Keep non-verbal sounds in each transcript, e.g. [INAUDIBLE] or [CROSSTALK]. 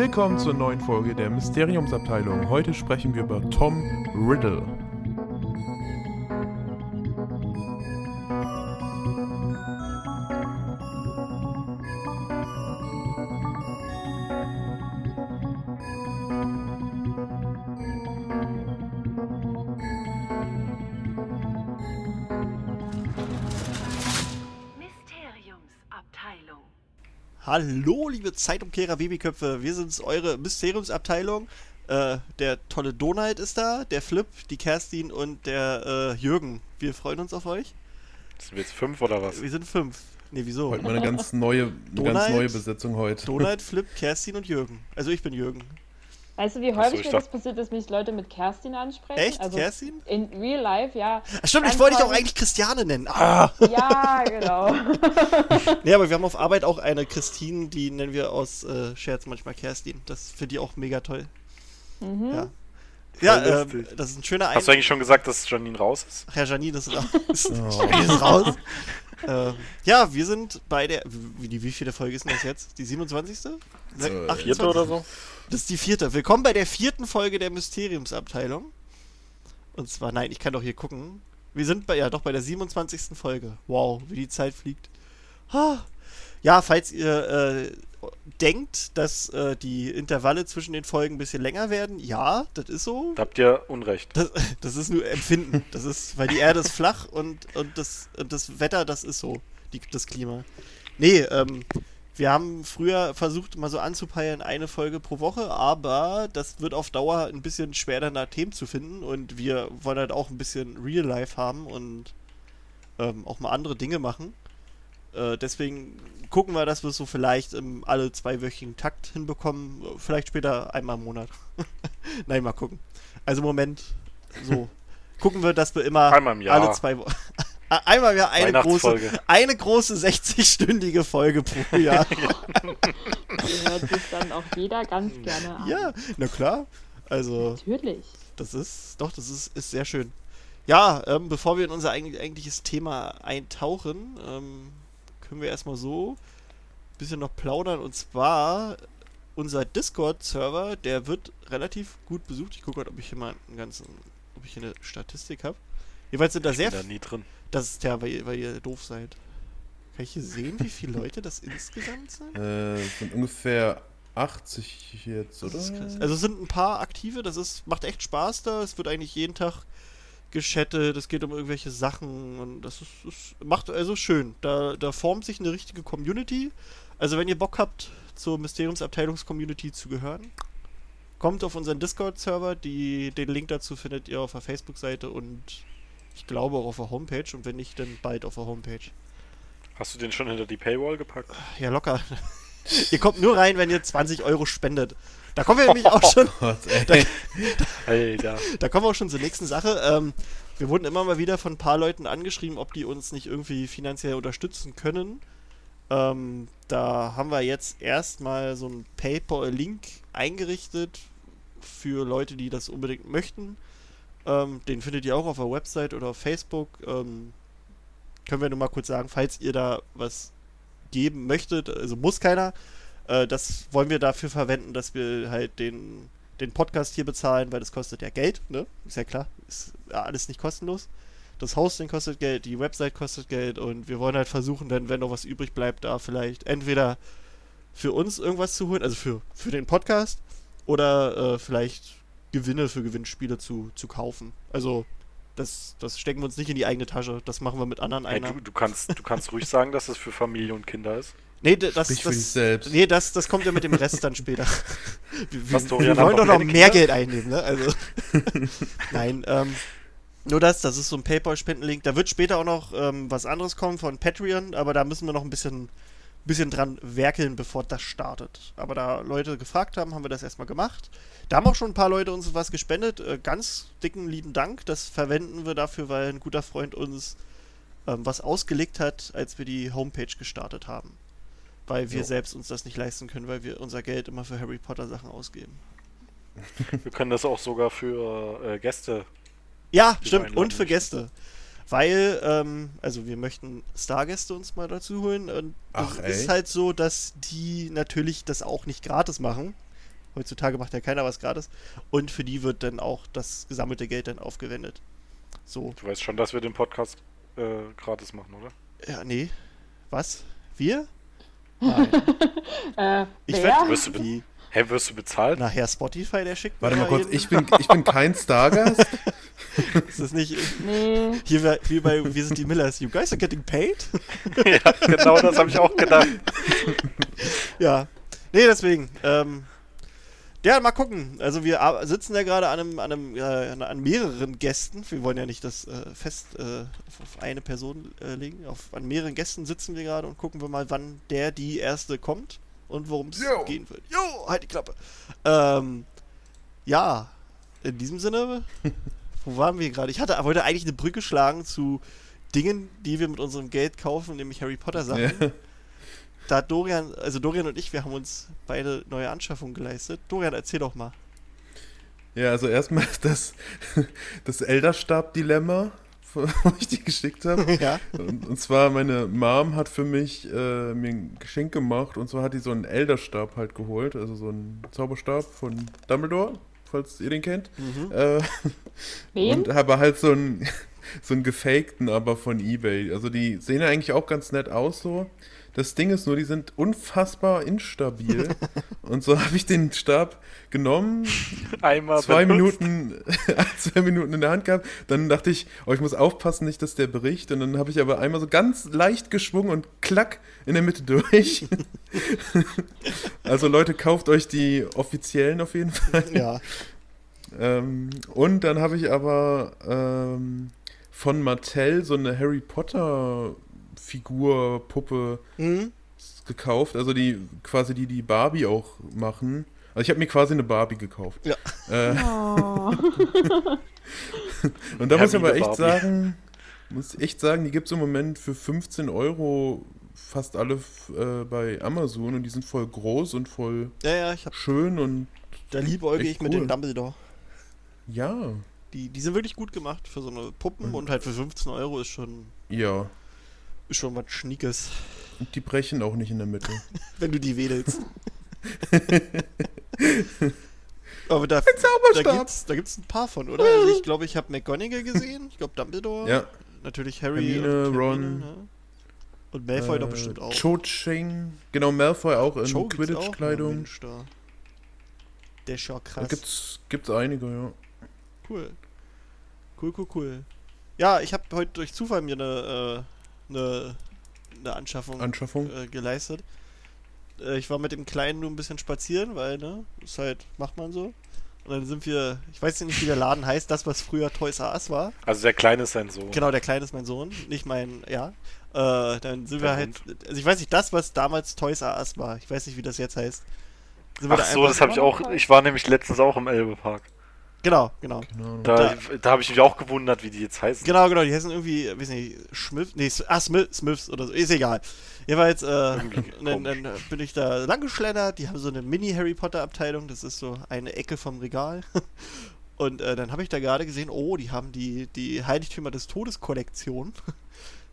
Willkommen zur neuen Folge der Mysteriumsabteilung. Heute sprechen wir über Tom Riddle. Mysteriumsabteilung. Hallo, liebe Zeitumkehrer Babyköpfe. Wir sind eure Mysteriumsabteilung. Äh, der tolle Donald ist da, der Flip, die Kerstin und der äh, Jürgen. Wir freuen uns auf euch. Sind wir jetzt fünf oder was? Wir sind fünf. Nee, wieso? Heute mal eine ganz neue, eine Donald? ganz neue Besetzung heute. Donald, [LAUGHS] Flip, Kerstin und Jürgen. Also ich bin Jürgen. Weißt du, wie so, häufig mir das passiert, dass mich Leute mit Kerstin ansprechen? Echt? Also Kerstin? In real life, ja. Ach, stimmt, ich wollte dich auch eigentlich Christiane nennen. Ah! Ja, genau. [LAUGHS] Nee, aber wir haben auf Arbeit auch eine Christine, die nennen wir aus äh, Scherz manchmal Kerstin. Das finde ich auch mega toll. Mhm. Ja. Ja, lustig. das ist ein schöner Hast du eigentlich schon gesagt, dass Janine raus ist? Ach ja, Janine ist raus. [LAUGHS] Oh. Janine ist raus. ähm, ja, wir sind bei der. Wie, die, wie viele Folge ist denn das jetzt? Die 27.? Se- Äh, 28. Vierte oder so? Das ist die vierte. Willkommen bei der vierten Folge der Mysteriumsabteilung. Und zwar, nein, ich kann doch hier gucken. Wir sind bei, ja doch bei der 27. Folge. Wow, wie die Zeit fliegt. Ah. Ja, falls ihr äh, denkt, dass äh, die Intervalle zwischen den Folgen ein bisschen länger werden, ja, das ist so. Da habt ihr Unrecht. Das, [LAUGHS] das ist nur Empfinden. Das ist, weil die Erde ist flach und, und, das, und das Wetter, das ist so, die, das Klima. Nee, ähm, wir haben früher versucht, mal so anzupeilen, eine Folge pro Woche, aber das wird auf Dauer ein bisschen schwer, dann da Themen zu finden und wir wollen halt auch ein bisschen Real Life haben und ähm, auch mal andere Dinge machen. Äh, deswegen gucken wir, dass wir es so vielleicht im alle zweiwöchigen Takt hinbekommen. Vielleicht später einmal im Monat. [LAUGHS] Nein, mal gucken. Also im Moment so. [LAUGHS] gucken wir, dass wir immer Einmal im Jahr. alle zwei Wochen. [LAUGHS] Einmal Jahr eine große, eine große 60-stündige Folge pro Jahr. [LAUGHS] Die hört sich dann auch jeder ganz gerne an. ja, na klar. Also, Natürlich. das ist, doch, das ist, ist sehr schön. Ja, ähm, bevor wir in unser eig eigentliches Thema eintauchen, ähm, können wir erstmal so ein bisschen noch plaudern. Und zwar, unser Discord-Server, der wird relativ gut besucht. Ich gucke mal, ob ich hier mal einen ganzen, ob ich hier eine Statistik habe. Jeweils sind da sehr Bin da nie drin. Das ist ja, weil ihr, weil ihr doof seid. Kann ich hier sehen, wie viele Leute das [LAUGHS] insgesamt sind? Äh, es sind ungefähr 80 jetzt, oder? Das ist krass. Also es sind ein paar aktive, das ist, macht echt Spaß da. Es wird eigentlich jeden Tag geschattet, es geht um irgendwelche Sachen und das ist, ist macht also schön. Da, da formt sich eine richtige Community. Also wenn ihr Bock habt, zur Mysteriumsabteilungs-Community zu gehören, kommt auf unseren Discord-Server. Die, den Link dazu findet ihr auf der Facebook-Seite und ich glaube auch auf der Homepage und wenn nicht, dann bald auf der Homepage. Hast du den schon hinter die Paywall gepackt? Ja, locker. [LAUGHS] ihr kommt nur rein, wenn ihr 20 Euro spendet. Da kommen wir nämlich auch schon, [LAUGHS] Gott, ey. da, Hey, ja. da kommen wir auch schon zur nächsten Sache. Ähm, wir wurden immer mal wieder von ein paar Leuten angeschrieben, ob die uns nicht irgendwie finanziell unterstützen können. Ähm, da haben wir jetzt erstmal so einen PayPal-Link eingerichtet für Leute, die das unbedingt möchten. Ähm, den findet ihr auch auf der Website oder auf Facebook. Ähm, können wir nur mal kurz sagen, falls ihr da was geben möchtet, also muss keiner, äh, das wollen wir dafür verwenden, dass wir halt den, den Podcast hier bezahlen, weil das kostet ja Geld, ne? Ist ja klar, ist ja alles nicht kostenlos. Das Hosting kostet Geld, die Website kostet Geld und wir wollen halt versuchen, dann, wenn noch was übrig bleibt, da vielleicht entweder für uns irgendwas zu holen, also für, für den Podcast, oder äh, vielleicht Gewinne für Gewinnspiele zu, zu kaufen. Also, das, das stecken wir uns nicht in die eigene Tasche, das machen wir mit anderen Hey, du, Einnahmen. du, kannst, du kannst ruhig sagen, dass es für Familie und Kinder ist. Nee, das, Sprich das, selbst. nee das, das kommt ja mit dem Rest dann später. [LAUGHS] Wir, wir, wir wollen doch noch mehr Kinder? Geld einnehmen, ne? Also. [LAUGHS] Nein, ähm, nur das, das ist so ein PayPal-Spendenlink. Da wird später auch noch ähm, was anderes kommen von Patreon, aber da müssen wir noch ein bisschen, bisschen dran werkeln, bevor das startet. Aber da Leute gefragt haben, haben wir das erstmal gemacht. Da haben auch schon ein paar Leute uns was gespendet. Äh, ganz dicken lieben Dank. Das verwenden wir dafür, weil ein guter Freund uns ähm, was ausgelegt hat, als wir die Homepage gestartet haben. Weil wir Jo. selbst uns das nicht leisten können, weil wir unser Geld immer für Harry Potter Sachen ausgeben. Wir können das auch sogar für äh, Gäste. Ja, stimmt. Und für Gäste. Weil, ähm, also wir möchten Stargäste uns mal dazu holen. Und Ach, es ist halt so, dass die natürlich das auch nicht gratis machen. Heutzutage macht ja keiner was gratis. Und für die wird dann auch das gesammelte Geld dann aufgewendet. So, Du weißt schon, dass wir den Podcast äh, gratis machen, oder? ja, nee. Was? Wir? Nein. [LAUGHS] Äh, Ich wer? werd- Wirst du? Hä, wirst du bezahlt? Nachher Spotify, der schickt Warte mal kurz, ich bin, ich bin kein [LAUGHS] Stargast. [LAUGHS] Ist das nicht Nee, hier wie- bei Wir sind die Millers? You guys are getting paid? [LAUGHS] ja, genau das habe ich auch gedacht. [LAUGHS] Ja. Nee, deswegen. Ähm, ja, mal gucken. Also wir sitzen ja gerade an einem, an einem, äh, an- mehreren Gästen. Wir wollen ja nicht das äh, fest äh, auf, auf eine Person äh, legen. Auf, an mehreren Gästen sitzen wir gerade und gucken wir mal, wann der die erste kommt und worum es gehen wird. Jo, halt die Klappe. Ähm, ja, in diesem Sinne, wo waren wir gerade? Ich hatte, wollte eigentlich eine Brücke schlagen zu Dingen, die wir mit unserem Geld kaufen, nämlich Harry Potter Sachen Ja. da hat Dorian, also Dorian und ich, wir haben uns beide neue Anschaffungen geleistet. Dorian, erzähl doch mal. Ja, also erstmal [LAUGHS] das, das Elderstab-Dilemma, [LAUGHS] wo ich die geschickt habe. [LAUGHS] ja. Und, und zwar, meine Mom hat für mich äh, mir ein Geschenk gemacht und zwar hat die so einen Elderstab halt geholt, also so einen Zauberstab von Dumbledore, falls ihr den kennt. Mhm. Äh, wen? und habe halt so einen, [LAUGHS] so einen gefakten, aber von Ebay. Also die sehen ja eigentlich auch ganz nett aus so. Das Ding ist nur, die sind unfassbar instabil. [LAUGHS] und so habe ich den Stab genommen, Einmal zwei benutzt. Minuten, [LAUGHS] zwei Minuten in der Hand gehabt. Dann dachte ich, oh, ich muss aufpassen, nicht, dass der bricht. Und dann habe ich aber einmal so ganz leicht geschwungen und klack in der Mitte durch. [LAUGHS] also Leute, kauft euch die offiziellen auf jeden Fall. Ja. Ähm, und dann habe ich aber ähm, von Mattel so eine Harry Potter Figur, Puppe Mhm. gekauft. Also die quasi die, die Barbie auch machen. Also ich habe mir quasi eine Barbie gekauft. Ja. Äh, Oh. [LAUGHS] [LAUGHS] und da muss ich aber echt Barbie. sagen, muss ich echt sagen, die gibt es im Moment für 15 Euro fast alle äh, bei Amazon und die sind voll groß und voll Ja, ja, ich hab, schön und da liebäuge ich mit cool. dem Dumbledore. ja, Die, die sind wirklich gut gemacht für so eine Puppen Mhm. und halt für 15 Euro ist schon, ja. Ist schon was Schniekes, Und die brechen auch nicht in der Mitte. [LAUGHS] wenn du die wedelst. [LAUGHS] Aber da, da Zauberstab! gibt's, da gibt's ein paar von, oder? Also ich glaube, ich habe McGonagall gesehen, ich glaube Dumbledore, Ja, natürlich Harry Hermine, und Ron. ne? Und Malfoy doch äh, bestimmt auch. Cho Ching, genau, Malfoy auch in? Ja, Quidditch-Kleidung. Da. Der ist ja Da krass. gibt's, gibt's einige, ja. Cool. Cool, cool, cool. Ja, ich habe heute durch Zufall mir eine, äh, eine, eine Anschaffung Anschaffung. äh, geleistet. Äh, ich war mit dem Kleinen nur ein bisschen spazieren, weil, ne, ist halt, macht man so. Und dann sind wir, ich weiß nicht, wie der Laden heißt, das, was früher Toys R Us war. Also der Kleine ist sein Sohn. Genau, der Kleine ist mein Sohn, nicht mein, ja. Äh, dann sind wir Der halt, also ich weiß nicht, das, was damals Toys R Us war, ich weiß nicht, wie das jetzt heißt. Sind wir Ach da so, das habe ich auch. Ich war nämlich letztens auch im Elbe-Park. Genau, genau. Genau. Da, Da- da habe ich mich auch gewundert, wie die jetzt heißen. Genau, genau, die heißen irgendwie, weiß nicht, Schmiff, nee, ah, Smith, Smiths oder so, ist egal. Jedenfalls, äh, [LAUGHS] dann, dann bin ich da lang geschlendert, die haben so eine Mini-Harry Potter-Abteilung, das ist so eine Ecke vom Regal. [LAUGHS] Und äh, dann habe ich da gerade gesehen, oh, die haben die, die Heiligtümer des Todes-Kollektion. [LAUGHS]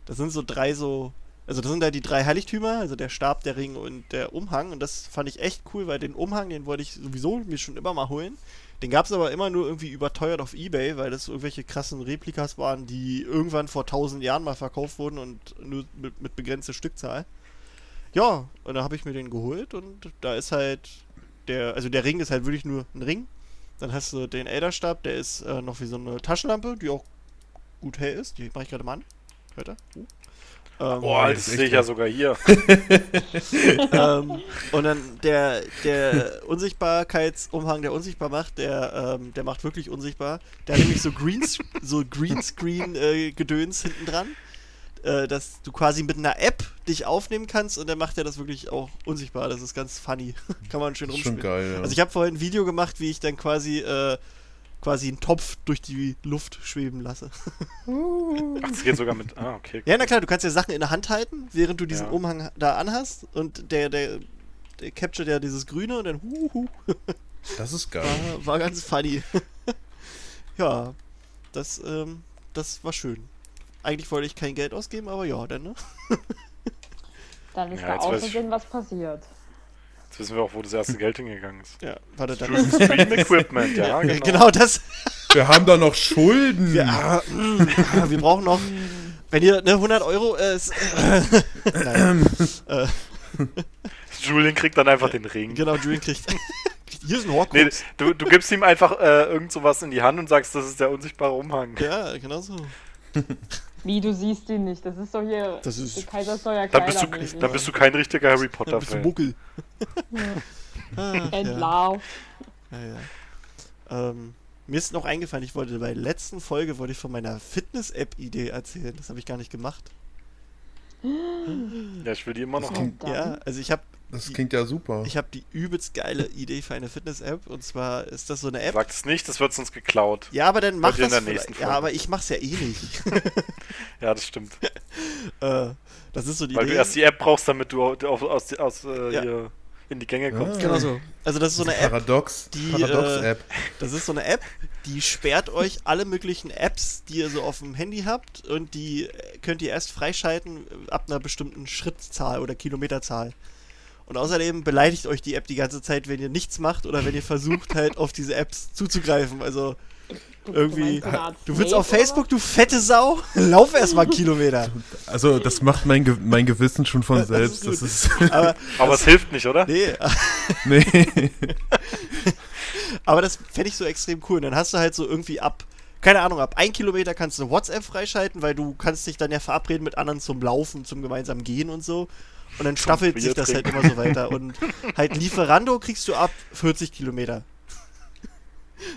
Das sind so drei so, also das sind da die drei Heiligtümer, also der Stab, der Ring und der Umhang. Und das fand ich echt cool, weil den Umhang, den wollte ich sowieso mir schon immer mal holen. Den gab es aber immer nur irgendwie überteuert auf Ebay, weil das irgendwelche krassen Replikas waren, die irgendwann vor tausend Jahren mal verkauft wurden und nur mit, mit begrenzter Stückzahl. Ja, und da habe ich mir den geholt und da ist halt der, also der Ring ist halt wirklich nur ein Ring. Dann hast du den Elderstab, der ist äh, noch wie so eine Taschenlampe, die auch gut hell ist. Die mache ich gerade mal an. Hört er? Uh. Ähm, Boah, das sehe ich ja sogar hier. [LAUGHS] [LAUGHS] ähm, und dann der, der Unsichtbarkeitsumhang, der unsichtbar macht, der, ähm, der macht wirklich unsichtbar. Der hat nämlich so, Greens, [LAUGHS] so Greenscreen-Gedöns hinten dran, äh, dass du quasi mit einer App dich aufnehmen kannst und dann macht er das wirklich auch unsichtbar. Das ist ganz funny. Kann man schön ist schon rumspielen. geil, ja. Also ich habe vorhin ein Video gemacht, wie ich dann quasi äh, quasi einen Topf durch die Luft schweben lasse. Ach, das geht sogar mit. Ah, okay. Ja, na klar, du kannst ja Sachen in der Hand halten, während du diesen Ja. Umhang da anhast und der, der, der capturet ja dieses Grüne und dann huhu. das ist geil. War, war ganz funny. [LAUGHS] ja, das, ähm, das war schön. Eigentlich wollte ich kein Geld ausgeben, aber ja, dann, ne? [LAUGHS] Dann ist Ja, da Versehen was passiert. Jetzt wissen wir auch, wo das erste Geld hingegangen ist. Ja, warte, dann. Stream Equipment, ja, genau. genau. das. Wir haben da noch Schulden. Wir, ah, mm, wir brauchen noch. Wenn ihr ne, 100 Euro. Äh, ist, äh, nein. [CLEARS THROAT] äh, Julian kriegt dann einfach den Ring. genau, Julian kriegt. [LAUGHS] Hier ist ein Nee, Horcrux. du, du gibst ihm einfach äh, irgend sowas in die Hand und sagst, das ist der unsichtbare Umhang. Ja, genau so. [LAUGHS] Wie, du siehst ihn nicht. Das ist doch hier Das ist- die Kaisersäuer Dann bist, du, dann bist du kein richtiger Harry Dann Potter bist du Fan. Muckel. Ah, ja. Entlauf. Ja, ja. Ähm, mir ist noch eingefallen, ich wollte bei der letzten Folge wollte ich von meiner Fitness-App-Idee erzählen. Das habe ich gar nicht gemacht. Ja, ich will die immer noch haben. Ja, also ich habe Das klingt ja super. ich habe die übelst geile Idee für eine Fitness-App und zwar ist das so eine App. Sag es nicht, das wird uns geklaut. Ja, aber dann mach Hört ihr in das der nächsten vielleicht. Ja, Folge. aber ich mach's ja eh nicht. [LAUGHS] Ja, das stimmt. [LAUGHS] äh, das ist so die Weil Idee. du erst die App brauchst, damit du au- auf, aus, aus äh, Ja. hier in die Gänge kommst. Ah. genau so. Also das ist so eine App, Paradox. die, Paradox-App. Das ist so eine App, die sperrt euch alle möglichen Apps, die ihr so auf dem Handy habt und die äh, könnt ihr erst freischalten äh, ab einer bestimmten Schrittzahl oder Kilometerzahl. Und außerdem beleidigt euch die App die ganze Zeit, wenn ihr nichts macht oder wenn ihr versucht halt auf diese Apps zuzugreifen. Also irgendwie- du willst auf Facebook, du fette Sau, [LAUGHS] lauf erstmal einen Kilometer. Also, das macht mein, Ge mein Gewissen schon von Das ist selbst. gut. Das ist. [LAUGHS] [LAUGHS] Aber Aber es hilft nicht, oder? nee, nee. Aber das fände ich so extrem cool. Und dann hast du halt so irgendwie ab, keine Ahnung, ab ein Kilometer kannst du WhatsApp freischalten, weil du kannst dich dann ja verabreden mit anderen zum Laufen, zum gemeinsamen Gehen und so. Und dann staffelt sich das halt immer so weiter. Und halt Lieferando kriegst du ab 40 Kilometer.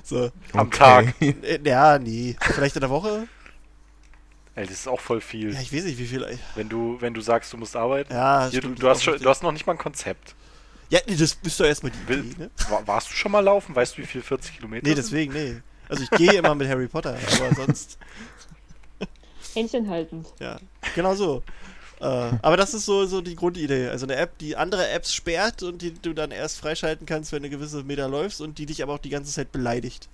So. Am Okay. Tag. Äh, Ja, nee. Vielleicht in der Woche? Ey, das ist auch voll viel. Ja, ich weiß nicht, wie viel. Wenn du, wenn du sagst, du musst arbeiten. Ja, Hier, du, stimmt, du, hast schon, du hast noch nicht mal ein Konzept. Ja, nee, das ist doch erstmal die Will, Idee, ne? Wa- Warst du schon mal laufen? Weißt du, wie viel 40 Kilometer Nee, deswegen, nee. Also ich gehe immer mit Harry Potter, aber sonst. Händchen haltend. Ja, genau so. Äh, aber das ist so, so die Grundidee. Also eine App, die andere Apps sperrt und die du dann erst freischalten kannst, wenn du gewisse Meter läufst und die dich aber auch die ganze Zeit beleidigt.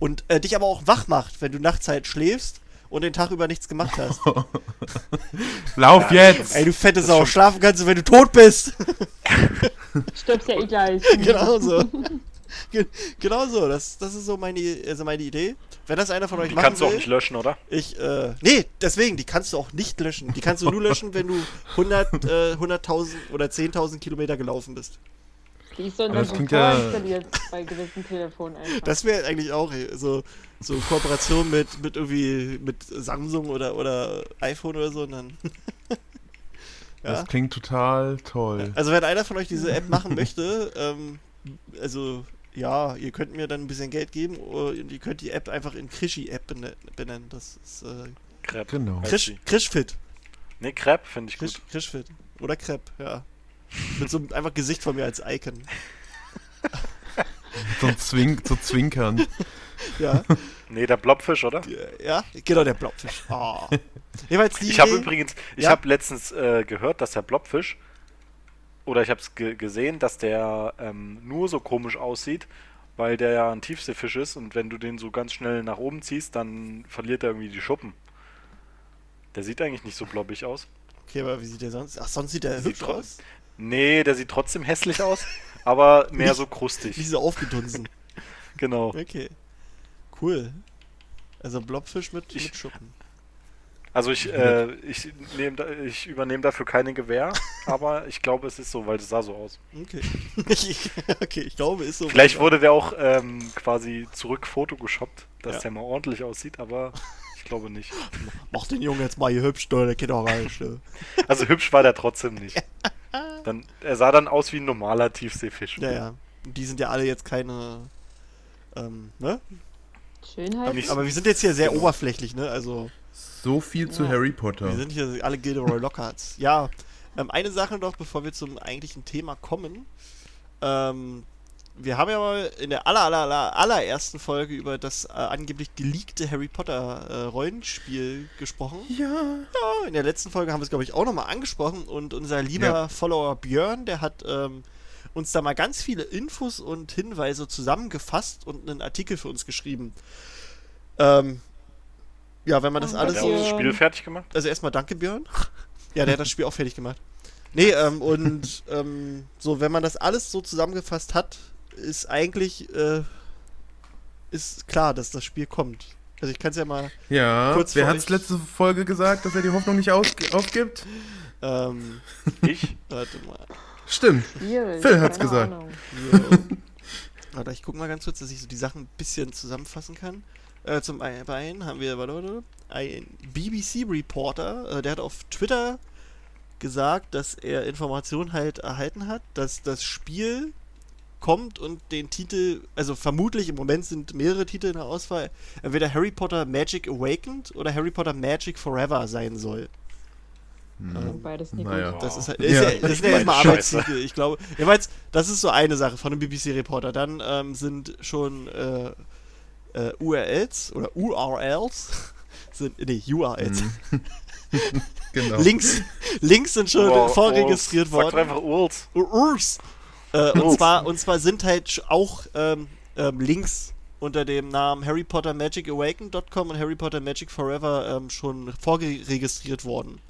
Und äh, dich aber auch wach macht, wenn du nachts halt schläfst und den Tag über nichts gemacht hast. [LAUGHS] Lauf jetzt! Ey, du fette Sau, schlafen kannst du, wenn du tot bist. Stirbst ja eh gleich. [LAUGHS] genau so. [LAUGHS] [LAUGHS] Ge- genau so, das, das ist so meine, also meine Idee. Wenn das einer von euch Die machen kannst du will, auch nicht löschen, oder? Ich, äh, nee, deswegen, die kannst du auch nicht löschen. Die kannst du nur löschen, wenn du 100, [LAUGHS] äh, 100.000 oder 10.000 Kilometer gelaufen bist. Die ist so in das klingt ja- installiert bei gewissen Telefonen einfach. Das wäre eigentlich auch äh, so, so Kooperation mit, mit irgendwie, mit Samsung oder, oder iPhone oder so. Und dann [LAUGHS] ja. Das klingt total toll. Also wenn einer von euch diese App machen möchte, ähm, also ja, ihr könnt mir dann ein bisschen Geld geben oder ihr könnt die App einfach in Krischi-App bene- benennen. Das ist äh, Crepe. Genau. Krisch. Krischfit. Nee, Crepe finde ich Krisch, gut. Krischfit. Oder Crepe, ja. Mit so einem einfach Gesicht von mir als Icon. [LAUGHS] So, ein Zwink, so zwinkern. Ja, Nee, der Blobfisch, oder? ja, genau, der Blobfisch. [LAUGHS] Oh. Die Ich habe übrigens, ich Ja. habe letztens äh, gehört, dass der Blobfisch, oder ich habe es ge gesehen, dass der ähm, nur so komisch aussieht, weil der ja ein Tiefseefisch ist und wenn du den so ganz schnell nach oben ziehst, dann verliert er irgendwie die Schuppen. Der sieht eigentlich nicht so blobbig aus. Okay, aber wie sieht der sonst? Ach, sonst sieht der Sieht hübsch aus. Nee, der sieht trotzdem hässlich aus, [LAUGHS] aber mehr Nicht- so krustig. so aufgedunsen. [LAUGHS] Genau. Okay. Cool. Also Blobfisch mit, Ich- mit Schuppen. Also ich, äh, ich, nehm da, ich übernehme dafür keine Gewähr, [LAUGHS] aber ich glaube, es ist so, weil es sah so aus. Okay. [LAUGHS] Ich- okay, ich glaube, ist so. Vielleicht wurde der auch ähm, quasi zurück Photoshoppt, dass Ja. der mal ordentlich aussieht, aber [LAUGHS] ich glaube nicht. Mach den Jungen jetzt mal hier hübsch, der geht auch rein. ne? Also hübsch war der trotzdem nicht. Dann, er sah dann aus wie ein normaler Tiefseefisch. Ja, ja. Und Die sind ja alle jetzt keine. Ähm, ne? Schönheit. Nicht- Aber wir sind jetzt hier sehr Genau. oberflächlich, ne? Also, So viel zu Ja. Harry Potter. wir sind hier alle Gilderoy Lockharts. [LAUGHS] Ja. Ähm, eine Sache noch, bevor wir zum eigentlichen Thema kommen. Ähm, wir haben ja mal in der aller, aller, aller, allerersten Folge über das äh, angeblich geleakte Harry Potter äh, Rollenspiel gesprochen. Ja. Ja, in der letzten Folge haben wir es, glaube ich, auch nochmal angesprochen und unser lieber Ja. Follower Björn, der hat ähm, uns da mal ganz viele Infos und Hinweise zusammengefasst und einen Artikel für uns geschrieben. Ähm, ja, wenn man das Oh, alles Hat Ja. er so. auch das Spiel fertig gemacht? Also erstmal danke, Björn. [LAUGHS] Ja, der hat das Spiel auch fertig gemacht. Nee, ähm, und [LAUGHS] ähm, so, wenn man das alles so zusammengefasst hat, ist eigentlich äh, ist klar, dass das Spiel kommt. Also ich kann es ja mal. Ja, Kurz wer hat's euch. letzte Folge gesagt, dass er die Hoffnung nicht [LAUGHS] aufgibt? Ähm, Ich? warte mal. Stimmt. Schwierig. Phil hat's gesagt. So. Warte, ich guck mal ganz kurz, dass ich so die Sachen ein bisschen zusammenfassen kann. Äh, zum einen haben wir, warte, warte, ein BBC-Reporter, äh, der hat auf Twitter gesagt, dass er Informationen halt erhalten hat, dass das Spiel kommt und den Titel, also vermutlich im Moment sind mehrere Titel in der Auswahl, entweder Harry Potter Magic Awakened oder Harry Potter Magic Forever sein soll. Und beides nicht Naja. gut. Das ist halt, Ja. ist ja, das sind ja erstmal. Arbeitstitel, ich glaube. Jedenfalls, das ist so eine Sache von einem BBC-Reporter. Dann ähm, sind schon äh, äh, URLs oder URLs [LAUGHS] sind, nee, URLs. [LAUGHS] Genau. Links, Links sind schon Wow, vorregistriert Urs. Sag worden. einfach Urs. Urs. Äh, und, zwar, und zwar sind halt auch ähm, ähm, Links unter dem Namen Harry Potter Magic Awakened.com und Harry Potter Magic Forever ähm, schon vorregistriert worden.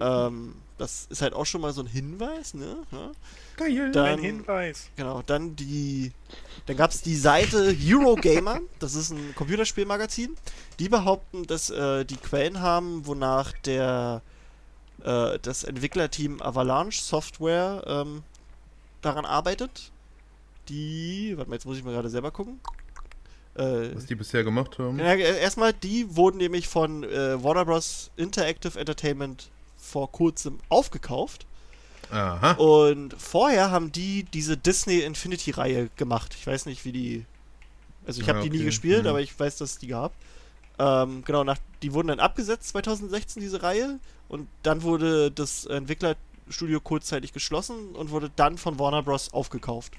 Ähm, das ist halt auch schon mal so ein Hinweis, ne? Ja. Geil. Dann, Ein Hinweis. Genau, dann die. Dann gab es die Seite Eurogamer, [LAUGHS] das ist ein Computerspielmagazin. Die behaupten, dass äh, die Quellen haben, wonach der äh, das Entwicklerteam Avalanche Software ähm, daran arbeitet. Die. Warte mal, jetzt muss ich mal gerade selber gucken. Äh, Was die bisher gemacht haben. ja, äh, erstmal, die wurden nämlich von äh, Warner Bros. Interactive Entertainment vor kurzem aufgekauft. Aha. Und vorher haben die diese Disney Infinity-Reihe gemacht. Ich weiß nicht, wie die. Also ich Ah, habe die nie okay. gespielt, Mhm. aber ich weiß, dass es die gab. Ähm, genau, nach, die wurden dann abgesetzt 2016, diese Reihe. Und dann wurde das Entwicklerstudio kurzzeitig geschlossen und wurde dann von Warner Bros. aufgekauft.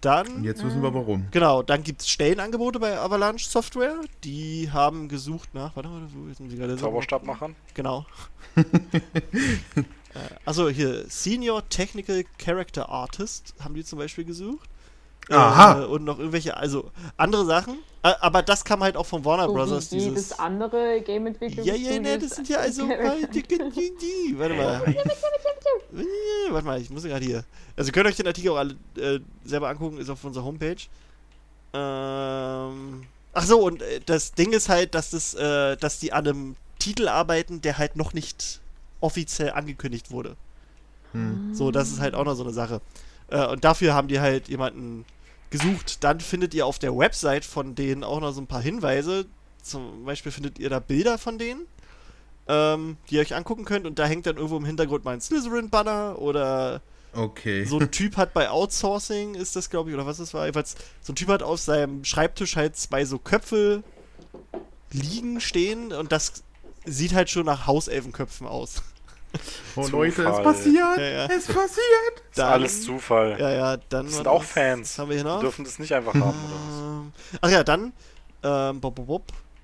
Dann. Und jetzt wissen wir warum. Genau, dann gibt es Stellenangebote bei Avalanche Software. Die haben gesucht nach. Warte mal, wo sind die gerade? Zauberstab machen. Genau. [LAUGHS] [LAUGHS] also hier, Senior Technical Character Artist haben die zum Beispiel gesucht. Aha. Äh, und noch irgendwelche, also andere Sachen. Äh, aber das kam halt auch von Warner So Brothers, wie jedes dieses. andere game entwicklung Ja, ja, ne, das sind ja also. [LAUGHS] die, die, die, warte mal. Äh, Warte mal, ich muss gerade hier. Also, ihr könnt euch den Artikel auch alle äh, selber angucken, ist auf unserer Homepage. Ähm. Ach so, und äh, das Ding ist halt, dass das, äh, dass die an einem Titel arbeiten, der halt noch nicht offiziell angekündigt wurde. Hm. So, das ist halt auch noch so eine Sache. Äh, und dafür haben die halt jemanden gesucht. Dann findet ihr auf der Website von denen auch noch so ein paar Hinweise. Zum Beispiel findet ihr da Bilder von denen, ähm, die ihr euch angucken könnt. Und da hängt dann irgendwo im Hintergrund mal ein Slytherin-Banner oder Okay. so ein Typ hat bei Outsourcing, ist das glaube ich, oder was das war. Jedenfalls, so ein Typ hat auf seinem Schreibtisch halt zwei so Köpfe liegen, stehen und das sieht halt schon nach Hauselfenköpfen aus. [LAUGHS] oh. Leute, es passiert. Ja, ja. Es passiert. [LAUGHS] Ist Dann- alles Zufall. Ja, ja, dann. Das sind auch was- Fans. Haben wir hier Die noch? dürfen das nicht einfach haben, oder was? Ähm, Ach ja, dann, ähm, bob, bob, bob.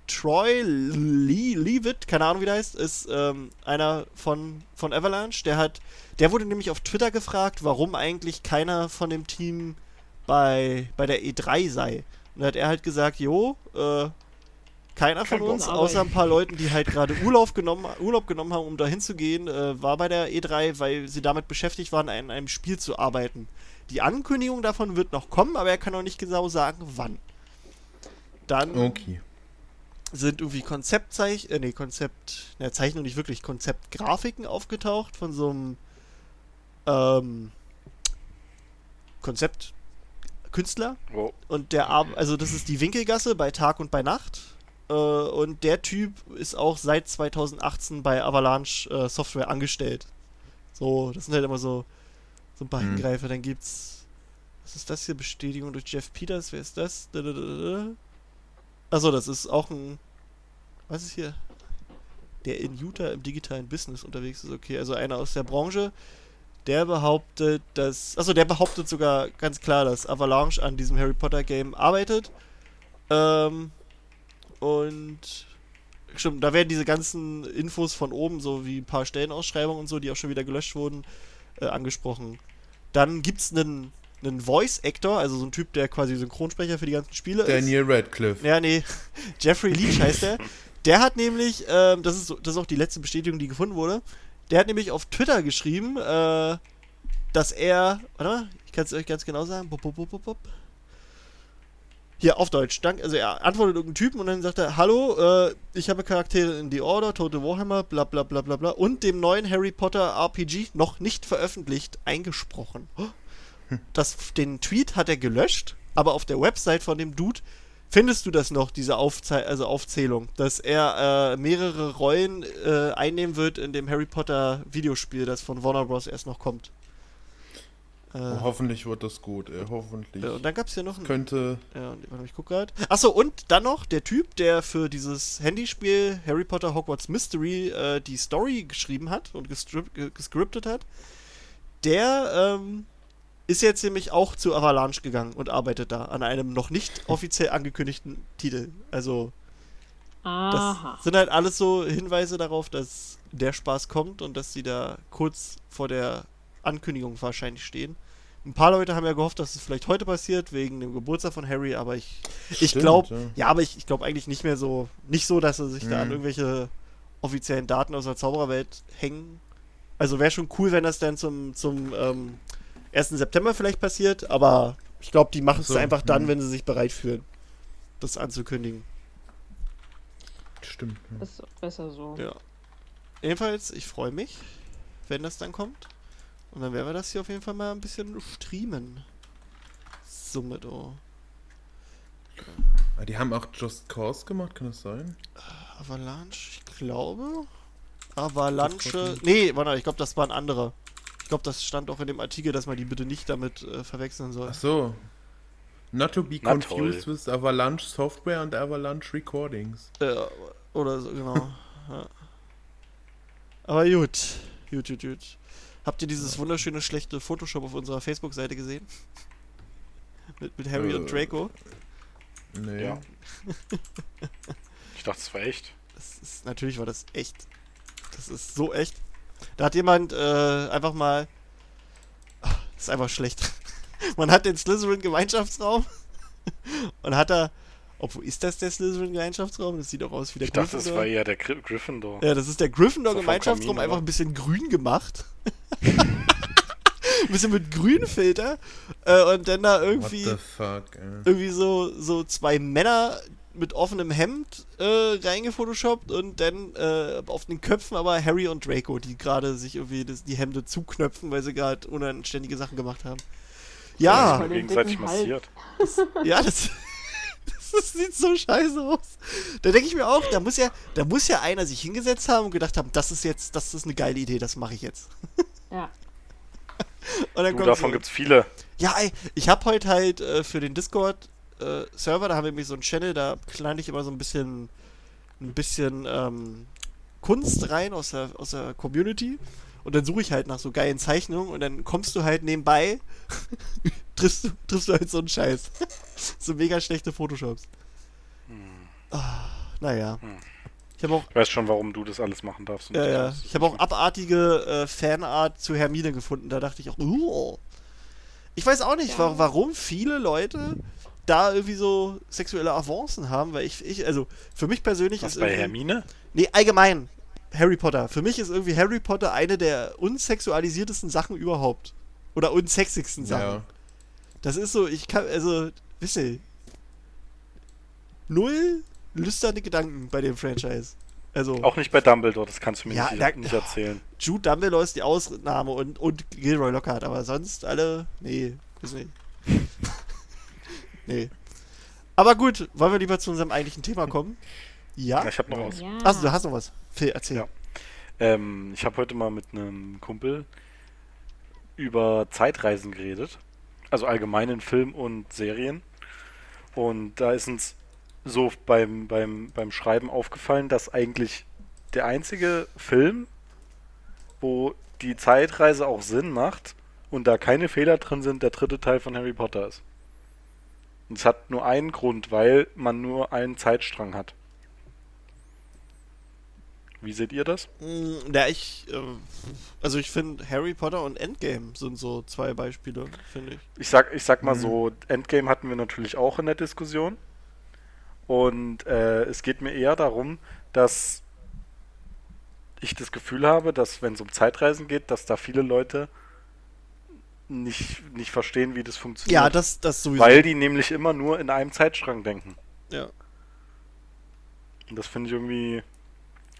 Troy Lee, Leavitt, keine Ahnung wie der heißt, ist ähm, einer von, von Avalanche. Der hat, der wurde nämlich auf Twitter gefragt, warum eigentlich keiner von dem Team bei, bei der E3 sei. Und da hat er halt gesagt, jo, äh, keiner von Kein uns, außer ein paar Leuten, die halt gerade Urlaub genommen, Urlaub genommen haben, um da hinzugehen, äh, war bei der E3, weil sie damit beschäftigt waren, an einem Spiel zu arbeiten. Die Ankündigung davon wird noch kommen, aber er kann noch nicht genau sagen, wann. Dann Okay. sind irgendwie Konzeptzeich, äh, nee, Konzept, ne, Zeichnung nicht wirklich, Konzeptgrafiken aufgetaucht von so einem ähm, Konzeptkünstler. Wow. Und der, Ar- also das ist die Winkelgasse bei Tag und bei Nacht. Äh, und der Typ ist auch seit 2018 bei Avalanche äh, Software angestellt. So, das sind halt immer so, so ein paar Mhm. Hingreifer. Dann gibt's, was ist das hier? Bestätigung durch Jeff Peters, wer ist das? Achso, das ist auch ein, was ist hier? Der in Utah im digitalen Business unterwegs ist, okay, also einer aus der Branche. Der behauptet, dass. Achso, der behauptet sogar ganz klar, dass Avalanche an diesem Harry Potter Game arbeitet. Ähm, und. Stimmt, da werden diese ganzen Infos von oben, so wie ein paar Stellenausschreibungen und so, die auch schon wieder gelöscht wurden, äh, angesprochen. Dann gibt's einen, einen Voice-Actor, also so ein Typ, der quasi Synchronsprecher für die ganzen Spiele ist. Daniel Radcliffe. Ja, nee. [LAUGHS] Jeffrey Leach heißt der. Der hat nämlich, ähm, das, ist das ist auch die letzte Bestätigung, die gefunden wurde, Der hat nämlich auf Twitter geschrieben, äh, dass er, warte mal, ich kann es euch ganz genau sagen. Bup, bup, bup, bup. Hier, auf Deutsch. Dank, also er antwortet irgendeinen Typen und dann sagt er, hallo, äh, ich habe Charaktere in The Order, Total Warhammer, bla bla bla bla bla und dem neuen Harry Potter RPG noch nicht veröffentlicht eingesprochen. Das, den Tweet hat er gelöscht, aber auf der Website von dem Dude findest du das noch, diese Aufzei also Aufzählung, dass er äh, mehrere Rollen äh, einnehmen wird in dem Harry Potter Videospiel, das von Warner Bros. erst noch kommt. Äh, Oh, hoffentlich wird das gut, ey. Hoffentlich. ja, und dann gab es ja noch ein Könnte. ja, warte, ich guck gerade. Achso, und dann noch der Typ, der für dieses Handyspiel Harry Potter Hogwarts Mystery äh, die Story geschrieben hat und gescriptet hat, der ähm, ist jetzt nämlich auch zu Avalanche gegangen und arbeitet da an einem noch nicht [LAUGHS] offiziell angekündigten Titel. Also, das Aha. sind halt alles so Hinweise darauf, dass der Spaß kommt und dass sie da kurz vor der Ankündigung wahrscheinlich stehen. Ein paar Leute haben ja gehofft, dass es vielleicht heute passiert, wegen dem Geburtstag von Harry, aber ich, ich glaube, ja. ja. aber ich, ich glaube eigentlich nicht mehr so, nicht so, dass er sich da an Mhm. irgendwelche offiziellen Daten aus der Zaubererwelt hängen. Also wäre schon cool, wenn das dann zum, zum ähm, 1. September vielleicht passiert, aber ich glaube, die machen es So, einfach dann, mhm. wenn sie sich bereit fühlen, das anzukündigen. Stimmt. ja. Ist besser so. Ja. Jedenfalls, ich freue mich, wenn das dann kommt. Und dann werden wir das hier auf jeden Fall mal ein bisschen streamen. Somit, oh. Ah, die haben auch Just Cause gemacht, kann das sein? Avalanche, ich glaube. Avalanche. Nee, warte, ich glaube, das war ein anderer. Ich glaube, das stand auch in dem Artikel, dass man die bitte nicht damit äh, verwechseln soll. Ach so. Not to be Na confused toll. with Avalanche Software and Avalanche Recordings. Äh, oder so, genau. [LAUGHS] ja. Aber gut. Gut, gut, gut. Habt ihr dieses wunderschöne, schlechte Photoshop auf unserer Facebook-Seite gesehen? [LAUGHS] mit, mit Harry und Äh. Draco? Nee. Ja. [LAUGHS] Ich dachte, es war echt. Das ist, natürlich war das echt. Das ist so echt. Da hat jemand äh, einfach mal. Ach, das ist einfach schlecht. [LAUGHS] Man hat den Slytherin-Gemeinschaftsraum und hat da. Obwohl, ist das der Slytherin-Gemeinschaftsraum? Das sieht doch aus wie der Ich dachte, es Gryffindor. war eher der Gry Gryffindor. Ja, das ist der Gryffindor-Gemeinschaftsraum, einfach ein bisschen grün gemacht. ein bisschen mit Grünfilter. Äh, und dann da What irgendwie the fuck, ey. irgendwie so, so zwei Männer mit offenem Hemd äh, reingefotoshoppt und dann äh, auf den Köpfen aber Harry und Draco, die gerade sich irgendwie das, die Hemde zuknöpfen, weil sie gerade unanständige Sachen gemacht haben. Ja, den gegenseitig massiert. ja, das, das sieht so scheiße aus. Da denke ich mir auch, da muss ja, da muss ja einer sich hingesetzt haben und gedacht haben, das ist jetzt, das ist eine geile Idee, das mache ich jetzt. [LAUGHS] Ja. Und dann Du, kommt davon so, gibt's viele. Ja, ey, ich habe heute halt äh, für den Discord-Server, da haben wir nämlich so einen Channel, da knall ich immer so ein bisschen, ein bisschen ähm, Kunst rein aus der, aus der Community. Und dann suche ich halt nach so geilen Zeichnungen und dann kommst du halt nebenbei, [LAUGHS] triffst, du, triffst du halt so einen Scheiß. [LAUGHS] so mega schlechte Photoshops. Ah, naja. Hm. Ich habe auch, Ich weiß schon, warum du das alles machen darfst. und ja, ja, ich habe auch abartige äh, Fanart zu Hermine gefunden. Da dachte ich auch, uh. Ich weiß auch nicht, wa warum viele Leute da irgendwie so sexuelle Avancen haben, weil ich, ich also für mich persönlich Was ist bei Hermine? nee, allgemein Harry Potter. Für mich ist irgendwie Harry Potter eine der unsexualisiertesten Sachen überhaupt. Oder unsexigsten Sachen. Ja. Das ist so, ich kann, also, wisst ihr, null lüsterne Gedanken bei dem Franchise. Also, Auch nicht bei Dumbledore, das kannst du mir Ja, nicht, da- nicht erzählen. Jude Dumbledore ist die Ausnahme und, und Gilroy Lockhart, aber sonst alle, nee, ist nicht. [LAUGHS] nee. Aber gut, wollen wir lieber zu unserem eigentlichen Thema kommen? Ja? Ich habe noch was. Ja. Achso, du hast noch was. Phil, erzähl. Ja. Ähm, ich habe heute mal mit einem Kumpel über Zeitreisen geredet. Also allgemein in Film und Serien. Und da ist uns so beim, beim, beim Schreiben aufgefallen, dass eigentlich der einzige Film, wo die Zeitreise auch Sinn macht und da keine Fehler drin sind, der dritte Teil von Harry Potter ist. Und es hat nur einen Grund, weil man nur einen Zeitstrang hat. Wie seht ihr das? Mm, Ja, ich, äh, also ich finde Harry Potter und Endgame sind so zwei Beispiele, finde ich. Ich sag, ich sag mal Mhm. so, Endgame hatten wir natürlich auch in der Diskussion. Und äh, es geht mir eher darum, dass ich das Gefühl habe, dass wenn es um Zeitreisen geht, dass da viele Leute nicht, nicht verstehen, wie das funktioniert. Ja, das, das sowieso. Weil die nämlich immer nur in einem Zeitstrang denken. ja. Und das finde ich irgendwie.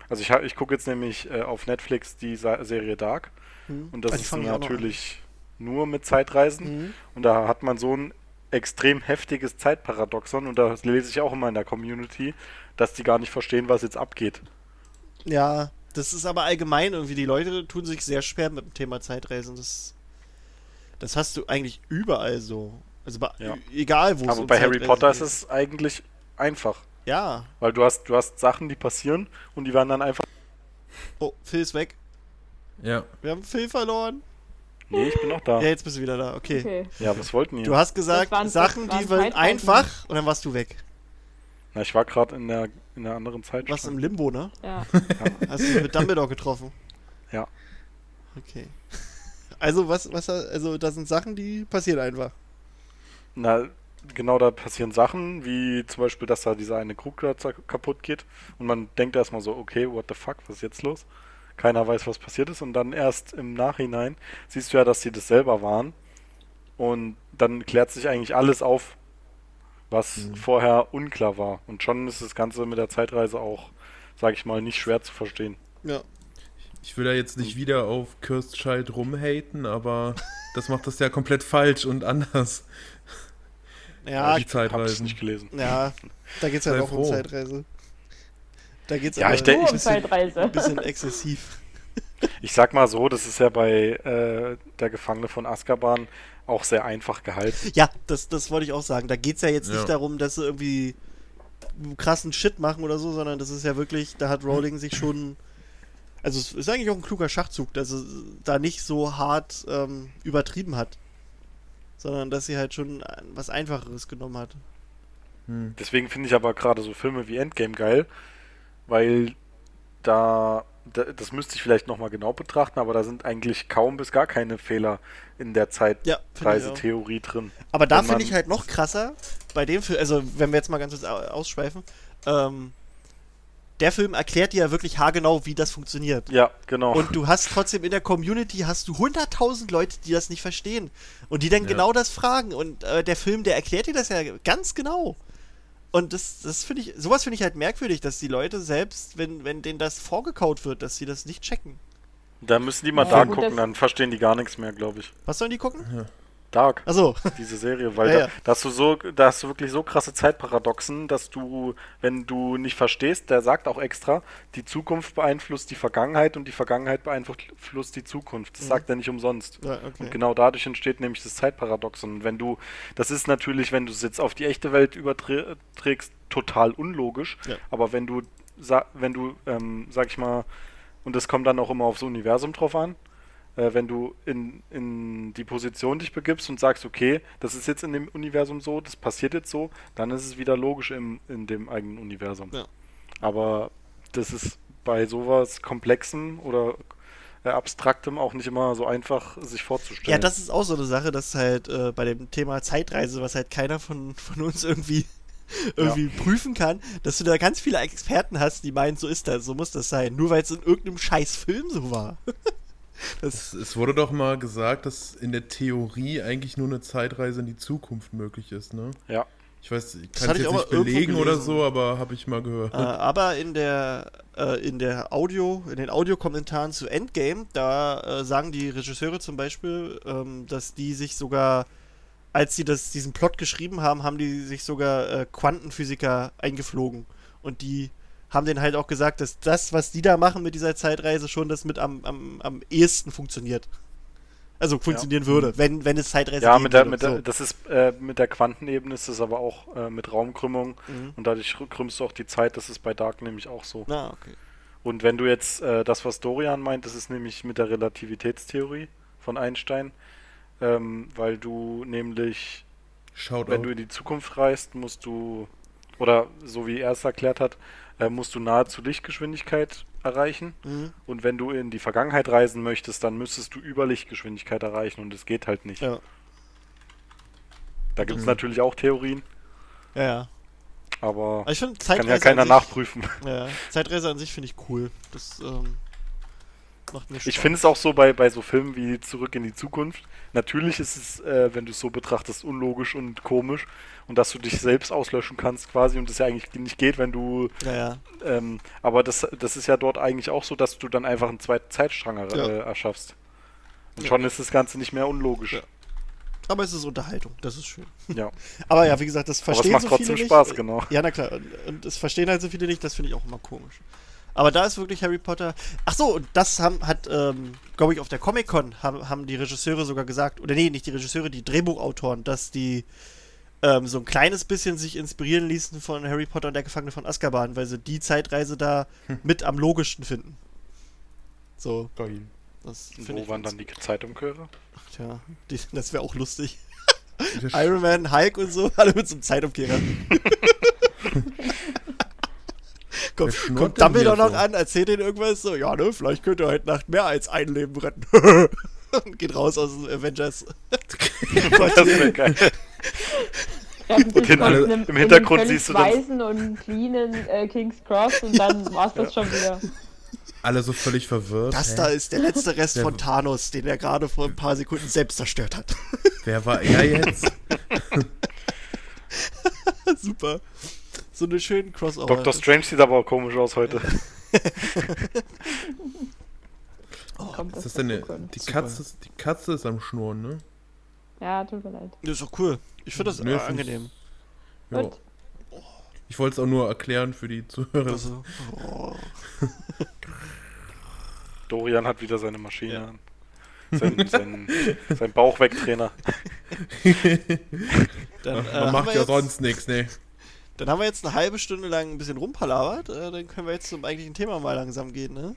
Also ich, ich gucke jetzt nämlich äh, auf Netflix die Sa Serie Dark Hm. und das ist ich an. natürlich nur mit Zeitreisen Mhm. und da hat man so ein extrem heftiges Zeitparadoxon und das lese ich auch immer in der Community, dass die gar nicht verstehen, was jetzt abgeht. Ja, das ist aber allgemein irgendwie, die Leute tun sich sehr schwer mit dem Thema Zeitreisen. Das, das hast du eigentlich überall so. Also bei, Ja. egal wo es Aber bei Harry Potter ist geht. es eigentlich einfach, Ja. weil du hast du hast Sachen, die passieren und die werden dann einfach Oh, Phil ist weg. Ja. Wir haben Phil verloren. Nee, ich bin noch da. Ja, jetzt bist du wieder da. Okay. Okay. Ja, was wollten die? Du hast gesagt, waren- Sachen, die waren Zeitreisen. einfach und dann warst du weg. Na, ich war gerade in der in der anderen Zeit. Was im Limbo, ne? Ja. [LAUGHS] Hast du dich mit Dumbledore getroffen? Ja. Okay. [LAUGHS] Also was, was, also das sind Sachen, die passieren einfach. Na, genau, da passieren Sachen, wie zum Beispiel, dass da dieser eine Krug kaputt geht und man denkt erstmal so, okay, what the fuck, was ist jetzt los? Keiner weiß, was passiert ist und dann erst im Nachhinein siehst du ja, dass sie das selber waren und dann klärt sich eigentlich alles auf, was Mhm. vorher unklar war und schon ist das Ganze mit der Zeitreise auch, sag ich mal, nicht schwer zu verstehen. Ja. Ich will da jetzt nicht wieder auf Child rumhaten, aber [LAUGHS] das macht das ja komplett falsch und anders. Ja, die Ich hab's Zeitreisen. nicht gelesen. ja, da geht's ja Sei doch um froh. Zeitreise. Da geht's Ja, aber ich denk- um bisschen, Zeitreise. ein bisschen [LAUGHS] exzessiv. Ich sag mal so, das ist ja bei äh, der Gefangene von Azkaban auch sehr einfach gehalten. Ja, das, das wollte ich auch sagen. Da geht's ja jetzt nicht Ja. darum, dass sie irgendwie krassen Shit machen oder so, sondern das ist ja wirklich, da hat Rowling sich schon. Also es ist eigentlich auch ein kluger Schachzug, dass sie da nicht so hart ähm, übertrieben hat. Sondern dass sie halt schon was Einfacheres genommen hat. Hm. Deswegen finde ich aber gerade so Filme wie Endgame geil, weil da, da das müsste ich vielleicht nochmal genau betrachten, aber da sind eigentlich kaum bis gar keine Fehler in der Ja. Zeitreisetheorie drin. Aber da finde ich halt noch krasser, bei dem Film, also wenn wir jetzt mal ganz kurz au- ausschweifen, ähm, der Film erklärt dir ja wirklich haargenau, wie das funktioniert. Ja, genau. Und du hast trotzdem in der Community hast du 100.000 Leute, die das nicht verstehen. Und die dann Ja. genau das fragen. Und äh, der Film, der erklärt dir das ja ganz genau. Und das, das finde ich, sowas finde ich halt merkwürdig, dass die Leute selbst, wenn, wenn denen das vorgekaut wird, dass sie das nicht checken. da müssen die mal Ja, gut, gucken, dann verstehen die gar nichts mehr, glaube ich. Was sollen die gucken? Dark. Achso. diese Serie, weil [LAUGHS] Ja, da, ja. da hast du so, da hast du wirklich so krasse Zeitparadoxen, dass du, wenn du nicht verstehst, der sagt auch extra, die Zukunft beeinflusst die Vergangenheit und die Vergangenheit beeinflusst die Zukunft. Das Mhm. sagt er nicht umsonst. Ja, okay. Und genau dadurch entsteht nämlich das Zeitparadoxon. Und wenn du, das ist natürlich, wenn du es jetzt auf die echte Welt überträgst, total unlogisch. Aber wenn du, wenn du, ähm, sag ich mal, und das kommt dann auch immer aufs Universum drauf an, äh, wenn du in, in die Position dich begibst und sagst, okay, das ist jetzt in dem Universum so, das passiert jetzt so, dann ist es wieder logisch im, in dem eigenen Universum. Ja. Aber das ist bei sowas Komplexem oder äh, Abstraktem auch nicht immer so einfach sich vorzustellen. Ja, das ist auch so eine Sache, dass halt äh, bei dem Thema Zeitreise, was halt keiner von, von uns irgendwie, [LAUGHS] irgendwie prüfen kann, dass du da ganz viele Experten hast, die meinen, so ist das, so muss das sein. Nur weil es in irgendeinem scheiß Film so war. [LAUGHS] Es, es wurde doch mal gesagt, dass in der Theorie eigentlich nur eine Zeitreise in die Zukunft möglich ist, ne? Ja. Ich weiß, ich Das kann es ich jetzt nicht belegen oder so, aber habe ich mal gehört. äh, aber in der, äh, in der Audio, in den Audiokommentaren zu Endgame, da äh, sagen die Regisseure zum Beispiel, ähm, dass die sich sogar, als sie das, diesen Plot geschrieben haben, haben die sich sogar äh, Quantenphysiker eingeflogen. Und die haben denen halt auch gesagt, dass das, was die da machen mit dieser Zeitreise, schon das mit am, am, am ehesten funktioniert. Also funktionieren würde, wenn, wenn es Zeitreise Ja, geben mit der, würde. mit der, so. das ist äh, mit der Quantenebene ist es aber auch äh, mit Raumkrümmung Mhm. und dadurch krümmst du auch die Zeit. Das ist bei Dark nämlich auch so. Na, okay. Und wenn du jetzt äh, das, was Dorian meint, das ist nämlich mit der Relativitätstheorie von Einstein, ähm, weil du nämlich, Schaut wenn du in die Zukunft reist, musst du, oder so wie er es erklärt hat, äh, musst du nahezu Lichtgeschwindigkeit erreichen. Mhm. Und wenn du in die Vergangenheit reisen möchtest, dann müsstest du über Lichtgeschwindigkeit erreichen und es geht halt nicht. Ja. Da gibt es Mhm. natürlich auch Theorien, Ja, ja. aber Aber ich finde kann ja keiner sich, nachprüfen. Ja, Zeitreise an sich finde ich cool. Das, ähm, Macht mir Ich Spaß. finde es auch so bei, bei so Filmen wie Zurück in die Zukunft. Natürlich ist es, äh, wenn du es so betrachtest, unlogisch und komisch und dass du dich selbst auslöschen kannst quasi und das ja eigentlich nicht geht, wenn du. Naja, Ähm, aber das, das ist ja dort eigentlich auch so, dass du dann einfach einen zweiten Zeitstrang er, Ja. äh, erschaffst. Und Ja. schon ist das Ganze nicht mehr unlogisch. Ja. aber es ist Unterhaltung, das ist schön. Ja. [LAUGHS] Aber ja, wie gesagt, das Aber es verstehen macht so trotzdem viele Spaß, nicht. genau. Ja, na klar. Und, und es verstehen halt so viele nicht, das finde ich auch immer komisch. Aber da ist wirklich Harry Potter. Ach so, und das haben, hat, ähm, glaube ich, auf der Comic-Con haben, haben die Regisseure sogar gesagt, oder nee, nicht die Regisseure, die Drehbuchautoren, dass die ähm, so ein kleines bisschen sich inspirieren ließen von Harry Potter und der Gefangene von Azkaban, weil sie die Zeitreise da mit am logischsten finden. So, Geil. das Wo ich. waren dann die Zeitumkehre? Tja, die, [LAUGHS] das wäre auch lustig. [LAUGHS] Iron Man, Hulk und so, [LAUGHS] alle mit so einem Zeitumkehrer. Komm, kommt Dumbledore noch so? an, erzählt ihnen irgendwas so, ja, ne, vielleicht könnt ihr heute Nacht mehr als ein Leben retten. [LAUGHS] und geht raus aus dem Avengers. [LAUGHS] Das wäre geil. Dort alle- in einem- im in Hintergrund siehst du dann- völlig weißen und cleanen äh, King's Cross und dann [LAUGHS] war's das schon wieder. Alle so völlig verwirrt. Das Hä? da ist der letzte Rest Der- von Thanos, den er gerade vor ein paar Sekunden selbst zerstört hat. Wer war er jetzt? Super. So eine schöne Crossover. Dr. Strange sieht aber auch komisch aus heute. Kommt Was das ist denn eine, die Super. Katze, ist- die Katze ist am Schnurren, ne? Ja, tut mir leid. Das ist doch cool. Ich finde das äh, ich- angenehm. Ja. Gut. Ich wollte es auch nur erklären für die Zuhörer. Also, oh. Dorian hat wieder seine Maschine Ja. an. Sein, sein, sein Bauchwegtrainer. [LAUGHS] Dann, äh, Man haben macht ja jetzt, sonst nichts, ne? Dann haben wir jetzt eine halbe Stunde lang ein bisschen rumpalabert. Äh, dann können wir jetzt zum eigentlichen Thema mal langsam gehen, ne?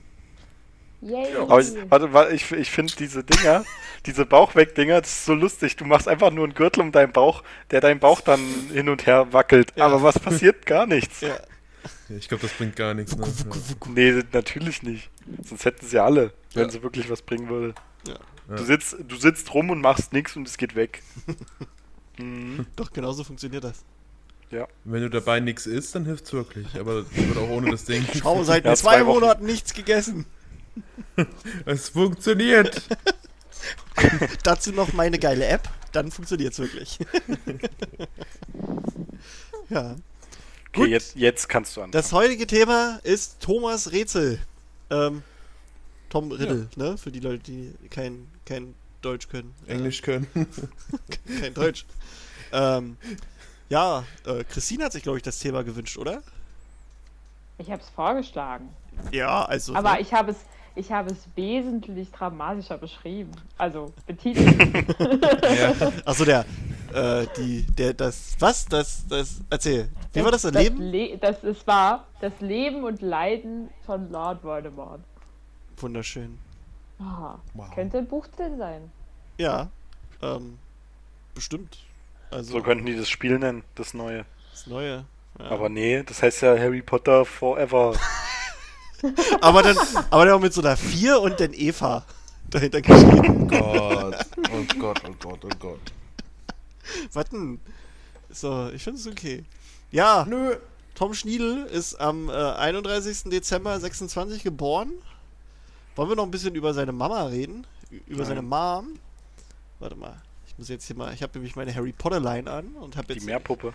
Yay. Aber ich, warte, warte, ich, ich finde diese Dinger, diese Bauchwegdinger, das ist so lustig. Du machst einfach nur einen Gürtel um deinen Bauch, der deinen Bauch dann hin und her wackelt. Ja. Aber was passiert? Gar nichts. Ja. Ja, Ich glaube, das bringt gar nichts, ne? Nee, natürlich nicht. Sonst hätten sie alle, wenn Ja. sie wirklich was bringen würde. Ja. Du, sitzt, du sitzt rum und machst nichts und es geht weg. [LAUGHS] mhm. Doch, genauso funktioniert das. Wenn du dabei nichts isst, dann hilft's wirklich. Aber das wird auch ohne das Ding. Schau, seit [LAUGHS] Ja, zwei, zwei Wochen. Monaten nichts gegessen. [LAUGHS] Es funktioniert. [LAUGHS] Dazu noch meine geile App, dann funktioniert's wirklich. ja. Okay, Gut. jetzt, jetzt kannst du an. Das heutige Thema ist Thomas Rätsel. Ähm, Tom Riddle, ne? Für die Leute, die kein, kein Deutsch können. Äh, Englisch können. kein Deutsch. ähm, ja, äh, Christine hat sich, glaube ich, das Thema gewünscht, oder? Ich habe es vorgeschlagen. Ja, also. Aber ne? ich habe es, ich habe es wesentlich dramatischer beschrieben. Also betitelt. ja. [LAUGHS] Achso, der, äh, die, der, das, was? Das, das, erzähl. Wie war das, das Das, Leben? Le das es war das Leben und Leiden von Lord Voldemort. Wunderschön. Ah, Wow. Könnte ein Buchtitel sein. Ja, ähm, bestimmt. Also, So könnten die das Spiel nennen, das neue. das Neue. Ja. Aber nee, das heißt ja Harry Potter Forever. [LAUGHS] aber dann, aber dann auch mit so einer 4 und dann Eva dahinter geschrieben. Gott. Oh Gott, oh Gott, oh Gott. Was denn? So, ich finde es okay. Ja, Nö. Tom Schniedel ist am äh, 31. Dezember 26 geboren. Wollen wir noch ein bisschen über seine Mama reden? Über Nein. seine Mom? Warte mal. Ich muss jetzt hier mal. Ich habe nämlich meine Harry Potter Line an und habe Die jetzt Meerpuppe.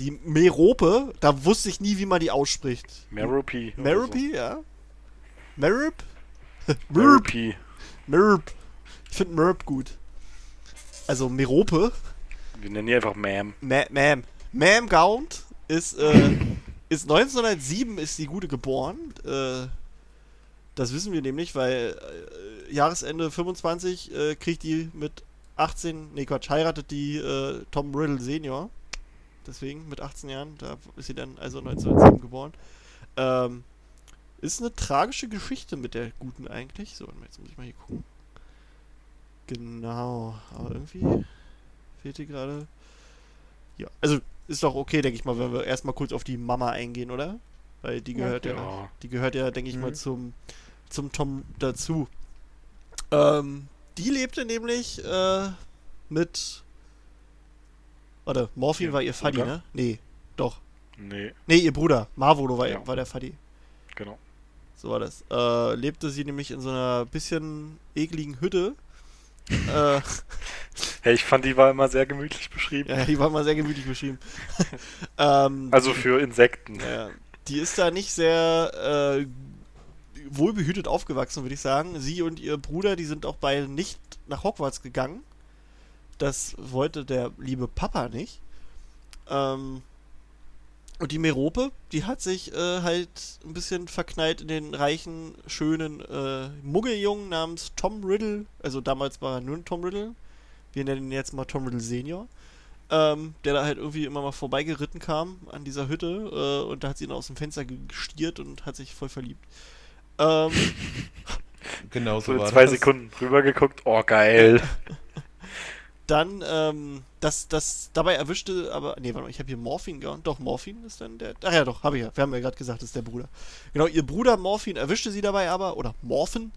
die Merope. Da wusste ich nie, wie man die ausspricht. Merope. Merope, ja. Merp? So. [LAUGHS] Merp. Merope. Merp. Ich finde Merp gut. Also Merope. Wir nennen die einfach Ma'am. Ma Ma'am. Ma'am Gaunt ist, äh, ist 1907 ist die Gute geboren. Äh, das wissen wir nämlich, weil äh, Jahresende 25 äh, kriegt die mit 18, nee Quatsch, heiratet die äh, Tom Riddle Senior. Deswegen mit 18 Jahren, da ist sie dann also 1907 geboren. Ähm, ist eine tragische Geschichte mit der Guten eigentlich. So, jetzt muss ich mal hier gucken. Genau, aber irgendwie fehlt hier gerade. Ja, also ist doch okay, denke ich mal, wenn wir erstmal kurz auf die Mama eingehen, oder? Weil die Ja, gehört ja, klar. die gehört ja, denke ich mal, Mhm. zum, zum Tom dazu. Ähm, die lebte nämlich äh, mit. Warte, Morphin Ihr war ihr Faddy, ne? Nee, doch. Nee, Nee, ihr Bruder. Marvolo war, Ja. war der Faddy. genau. So war das. Äh, lebte sie nämlich in so einer bisschen ekligen Hütte. [LAUGHS] äh, Hey, ich fand, die war immer sehr gemütlich beschrieben. ja, die war mal sehr gemütlich beschrieben. [LAUGHS] ähm, Also für Insekten. Ja, die ist da nicht sehr äh, wohlbehütet aufgewachsen, würde ich sagen. Sie und ihr Bruder, die sind auch beide nicht nach Hogwarts gegangen. Das wollte der liebe Papa nicht. Ähm, und die Merope, die hat sich äh, halt ein bisschen verknallt in den reichen, schönen äh, Muggeljungen namens Tom Riddle. Also damals war er nur Tom Riddle. Wir nennen ihn jetzt mal Tom Riddle Senior. Ähm, der da halt irgendwie immer mal vorbeigeritten kam an dieser Hütte äh, und da hat sie ihn aus dem Fenster gestiert und hat sich voll verliebt. Ähm, [LAUGHS] Genau so So war zwei das. Sekunden rübergeguckt. Oh, geil. [LAUGHS] dann, ähm, das, das, dabei erwischte, aber, nee, warte mal, ich habe hier Morphin gehabt. Doch, Morphin ist dann der, ach ja, doch, habe ich ja, wir haben ja gerade gesagt, das ist der Bruder. Genau, ihr Bruder Morphin erwischte sie dabei aber, oder Morphin,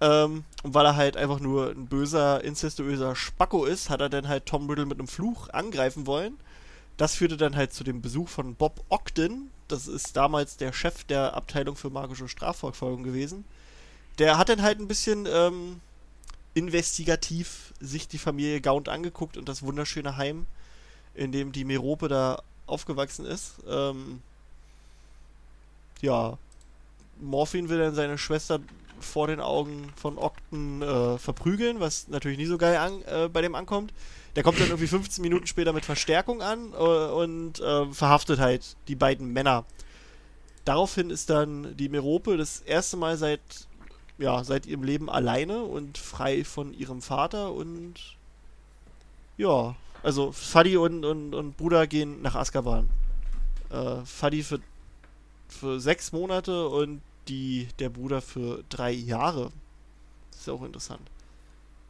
ähm, und weil er halt einfach nur ein böser, incestuöser Spacko ist, hat er dann halt Tom Riddle mit einem Fluch angreifen wollen. Das führte dann halt zu dem Besuch von Bob Ogden, das ist damals der Chef der Abteilung für magische Strafverfolgung gewesen. Der hat dann halt ein bisschen, ähm, investigativ sich die Familie Gaunt angeguckt und das wunderschöne Heim, in dem die Merope da aufgewachsen ist. Ähm, ja, Morphin will dann seine Schwester vor den Augen von Ogden äh, verprügeln, was natürlich nie so geil an, äh, bei dem ankommt. Der kommt dann irgendwie 15 Minuten später mit Verstärkung an äh, und äh, verhaftet halt die beiden Männer. Daraufhin ist dann die Merope das erste Mal seit ja, seit ihrem Leben alleine und frei von ihrem Vater und ja, also Fadi und, und, und Bruder gehen nach Azkaban. Äh, Fadi für, für sechs Monate und die, der Bruder für drei Jahre. Das ist ja auch interessant.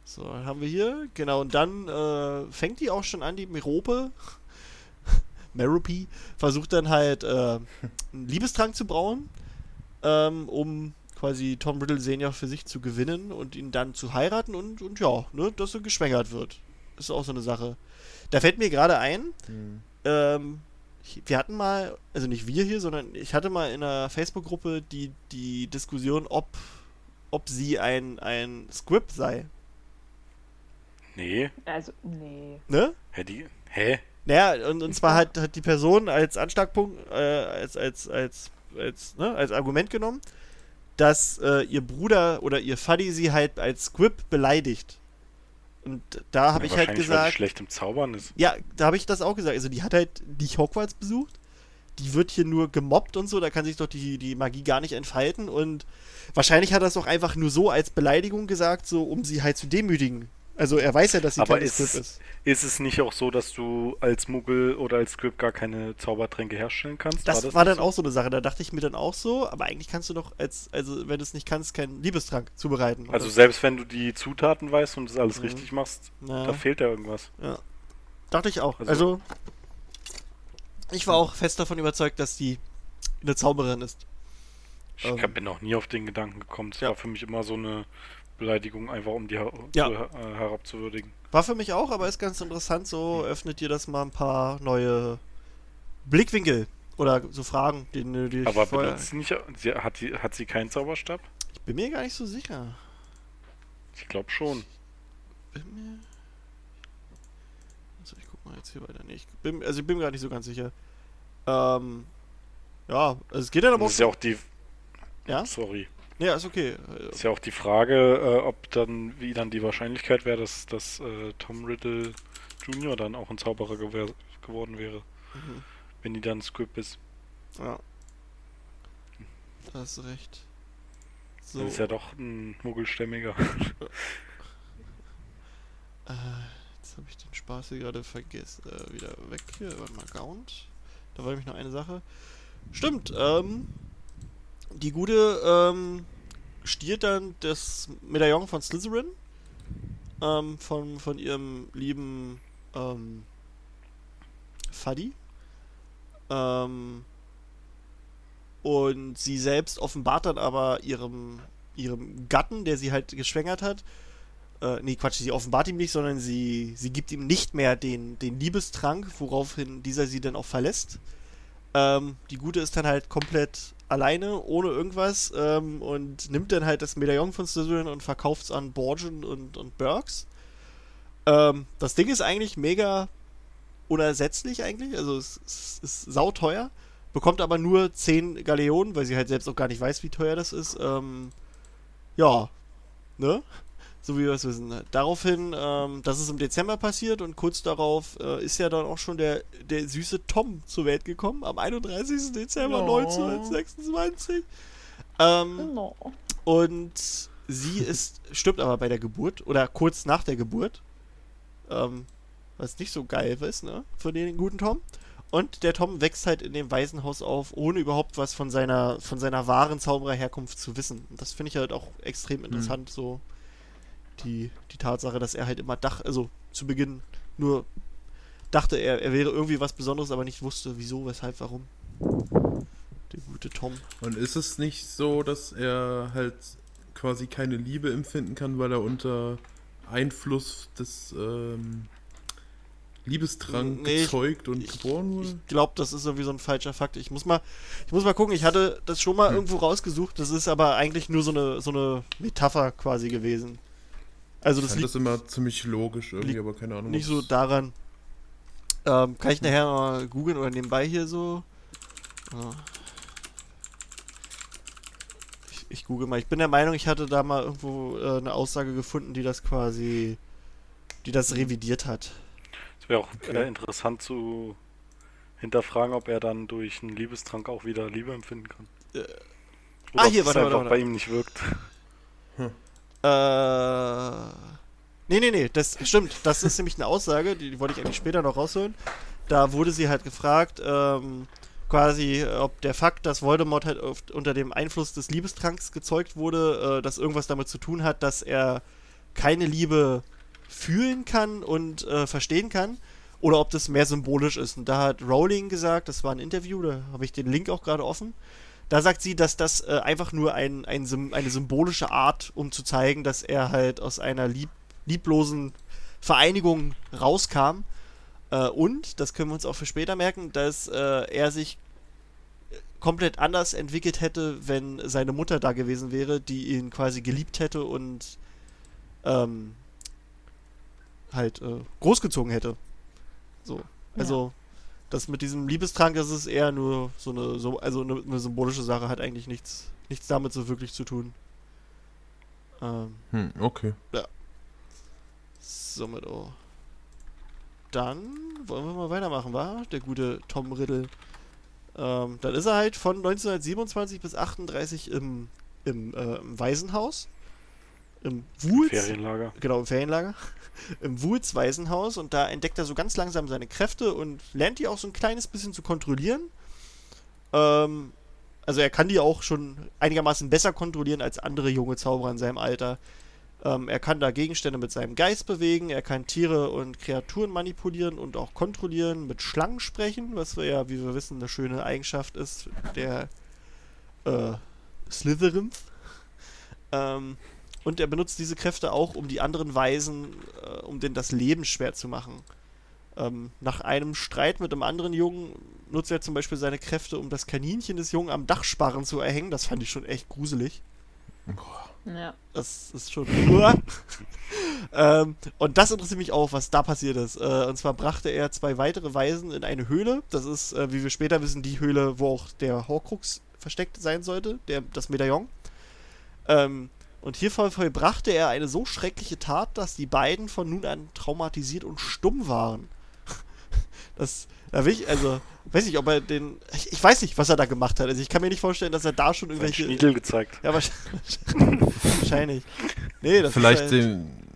So, dann haben wir hier, genau, und dann äh, fängt die auch schon an, die Merope. [LAUGHS] Merope versucht dann halt äh, einen Liebestrank zu brauen, ähm, um quasi Tom Riddle Senior für sich zu gewinnen und ihn dann zu heiraten und, und ja, ne, dass er geschwängert wird. Ist auch so eine Sache. Da fällt mir gerade ein, Hm. ähm, wir hatten mal, also nicht wir hier, sondern ich hatte mal in einer Facebook-Gruppe die, die Diskussion, ob, ob sie ein, ein Script sei. Nee. Also, nee. Ne? Hä, die, hä? Naja, und, und zwar hat, hat die Person als Anschlagpunkt, äh, als, als, als, als, ne, als Argument genommen, dass äh, ihr Bruder oder ihr Fuddy sie halt als Squib beleidigt. Und da habe Ja, ich halt wahrscheinlich, weil die gesagt, schlecht im Zaubern ist. ja, da habe ich das auch gesagt. Also die hat halt nicht Hogwarts besucht. Die wird hier nur gemobbt und so, da kann sich doch die, die Magie gar nicht entfalten. Und wahrscheinlich hat er es auch einfach nur so als Beleidigung gesagt, so um sie halt zu demütigen. Also er weiß ja, dass sie Aber ist ist. ist es nicht auch so, dass du als Muggel oder als Script gar keine Zaubertränke herstellen kannst? Das, das war dann auch so eine Sache. Da dachte ich mir dann auch so, aber eigentlich kannst du doch als, also wenn du es nicht kannst, keinen Liebestrank zubereiten. Also oder? selbst wenn du die Zutaten weißt und das alles Mhm. richtig machst, Ja. da fehlt ja irgendwas. Dachte ich auch. Also, Also- ich war auch fest davon überzeugt, dass die eine Zauberin ist. Ich Ähm. bin noch nie auf den Gedanken gekommen. Das Ja. war für mich immer so eine Beleidigung, einfach um die her Ja. zu, äh, herabzuwürdigen. War für mich auch, aber ist ganz interessant. So öffnet dir das mal ein paar neue Blickwinkel oder so Fragen, die, die ich Aber vorher. benutzt sie nicht, sie, hat, sie, hat sie keinen Zauberstab? Ich bin mir gar nicht so sicher. Ich glaube schon. Bin mir. Also ich guck mal jetzt hier weiter. Nee, ich bin, also ich bin mir gar nicht so ganz sicher. Ähm. Ja, also es geht dann aber Das auch. ist ja auch die. Ja? Sorry. Ja, ist okay. Ist ja auch die Frage, äh, ob dann, wie dann die Wahrscheinlichkeit wäre, dass, dass äh, Tom Riddle Jr. dann auch ein Zauberer gewer- geworden wäre, Mhm. wenn die dann Script ist. Ja. Da hast recht. So. Das ist ja doch ein Muggelstämmiger. [LAUGHS] Äh, jetzt habe ich den Spaß hier gerade vergessen. Äh, wieder weg hier. Warte mal, Gaunt. Da war nämlich noch eine Sache. Stimmt, ähm. Die gute, ähm, stiehlt dann das Medaillon von Slytherin. Ähm, von, von ihrem lieben, ähm, Fuddy. Ähm, und sie selbst offenbart dann aber ihrem, ihrem Gatten, der sie halt geschwängert hat, äh, nee, Quatsch, sie offenbart ihm nicht, sondern sie, sie gibt ihm nicht mehr den, den Liebestrank, woraufhin dieser sie dann auch verlässt. Ähm, die Gute ist dann halt komplett alleine, ohne irgendwas, ähm, und nimmt dann halt das Medaillon von Slytherin und verkauft es an Borgen und, und Burks. Ähm, das Ding ist eigentlich mega unersetzlich eigentlich, also es, es ist sauteuer, bekommt aber nur 10 Galeonen, weil sie halt selbst auch gar nicht weiß, wie teuer das ist. Ähm, ja, ne? So wie wir es wissen. Daraufhin, ähm, das ist im Dezember passiert und kurz darauf äh, ist ja dann auch schon der, der süße Tom zur Welt gekommen, am 31. Dezember Oh. 1926. Ähm, Genau. und sie ist, stirbt aber bei der Geburt oder kurz nach der Geburt. Ähm, was nicht so geil ist, ne? Für den guten Tom. Und der Tom wächst halt in dem Waisenhaus auf, ohne überhaupt was von seiner, von seiner wahren Zaubererherkunft zu wissen. Und das finde ich halt auch extrem interessant, so die, die Tatsache, dass er halt immer dachte, also zu Beginn nur dachte, er, er wäre irgendwie was Besonderes, aber nicht wusste, wieso, weshalb, warum. Der gute Tom. Und ist es nicht so, dass er halt quasi keine Liebe empfinden kann, weil er unter Einfluss des ähm, Liebestrank Nee, gezeugt und ich- geboren wurde? Ich glaube, das ist irgendwie so ein falscher Fakt. Ich muss mal, ich muss mal gucken. Ich hatte das schon mal Hm. irgendwo rausgesucht. Das ist aber eigentlich nur so eine, so eine Metapher quasi gewesen. Also Ich das das immer ziemlich logisch irgendwie, liegt aber keine Ahnung. nicht so daran. Ähm, kann ich nachher mal googeln oder nebenbei hier so. Ich, ich google mal. Ich bin der Meinung, ich hatte da mal irgendwo äh, eine Aussage gefunden, die das quasi, die das revidiert hat. Es wäre auch Okay. äh, interessant zu hinterfragen, ob er dann durch einen Liebestrank auch wieder Liebe empfinden kann. Äh, Oder ah, ob hier, es warte, einfach warte, bei warte. ihm nicht wirkt. Äh. Nee, nee, nee, das stimmt. Das ist nämlich eine Aussage, die, die wollte ich eigentlich später noch rausholen. Da wurde sie halt gefragt, ähm, quasi, ob der Fakt, dass Voldemort halt oft unter dem Einfluss des Liebestranks gezeugt wurde, äh, das irgendwas damit zu tun hat, dass er keine Liebe fühlen kann und äh, verstehen kann. Oder ob das mehr symbolisch ist. Und da hat Rowling gesagt, das war ein Interview, da habe ich den Link auch gerade offen. Da sagt sie, dass das äh, einfach nur ein, ein, eine symbolische Art, um zu zeigen, dass er halt aus einer lieb lieblosen Vereinigung rauskam. Äh, und, das können wir uns auch für später merken, dass äh, er sich komplett anders entwickelt hätte, wenn seine Mutter da gewesen wäre, die ihn quasi geliebt hätte und ähm, halt äh, großgezogen hätte. So. Also, das mit diesem Liebestrank, das ist eher nur so eine, so, also eine, eine symbolische Sache, hat eigentlich nichts, nichts damit so wirklich zu tun. Ähm, Hm, okay. somit oh. Dann wollen wir mal weitermachen, war? Der gute Tom Riddle. Ähm, dann ist er halt von 1927 bis 38 im, im, äh, im Waisenhaus. Im Woods. Ferienlager. Genau, im Ferienlager. [LAUGHS] Im Woods Waisenhaus und da entdeckt er so ganz langsam seine Kräfte und lernt die auch so ein kleines bisschen zu kontrollieren. Ähm, also er kann die auch schon einigermaßen besser kontrollieren als andere junge Zauberer in seinem Alter. Ähm, er kann da Gegenstände mit seinem Geist bewegen, er kann Tiere und Kreaturen manipulieren und auch kontrollieren, mit Schlangen sprechen, was ja, wie wir wissen, eine schöne Eigenschaft ist der äh, Slytherins. [LAUGHS] Ähm, und er benutzt diese Kräfte auch, um die anderen Weisen, äh, um denen das Leben schwer zu machen. Ähm, nach einem Streit mit einem anderen Jungen nutzt er zum Beispiel seine Kräfte, um das Kaninchen des Jungen am Dachsparren zu erhängen. Das fand ich schon echt gruselig. Ja. Das ist schon. [LAUGHS] ähm, und das interessiert mich auch, was da passiert ist. Äh, und zwar brachte er zwei weitere Weisen in eine Höhle. Das ist, äh, wie wir später wissen, die Höhle, wo auch der Horcrux versteckt sein sollte, der, das Medaillon. Ähm, und hiervon vollbrachte er eine so schreckliche Tat, dass die beiden von nun an traumatisiert und stumm waren. [LAUGHS] Das, da will ich, also, weiß nicht, ob er den, ich, ich weiß nicht, was er da gemacht hat. Also ich kann mir nicht vorstellen, dass er da schon irgendwelche, Schniedel gezeigt. ja, wahrscheinlich. [LAUGHS] wahrscheinlich. Nee, das Vielleicht, ist halt, den,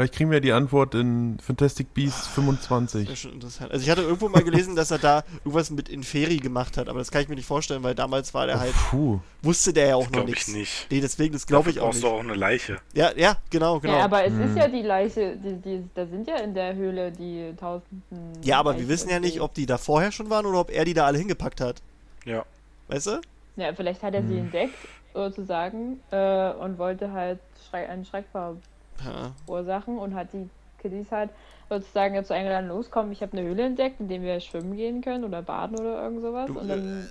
vielleicht kriegen wir die Antwort in Fantastic Beasts das 25. ist schon interessant. Also ich hatte irgendwo mal gelesen, dass er da irgendwas mit Inferi gemacht hat, aber das kann ich mir nicht vorstellen, weil damals war der halt, Puh. wusste der ja auch noch Glaube nichts. ich nicht. Nee, deswegen, das glaube ich auch brauchst nicht. du auch eine Leiche. Ja, ja, genau, genau. Ja, aber es Hm. ist ja die Leiche, die, die, da sind ja in der Höhle die tausenden. ja, aber wir Leichen wissen ja nicht, ob die da vorher schon waren oder ob er die da alle hingepackt hat. Ja. Weißt du? Ja, vielleicht hat er sie Hm. entdeckt, sozusagen, äh, und wollte halt Schrei einen Schreck Ja. verursachen und hat die Kiddies halt sozusagen dazu eingeladen, los, komm, ich habe eine Höhle entdeckt, in der wir schwimmen gehen können oder baden oder irgend sowas. Du, und dann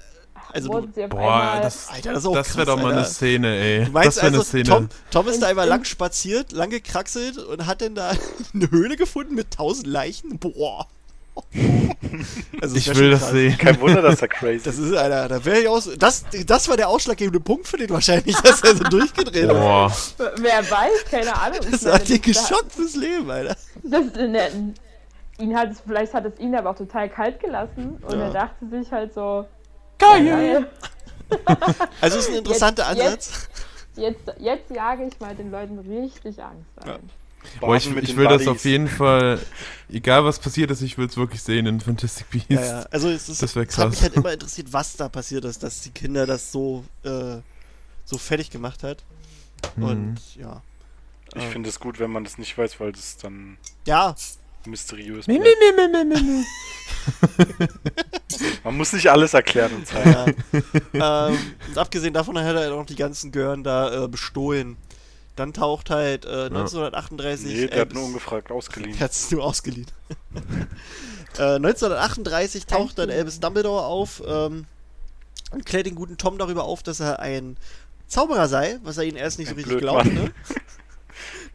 Also, wurden sie auf Boah, einmal, das, Alter, das ist auch das wäre doch mal eine Alter. Szene, ey. Du meinst das wäre also, eine Szene. Tom, Tom ist da In- einmal in- lang spaziert, lang gekraxelt und hat dann da [LAUGHS] eine Höhle gefunden mit tausend Leichen? Boah. [LAUGHS] Also, ich will das krass. sehen. Kein Wunder, dass er crazy Das ist. ist, Alter, da wäre ich aus. Das, das war der ausschlaggebende Punkt für den wahrscheinlich, [LAUGHS] dass er so durchgedreht ist. Boah. wer weiß, keine Ahnung. Das hat dir geschockt fürs Leben, Alter. Das, ne, ihn hat es, vielleicht hat es ihn aber auch total kalt gelassen und Ja. er dachte sich halt so, Geil! [LAUGHS] Also ist ein interessanter Jetzt- Ansatz. jetzt, jetzt jage ich mal den Leuten richtig Angst ein. Boah, ich, ich will das Buddies. auf jeden Fall, egal was passiert ist, ich will es wirklich sehen in Fantastic Beasts. Ja, ja. Also es, ist, Das wär es hat mich krass. halt immer [LAUGHS] interessiert, was da passiert ist, dass die Kinder das so, äh, so fertig gemacht hat. Mhm. Und ja. Ich Ähm, finde es gut, wenn man das nicht weiß, weil das dann Ja, mysteriös bleibt. [LAUGHS] Man muss nicht alles erklären und [LAUGHS] zeigen. ja. ähm, und abgesehen davon hat er auch die ganzen Gören da äh, bestohlen. Dann taucht halt äh, 1938. Nee, der hat nur ungefragt ausgeliehen. [LAUGHS] Er hat es nur ausgeliehen. [LAUGHS] äh, 1938 taucht dann Elvis Dumbledore auf ähm, und klärt den guten Tom darüber auf, dass er ein Zauberer sei, was er ihnen erst nicht so Ein richtig Blödmann. glaubt.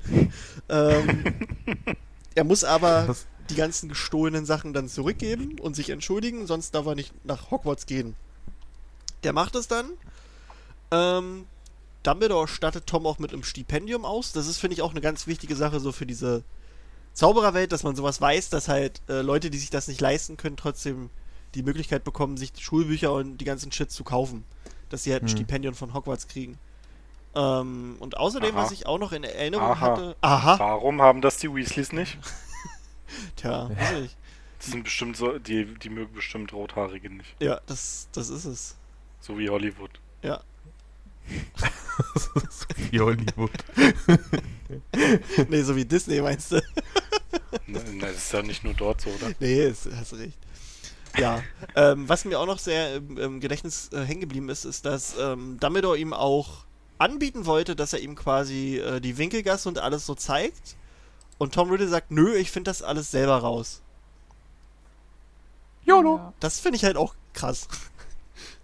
Ne? [LAUGHS] ähm, er muss aber Was? die ganzen gestohlenen Sachen dann zurückgeben und sich entschuldigen, sonst darf er nicht nach Hogwarts gehen. Der macht es dann. Ähm, Dumbledore stattet Tom auch mit einem Stipendium aus. Das ist, finde ich, auch eine ganz wichtige Sache so für diese Zaubererwelt, dass man sowas weiß, dass halt äh, Leute, die sich das nicht leisten können, trotzdem die Möglichkeit bekommen, sich Schulbücher und die ganzen Shit zu kaufen. Dass sie halt ein Hm. Stipendium von Hogwarts kriegen. Ähm, und außerdem, Aha. was ich auch noch in Erinnerung Aha. hatte. Aha! Warum haben das die Weasleys nicht? [LAUGHS] Tja, weiß ich. Die sind bestimmt so, die, die mögen bestimmt Rothaarige nicht. Ja, das, das ist es. So wie Hollywood. Ja. So wie Hollywood. [LAUGHS] Nee, so wie Disney meinst du? Na, na, das ist ja nicht nur dort so, oder? Nee, ist, hast du recht. Ja, ähm, was mir auch noch sehr im, im Gedächtnis äh, hängen geblieben ist, ist, dass ähm, Dumbledore ihm auch anbieten wollte, dass er ihm quasi äh, die Winkelgasse und alles so zeigt. Und Tom Riddle sagt, nö, ich finde das alles selber raus. YOLO. Ja. Das finde ich halt auch krass.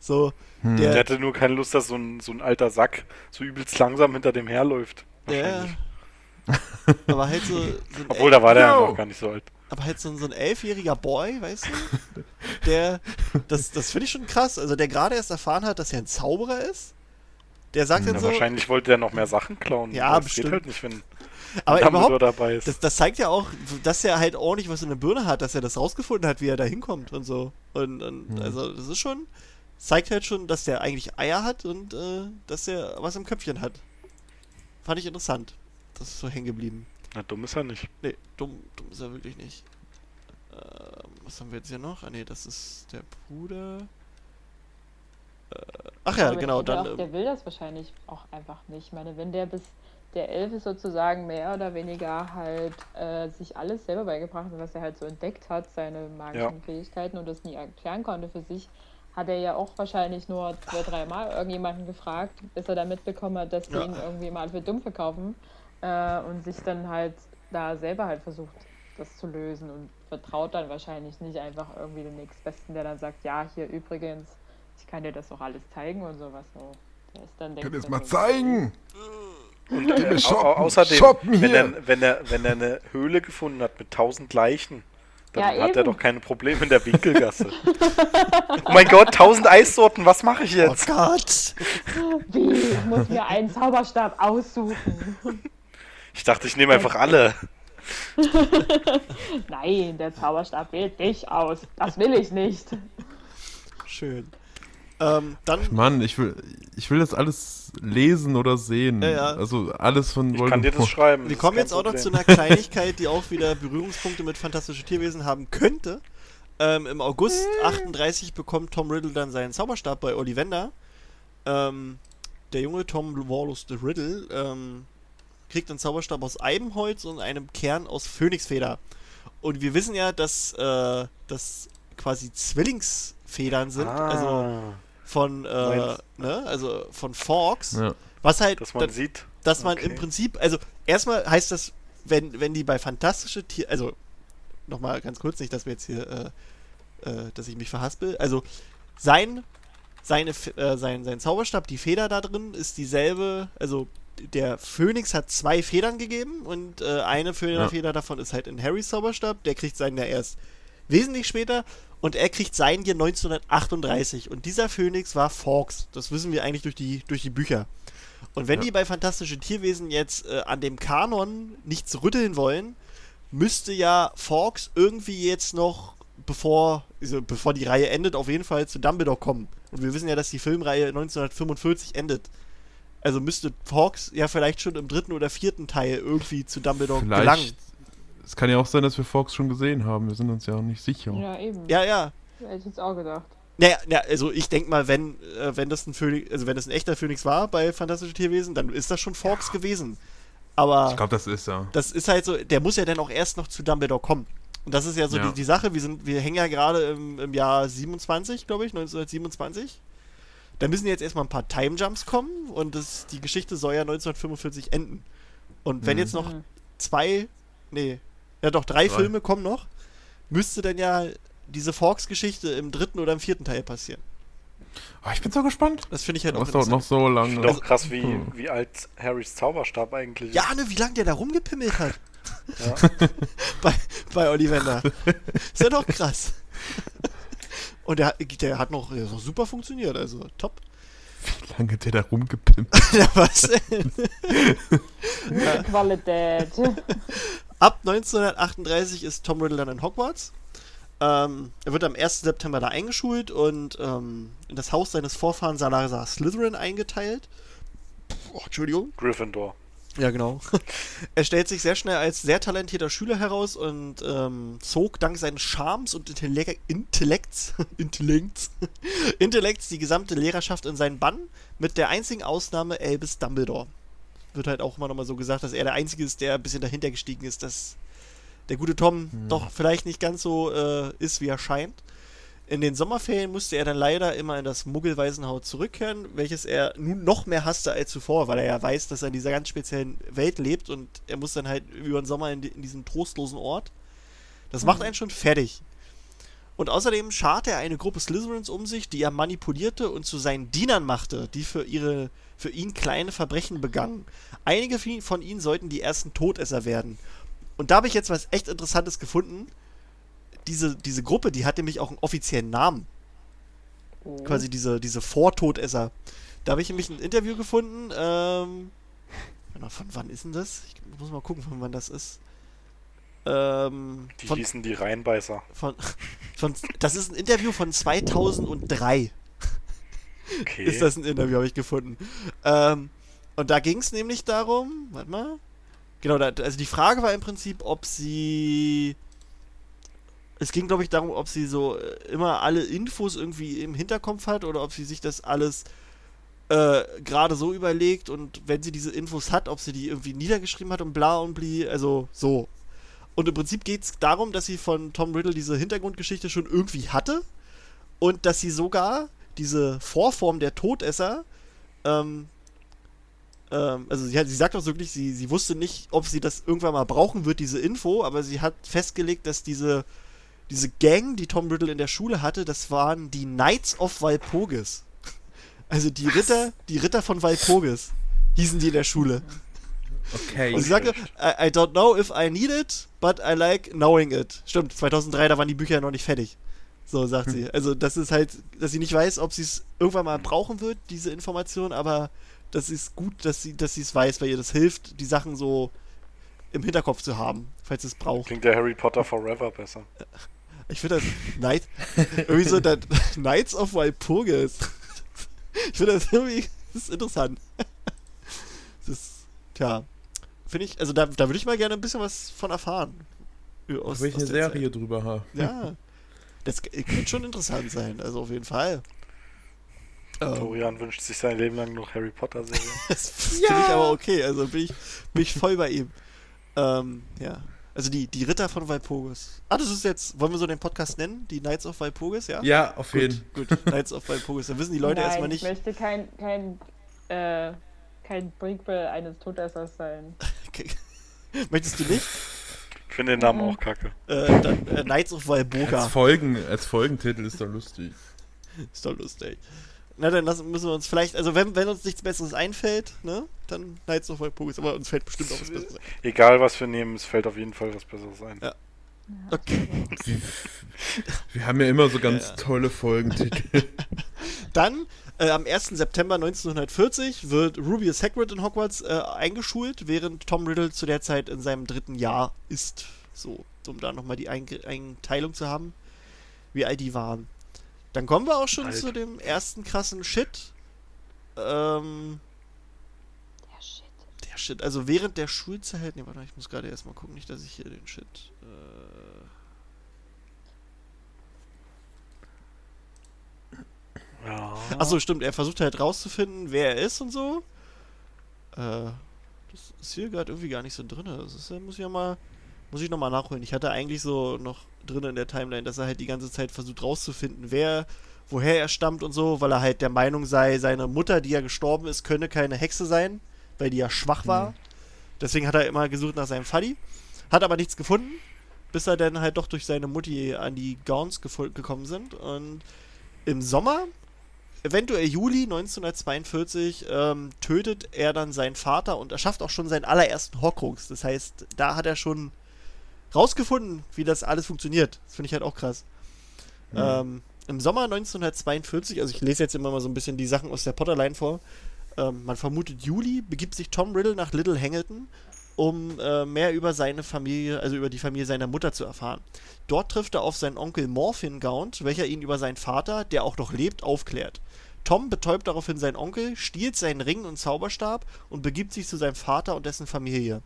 So, Hm. Der- Der hatte nur keine Lust, dass so ein, so ein alter Sack so übelst langsam hinter dem herläuft. Wahrscheinlich. aber halt so, so ein [LAUGHS] Obwohl, da war der ja noch gar nicht so alt. aber halt so, ein- so ein elfjähriger Boy, weißt du? Der, das, das finde ich schon krass. Also der gerade erst erfahren hat, dass er ein Zauberer ist. Der sagt Ja, dann Ja, so, wahrscheinlich wollte er noch mehr Sachen klauen. Ja, aber das bestimmt. geht halt nicht, wenn aber Dumbledore überhaupt, dabei ist. das, das zeigt ja auch, dass er halt ordentlich was in der Birne hat, dass er das rausgefunden hat, wie er da hinkommt und so. Und, und Hm. also das ist schon, zeigt halt schon, dass der eigentlich Eier hat und äh, dass er was im Köpfchen hat. Fand ich interessant. Das ist so hängen geblieben. Na, dumm ist er nicht. Nee, dumm, dumm ist er wirklich nicht. Ähm, was haben wir jetzt hier noch? Ah nee, das ist der Bruder. Äh, ach ja, Aber genau, dann. der Ähm, will das wahrscheinlich auch einfach nicht. Ich meine, wenn der bis der Elf ist sozusagen mehr oder weniger halt äh, sich alles selber beigebracht hat, was er halt so entdeckt hat, seine magischen Ja. Fähigkeiten und das nie erklären konnte für sich, hat er ja auch wahrscheinlich nur zwei, dreimal irgendjemanden gefragt, bis er dann mitbekommen hat, dass die Ja. ihn irgendwie mal für dumm verkaufen äh, und sich dann halt da selber halt versucht, das zu lösen und vertraut dann wahrscheinlich nicht einfach irgendwie dem Nächstbesten, der dann sagt, ja, hier übrigens, ich kann dir das doch alles zeigen und sowas so. Der ist dann denkt ihr es er mal zeigen? Und Gib mir äh, shoppen, au außerdem, shoppen wenn er, wenn, er, wenn er eine Höhle gefunden hat mit tausend Leichen, dann Ja, hat er doch keine Probleme in der Winkelgasse. oh mein Gott, tausend Eissorten, was mache ich oh jetzt? Gott! Wie? Ich muss mir einen Zauberstab aussuchen. Ich dachte, ich nehme einfach alle. [LAUGHS] Nein, der Zauberstab wählt dich aus. Das will ich nicht. Schön. Ähm, dann. Mann, ich will, ich will das alles lesen oder sehen. Ja, ja. Also alles von Ich kann dir das schreiben. Wir das kommen jetzt auch noch zu einer Kleinigkeit, die auch wieder Berührungspunkte mit fantastischen Tierwesen haben könnte. Ähm, Im August 38 bekommt Tom Riddle dann seinen Zauberstab bei Ollivander. Ähm, der junge Tom Warlus de Riddle ähm, kriegt einen Zauberstab aus Eibenholz und einem Kern aus Phönixfeder. Und wir wissen ja, dass äh, das quasi Zwillingsfedern sind, also ah, von äh, ne, also von Forks. Ja. Was halt dass man da- sieht. dass man Okay. im Prinzip, also erstmal heißt das, wenn, wenn die bei fantastische Tier, also nochmal ganz kurz, nicht, dass wir jetzt hier, äh, äh, dass ich mich verhaspel, also sein seine, äh, sein, sein Zauberstab, die Feder da drin, ist dieselbe, also der Phönix hat zwei Federn gegeben und äh, eine Feder, Ja. Feder davon ist halt in Harrys Zauberstab, der kriegt seinen ja erst wesentlich später und er kriegt seinen hier 1938 und dieser Phönix war Fawkes, das wissen wir eigentlich durch die, durch die Bücher. Und wenn Ja. die bei Fantastische Tierwesen jetzt äh, an dem Kanon nichts rütteln wollen, müsste ja Fawkes irgendwie jetzt noch, bevor, also bevor die Reihe endet, auf jeden Fall zu Dumbledore kommen. Und wir wissen ja, dass die Filmreihe 1945 endet. Also müsste Fawkes ja vielleicht schon im dritten oder vierten Teil irgendwie zu Dumbledore gelangen. Es kann ja auch sein, dass wir Fox schon gesehen haben. Wir sind uns ja auch nicht sicher. Ja, eben. Ja, ja. Hätte ich jetzt auch gedacht. Naja, ja, also ich denke mal, wenn, äh, wenn das ein Phönix, also wenn das ein echter Phönix war bei Fantastische Tierwesen, dann ist das schon Fawkes gewesen. Aber Ich glaube, das ist ja. das ist halt so, der muss ja dann auch erst noch zu Dumbledore kommen. Und das ist ja so Ja. Die, die Sache, wir, sind, wir hängen ja gerade im, im Jahr 27, glaube ich, 1927. Da müssen jetzt erstmal ein paar Timejumps kommen und das, die Geschichte soll ja 1945 enden. Und wenn Mhm. jetzt noch Mhm. zwei, nee, ja doch, drei, Drei. Filme kommen noch, müsste dann ja diese Forks-Geschichte im dritten oder im vierten Teil passieren. Ah, ich bin so gespannt. Das finde ich halt auch Das dauert noch so Ich lange. finde Also- auch krass, wie, Hm. wie alt Harrys Zauberstab eigentlich Ja, ne, wie lange der da rumgepimmelt hat ist. Ja. [LAUGHS] bei, bei Ollivander. ist ja doch krass. Und der, der hat noch, der hat noch super funktioniert, also top. Wie lange der da rumgepimpt. [LAUGHS] Ja, was denn? Qualität. Ab 1938 ist Tom Riddle dann in Hogwarts. Ähm, er wird am 1. September da eingeschult und ähm, in das Haus seines Vorfahren Salazar Slytherin eingeteilt. Oh, Entschuldigung. Gryffindor. Ja, genau. [LAUGHS] er stellt sich sehr schnell als sehr talentierter Schüler heraus und ähm, zog dank seines Charmes und Intelle Intellekts, [LAUGHS] Intellekts, [LAUGHS] Intellekts die gesamte Lehrerschaft in seinen Bann, mit der einzigen Ausnahme Albus Dumbledore. Wird halt auch immer nochmal so gesagt, dass er der Einzige ist, der ein bisschen dahinter gestiegen ist, dass der gute Tom doch vielleicht nicht ganz so äh, ist, wie er scheint. In den Sommerferien musste er dann leider immer in das Muggelwaisenhaus zurückkehren, welches er nun noch mehr hasste als zuvor, weil er ja weiß, dass er in dieser ganz speziellen Welt lebt und er muss dann halt über den Sommer in, in diesem trostlosen Ort. Das macht einen schon fertig. Und außerdem scharte er eine Gruppe Slytherins um sich, die er manipulierte und zu seinen Dienern machte, die für ihre für ihn kleine Verbrechen begangen. Einige von- ihnen sollten die ersten Todesser werden. Und da habe ich jetzt was echt Interessantes gefunden. Diese, diese Gruppe, die hat nämlich auch einen offiziellen Namen. Oh. Quasi diese, diese Vortodesser. Da habe ich nämlich ein Interview gefunden. Ähm, warte mal, von wann ist denn das? Ich muss mal gucken, von wann das ist. Ähm, Die von, hießen die Rheinbeißer. von, [LAUGHS] von, das ist ein Interview von 2003. Okay. Ist das ein Interview, habe ich gefunden. Ähm, und da ging es nämlich darum, warte mal. Genau, da, also die Frage war im Prinzip, ob sie. Es ging, glaube ich, darum, ob sie so äh, immer alle Infos irgendwie im Hinterkopf hat oder ob sie sich das alles äh, gerade so überlegt und wenn sie diese Infos hat, ob sie die irgendwie niedergeschrieben hat und bla und bli, also so. Und im Prinzip geht es darum, dass sie von Tom Riddle diese Hintergrundgeschichte schon irgendwie hatte und dass sie sogar diese Vorform der Todesser, ähm, ähm, also sie, hat, sie sagt auch wirklich, sie, sie wusste nicht, ob sie das irgendwann mal brauchen wird, diese Info, aber sie hat festgelegt, dass diese, diese Gang, die Tom Riddle in der Schule hatte, das waren die Knights of Walpurgis. [LAUGHS] Also die Ritter, die Ritter von Walpurgis hießen die in der Schule. Okay. Und sie sagte, I, I don't know if I need it, but I like knowing it. Stimmt, 2003, da waren die Bücher ja noch nicht fertig. So sagt sie. Also das ist halt, dass sie nicht weiß, ob sie es irgendwann mal brauchen wird, diese Information, aber das ist gut, dass sie dass sie es weiß, weil ihr das hilft, die Sachen so im Hinterkopf zu haben, falls es braucht. Klingt der Harry Potter Forever besser. Ich finde das Knight, irgendwie so das Knights of Walpurgis. Ich finde das irgendwie das ist interessant. Das ist, tja, finde ich, also da, da würde ich mal gerne ein bisschen was von erfahren. Aus, Da will ich eine Serie drüber haben. Zeit. Ja. [LAUGHS] Das könnte schon interessant sein, also auf jeden Fall. Ähm, Florian wünscht sich sein Leben lang noch Harry Potter Serie. [LAUGHS] das finde ich aber okay, also bin ich, bin ich voll bei ihm. Ähm, ja. Also die, die Ritter von Walpurgis. Ah, das ist jetzt, wollen wir so den Podcast nennen? Die Knights of Walpurgis, ja? Ja, auf jeden Gut, gut. Knights of Walpurgis. Dann wissen die Leute Nein, erstmal nicht. Ich möchte kein, kein, äh, kein Prequel eines Todessers sein. [LAUGHS] Okay. Möchtest du nicht? Ich finde den Namen auch kacke. Äh, dann äh, Knights of Als, Walburga. Folgen, als Folgentitel ist doch lustig. Ist doch lustig. Na, dann lassen, müssen wir uns vielleicht, also wenn, wenn uns nichts Besseres einfällt, ne, dann Knights of Walpurgis, aber uns fällt bestimmt auch was Besseres ein. Egal was wir nehmen, es fällt auf jeden Fall was Besseres ein. Ja. Okay. Wir, wir haben ja immer so ganz Ja. tolle Folgentitel. [LAUGHS] Dann, äh, am 1. September 1940 wird Rubius Hagrid in Hogwarts äh, eingeschult, während Tom Riddle zu der Zeit in seinem dritten Jahr ist. So, um da nochmal die Einge- Einteilung zu haben, wie alt die waren. Dann kommen wir auch schon Alt. zu dem ersten krassen Shit. Ähm, Ja, shit. der Shit, also während der Schulzeit. Ne, warte, ich muss gerade erstmal gucken, nicht, dass ich hier den Shit. Äh, Ja. Achso, stimmt, er versucht halt rauszufinden, wer er ist und so. Äh, das ist hier gerade irgendwie gar nicht so drin. Das ist, muss ich ja mal, muss ich nochmal nachholen. Ich hatte eigentlich so noch drin in der Timeline, dass er halt die ganze Zeit versucht rauszufinden, wer, woher er stammt und so, weil er halt der Meinung sei, seine Mutter, die ja gestorben ist, könne keine Hexe sein, weil die ja schwach war. Deswegen hat er immer gesucht nach seinem Faddy. Hat aber nichts gefunden, bis er dann halt doch durch seine Mutti an die Gauns gefol- gekommen sind. Und im Sommer eventuell Juli 1942 ähm, tötet er dann seinen Vater und erschafft auch schon seinen allerersten Horcrux. Das heißt, da hat er schon rausgefunden, wie das alles funktioniert. Das finde ich halt auch krass. Ähm, Im Sommer 1942, also ich lese jetzt immer mal so ein bisschen die Sachen aus der Potterline vor, ähm, man vermutet Juli, begibt sich Tom Riddle nach Little Hangleton, um äh, mehr über seine Familie, also über die Familie seiner Mutter zu erfahren. Dort trifft er auf seinen Onkel Morphin Gaunt, welcher ihn über seinen Vater, der auch noch lebt, aufklärt. Tom betäubt daraufhin seinen Onkel, stiehlt seinen Ring und Zauberstab und begibt sich zu seinem Vater und dessen Familie.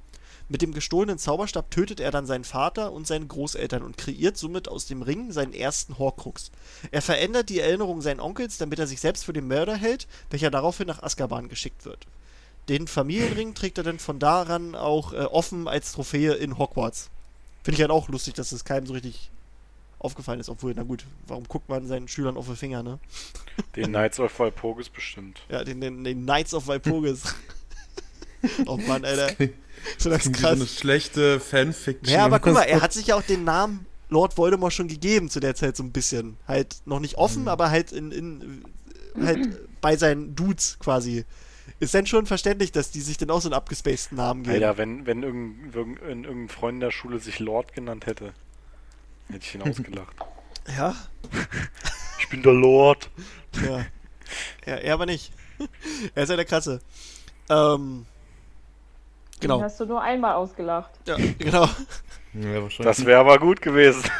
Mit dem gestohlenen Zauberstab tötet er dann seinen Vater und seine Großeltern und kreiert somit aus dem Ring seinen ersten Horcrux. Er verändert die Erinnerung seines Onkels, damit er sich selbst für den Mörder hält, welcher daraufhin nach Azkaban geschickt wird. Den Familienring trägt er dann von daran auch äh, offen als Trophäe in Hogwarts. Finde ich halt auch lustig, dass das keinem so richtig aufgefallen ist, obwohl, na gut, warum guckt man seinen Schülern auf die Finger, ne? Den Knights of Walpurgis bestimmt. Ja, den, den, den Knights of Walpurgis. [LAUGHS] oh Mann, Alter. klingt- So das Klingt ist so eine krass. schlechte Fanfiction. Ja, aber guck mal, er [LAUGHS] hat sich ja auch den Namen Lord Voldemort schon gegeben zu der Zeit so ein bisschen. Halt noch nicht offen, Mhm. aber halt in, in halt bei seinen Dudes quasi. Ist dann schon verständlich, dass die sich dann auch so einen abgespaceden Namen geben. Alter, wenn, wenn irgendein, irgendein, irgendein Freund in der Schule sich Lord genannt hätte, hätte ich ihn [LAUGHS] ausgelacht. Ja, [LAUGHS] Ich bin der Lord. ja. ja er aber nicht. [LAUGHS] er ist ja der Krasse. Ähm, Den genau. hast du nur einmal ausgelacht. Ja, genau. Ja, wahrscheinlich. Das wäre aber gut gewesen.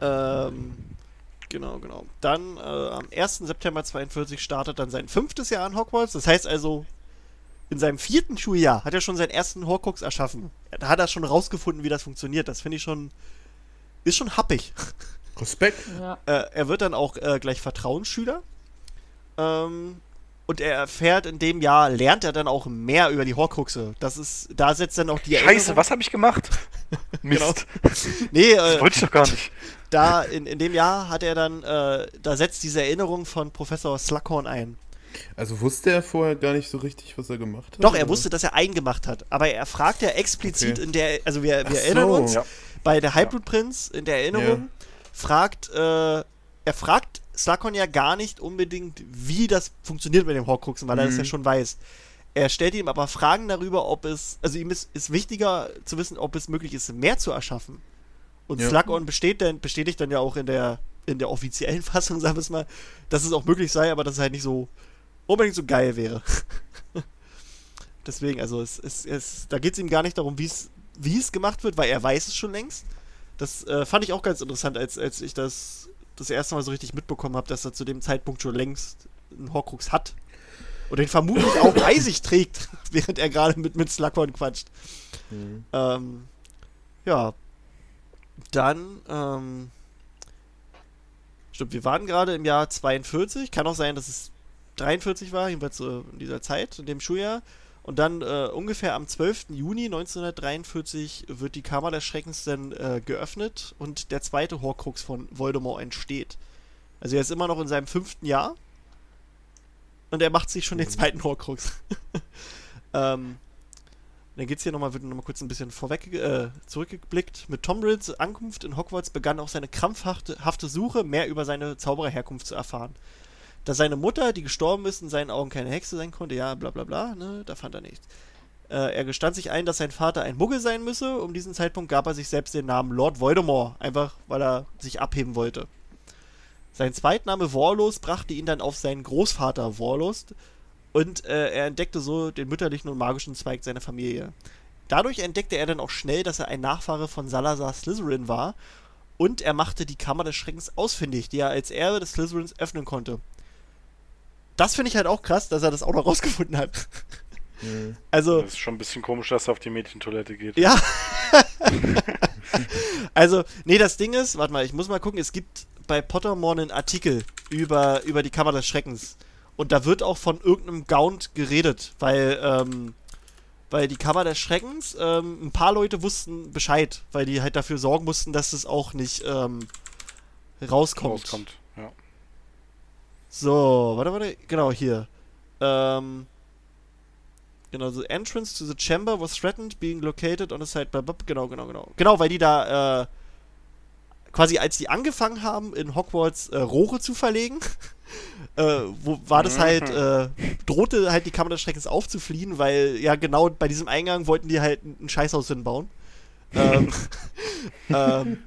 Ähm, genau, genau. Dann äh, am 1. September 42 startet dann sein fünftes Jahr an Hogwarts. Das heißt also, in seinem vierten Schuljahr hat er schon seinen ersten Horcrux erschaffen. Da hat er schon rausgefunden, wie das funktioniert. Das finde ich schon. Ist schon happig. Respekt. Ja. Äh, er wird dann auch äh, gleich Vertrauensschüler. Ähm, und er erfährt in dem Jahr, lernt er dann auch mehr über die Horcruxe. Das ist, da setzt dann auch die Scheiße, Erinnerung- was habe ich gemacht? [LAUGHS] Mist. Nee, Das äh, wollte ich doch gar nicht. [LAUGHS] da in, in dem Jahr hat er dann, äh, da setzt diese Erinnerung von Professor Slughorn ein. Also wusste er vorher gar nicht so richtig, was er gemacht hat? Doch, er oder? wusste, dass er eingemacht hat. Aber er fragt ja explizit Okay. in der, also wir, wir erinnern so. uns, Ja. bei der Halbblutprinz in der Erinnerung, fragt, äh, er fragt Slughorn ja gar nicht unbedingt, wie das funktioniert mit dem Horcruxen, weil er das Mhm. ja schon weiß. Er stellt ihm aber Fragen darüber, ob es, also ihm ist, ist wichtiger zu wissen, ob es möglich ist, mehr zu erschaffen. Und Ja. Slughorn besteht dann, bestätigt dann ja auch in der, in der offiziellen [LAUGHS] Fassung, sagen wir es mal, dass es auch möglich sei, aber dass es halt nicht so unbedingt so geil wäre. [LAUGHS] Deswegen, also es, es, es, da geht es ihm gar nicht darum, wie es wie es gemacht wird, weil er weiß es schon längst. Das äh, fand ich auch ganz interessant, als, als ich das das erste Mal so richtig mitbekommen habe, dass er zu dem Zeitpunkt schon längst einen Horcrux hat. Und den vermutlich auch [LAUGHS] bei sich trägt, während er gerade mit, mit Slughorn quatscht. Mhm. Ähm, ja. Dann, ähm, stimmt, wir waren gerade im Jahr 42. Kann auch sein, dass es 43 war, jedenfalls äh, in dieser Zeit, in dem Schuljahr. Und dann äh, ungefähr am 12. Juni 1943 wird die Kammer des Schreckens dann äh, geöffnet und der zweite Horcrux von Voldemort entsteht. Also er ist immer noch in seinem fünften Jahr und er macht sich schon den zweiten Horcrux. [LAUGHS] ähm, Dann geht's hier nochmal, wird nochmal kurz ein bisschen vorweg äh, zurückgeblickt. Mit Tom Riddles Ankunft in Hogwarts begann auch seine krampfhafte hafte Suche, mehr über seine Zaubererherkunft zu erfahren. Dass seine Mutter, die gestorben ist, in seinen Augen keine Hexe sein konnte, ja, bla bla bla, ne, da fand er nichts. Äh, er gestand sich ein, dass sein Vater ein Muggel sein müsse. Um diesen Zeitpunkt gab er sich selbst den Namen Lord Voldemort, einfach weil er sich abheben wollte. Sein Zweitname Warlos brachte ihn dann auf seinen Großvater Warlos und äh, er entdeckte so den mütterlichen und magischen Zweig seiner Familie. Dadurch entdeckte er dann auch schnell, dass er ein Nachfahre von Salazar Slytherin war und er machte die Kammer des Schreckens ausfindig, die er als Erbe des Slytherins öffnen konnte. Das finde ich halt auch krass, dass er das auch noch [LAUGHS] rausgefunden hat. Mhm. Also, Das ist schon ein bisschen komisch, dass er auf die Mädchentoilette geht. ja. [LAUGHS] also, nee, das Ding ist, warte mal, ich muss mal gucken, es gibt bei Pottermore einen Artikel über, über die Kammer des Schreckens. Und da wird auch von irgendeinem Gaunt geredet, weil, ähm, weil die Kammer des Schreckens, ähm, ein paar Leute wussten Bescheid, weil die halt dafür sorgen mussten, dass es auch nicht ähm, rauskommt. Rauskommt. Ja. So, warte, warte, genau, hier. Ähm, genau, the entrance to the chamber was threatened, being located on the side, blah, blah, genau, genau, genau. Genau, weil die da, äh, quasi als die angefangen haben, in Hogwarts äh, Rohre zu verlegen, [LAUGHS] äh, wo war das halt, äh, drohte halt die Kammer des Schreckens aufzufliehen, weil ja genau bei diesem Eingang wollten die halt ein ein Scheißhaus hinbauen. ähm, [LAUGHS] ähm,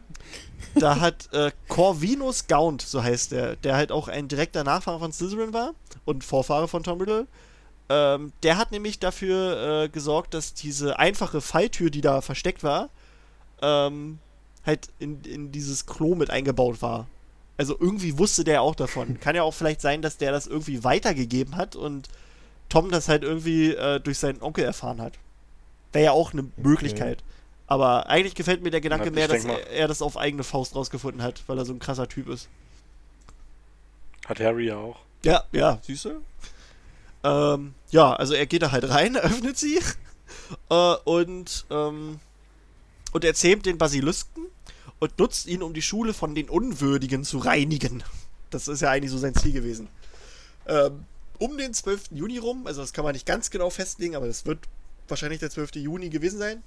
da hat äh, Corvinus Gaunt, so heißt der, der halt auch ein direkter Nachfahre von Slytherin war und Vorfahre von Tom Riddle. Ähm, der hat nämlich dafür äh, gesorgt, dass diese einfache Falltür, die da versteckt war, ähm, halt in, in dieses Klo mit eingebaut war. Also irgendwie wusste der auch davon. Kann ja auch vielleicht sein, dass der das irgendwie weitergegeben hat und Tom das halt irgendwie äh, durch seinen Onkel erfahren hat. Wäre ja auch eine Möglichkeit. Aber eigentlich gefällt mir der Gedanke mehr, dass er, er das auf eigene Faust rausgefunden hat, weil er so ein krasser Typ ist. Hat Harry ja auch. Ja, ja, siehst du? Ähm, ja, also er geht da halt rein, [LAUGHS] öffnet sie äh, und, ähm, und er zähmt den Basilisken und nutzt ihn, um die Schule von den Unwürdigen zu reinigen. Das ist ja eigentlich so sein Ziel gewesen. Ähm, um den 12. Juni rum, also das kann man nicht ganz genau festlegen, aber das wird wahrscheinlich der 12. Juni gewesen sein.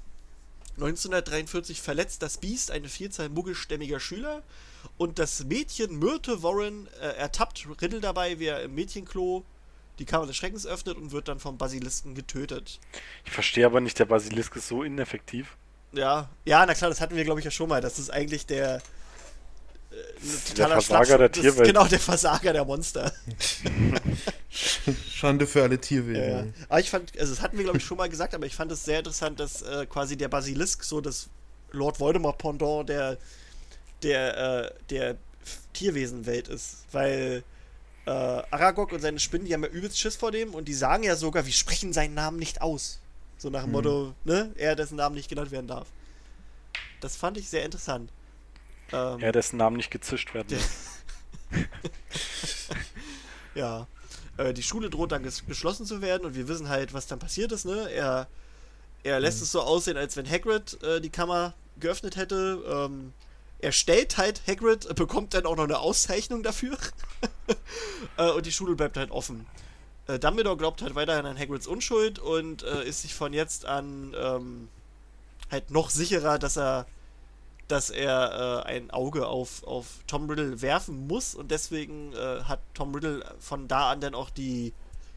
1943 verletzt das Biest eine Vielzahl muggelstämmiger Schüler und das Mädchen Myrte Warren äh, ertappt Riddle dabei, wie er im Mädchenklo die Kammer des Schreckens öffnet und wird dann vom Basilisken getötet. Ich verstehe aber nicht, der Basilisk ist so ineffektiv. Ja, ja, na klar, das hatten wir glaube ich ja schon mal. Das ist eigentlich der äh, totaler Versager Schnaps- der das ist Tierwelt. Genau, der Versager der Monster. [LAUGHS] Schande für alle Ja, Tierwesen. ja. Aber ich fand, also das hatten wir glaube ich schon mal gesagt, aber ich fand es sehr interessant, dass äh, quasi der Basilisk so das Lord Voldemort Pendant der der äh, der Tierwesenwelt ist, weil äh, Aragog und seine Spinnen, die haben ja übelst Schiss vor dem und die sagen ja sogar, wir sprechen seinen Namen nicht aus. So nach dem Motto, ne, er dessen Namen nicht genannt werden darf. Das fand ich sehr interessant. Ähm, Ja, dessen Namen nicht gezischt werden. Darf. [LAUGHS] Ja. Äh, die Schule droht dann ges geschlossen zu werden und wir wissen halt, was dann passiert ist, ne? Er, er lässt es so aussehen, als wenn Hagrid äh, die Kammer geöffnet hätte. Ähm, er stellt halt Hagrid, äh, bekommt dann auch noch eine Auszeichnung dafür. [LAUGHS] äh, und die Schule bleibt halt offen. Äh, Dumbledore glaubt halt weiterhin an Hagrids Unschuld und äh, ist sich von jetzt an ähm, halt noch sicherer, dass er dass er äh, ein Auge auf, auf Tom Riddle werfen muss und deswegen äh, hat Tom Riddle von da an dann auch die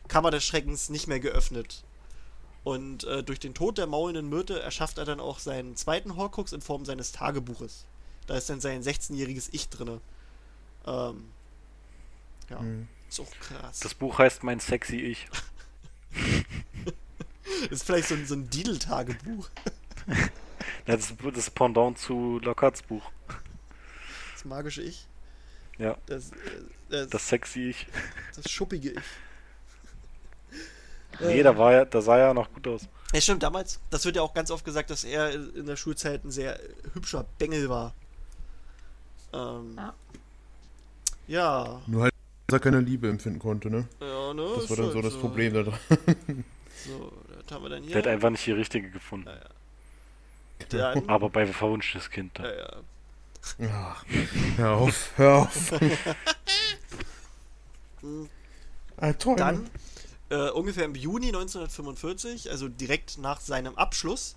Kammer des Schreckens nicht mehr geöffnet. Und äh, durch den Tod der maulenden Myrte erschafft er dann auch seinen zweiten Horcrux in Form seines Tagebuches. Da ist dann sein 16-jähriges Ich drinne. Ähm, ja, Mhm. Ist auch krass. Das Buch heißt Mein sexy Ich. [LAUGHS] ist vielleicht so ein, so ein Didel-Tagebuch. [LAUGHS] Das ist das Pendant zu Lockharts Buch. Das magische Ich. Ja, Das, äh, das, das sexy Ich. das schuppige Ich. Nee, da, war ja, da sah ja noch gut aus. Ja, stimmt, damals. Das wird ja auch ganz oft gesagt, dass er in der Schulzeit ein sehr hübscher Bengel war. Ähm, Ja. ja. Nur halt, dass er keine Liebe empfinden konnte, ne? Ja, ne? Das war dann halt so das Problem da dran. [LAUGHS] So, das haben wir dann hier. Der hat einfach nicht die richtige gefunden. Ja, ja. Dann, Aber bei verwunschtes Kind. ja, ja. Ach, hör auf, hör auf. [LAUGHS] Ah, toll. Dann äh, ungefähr im Juni 1945, also direkt nach seinem Abschluss,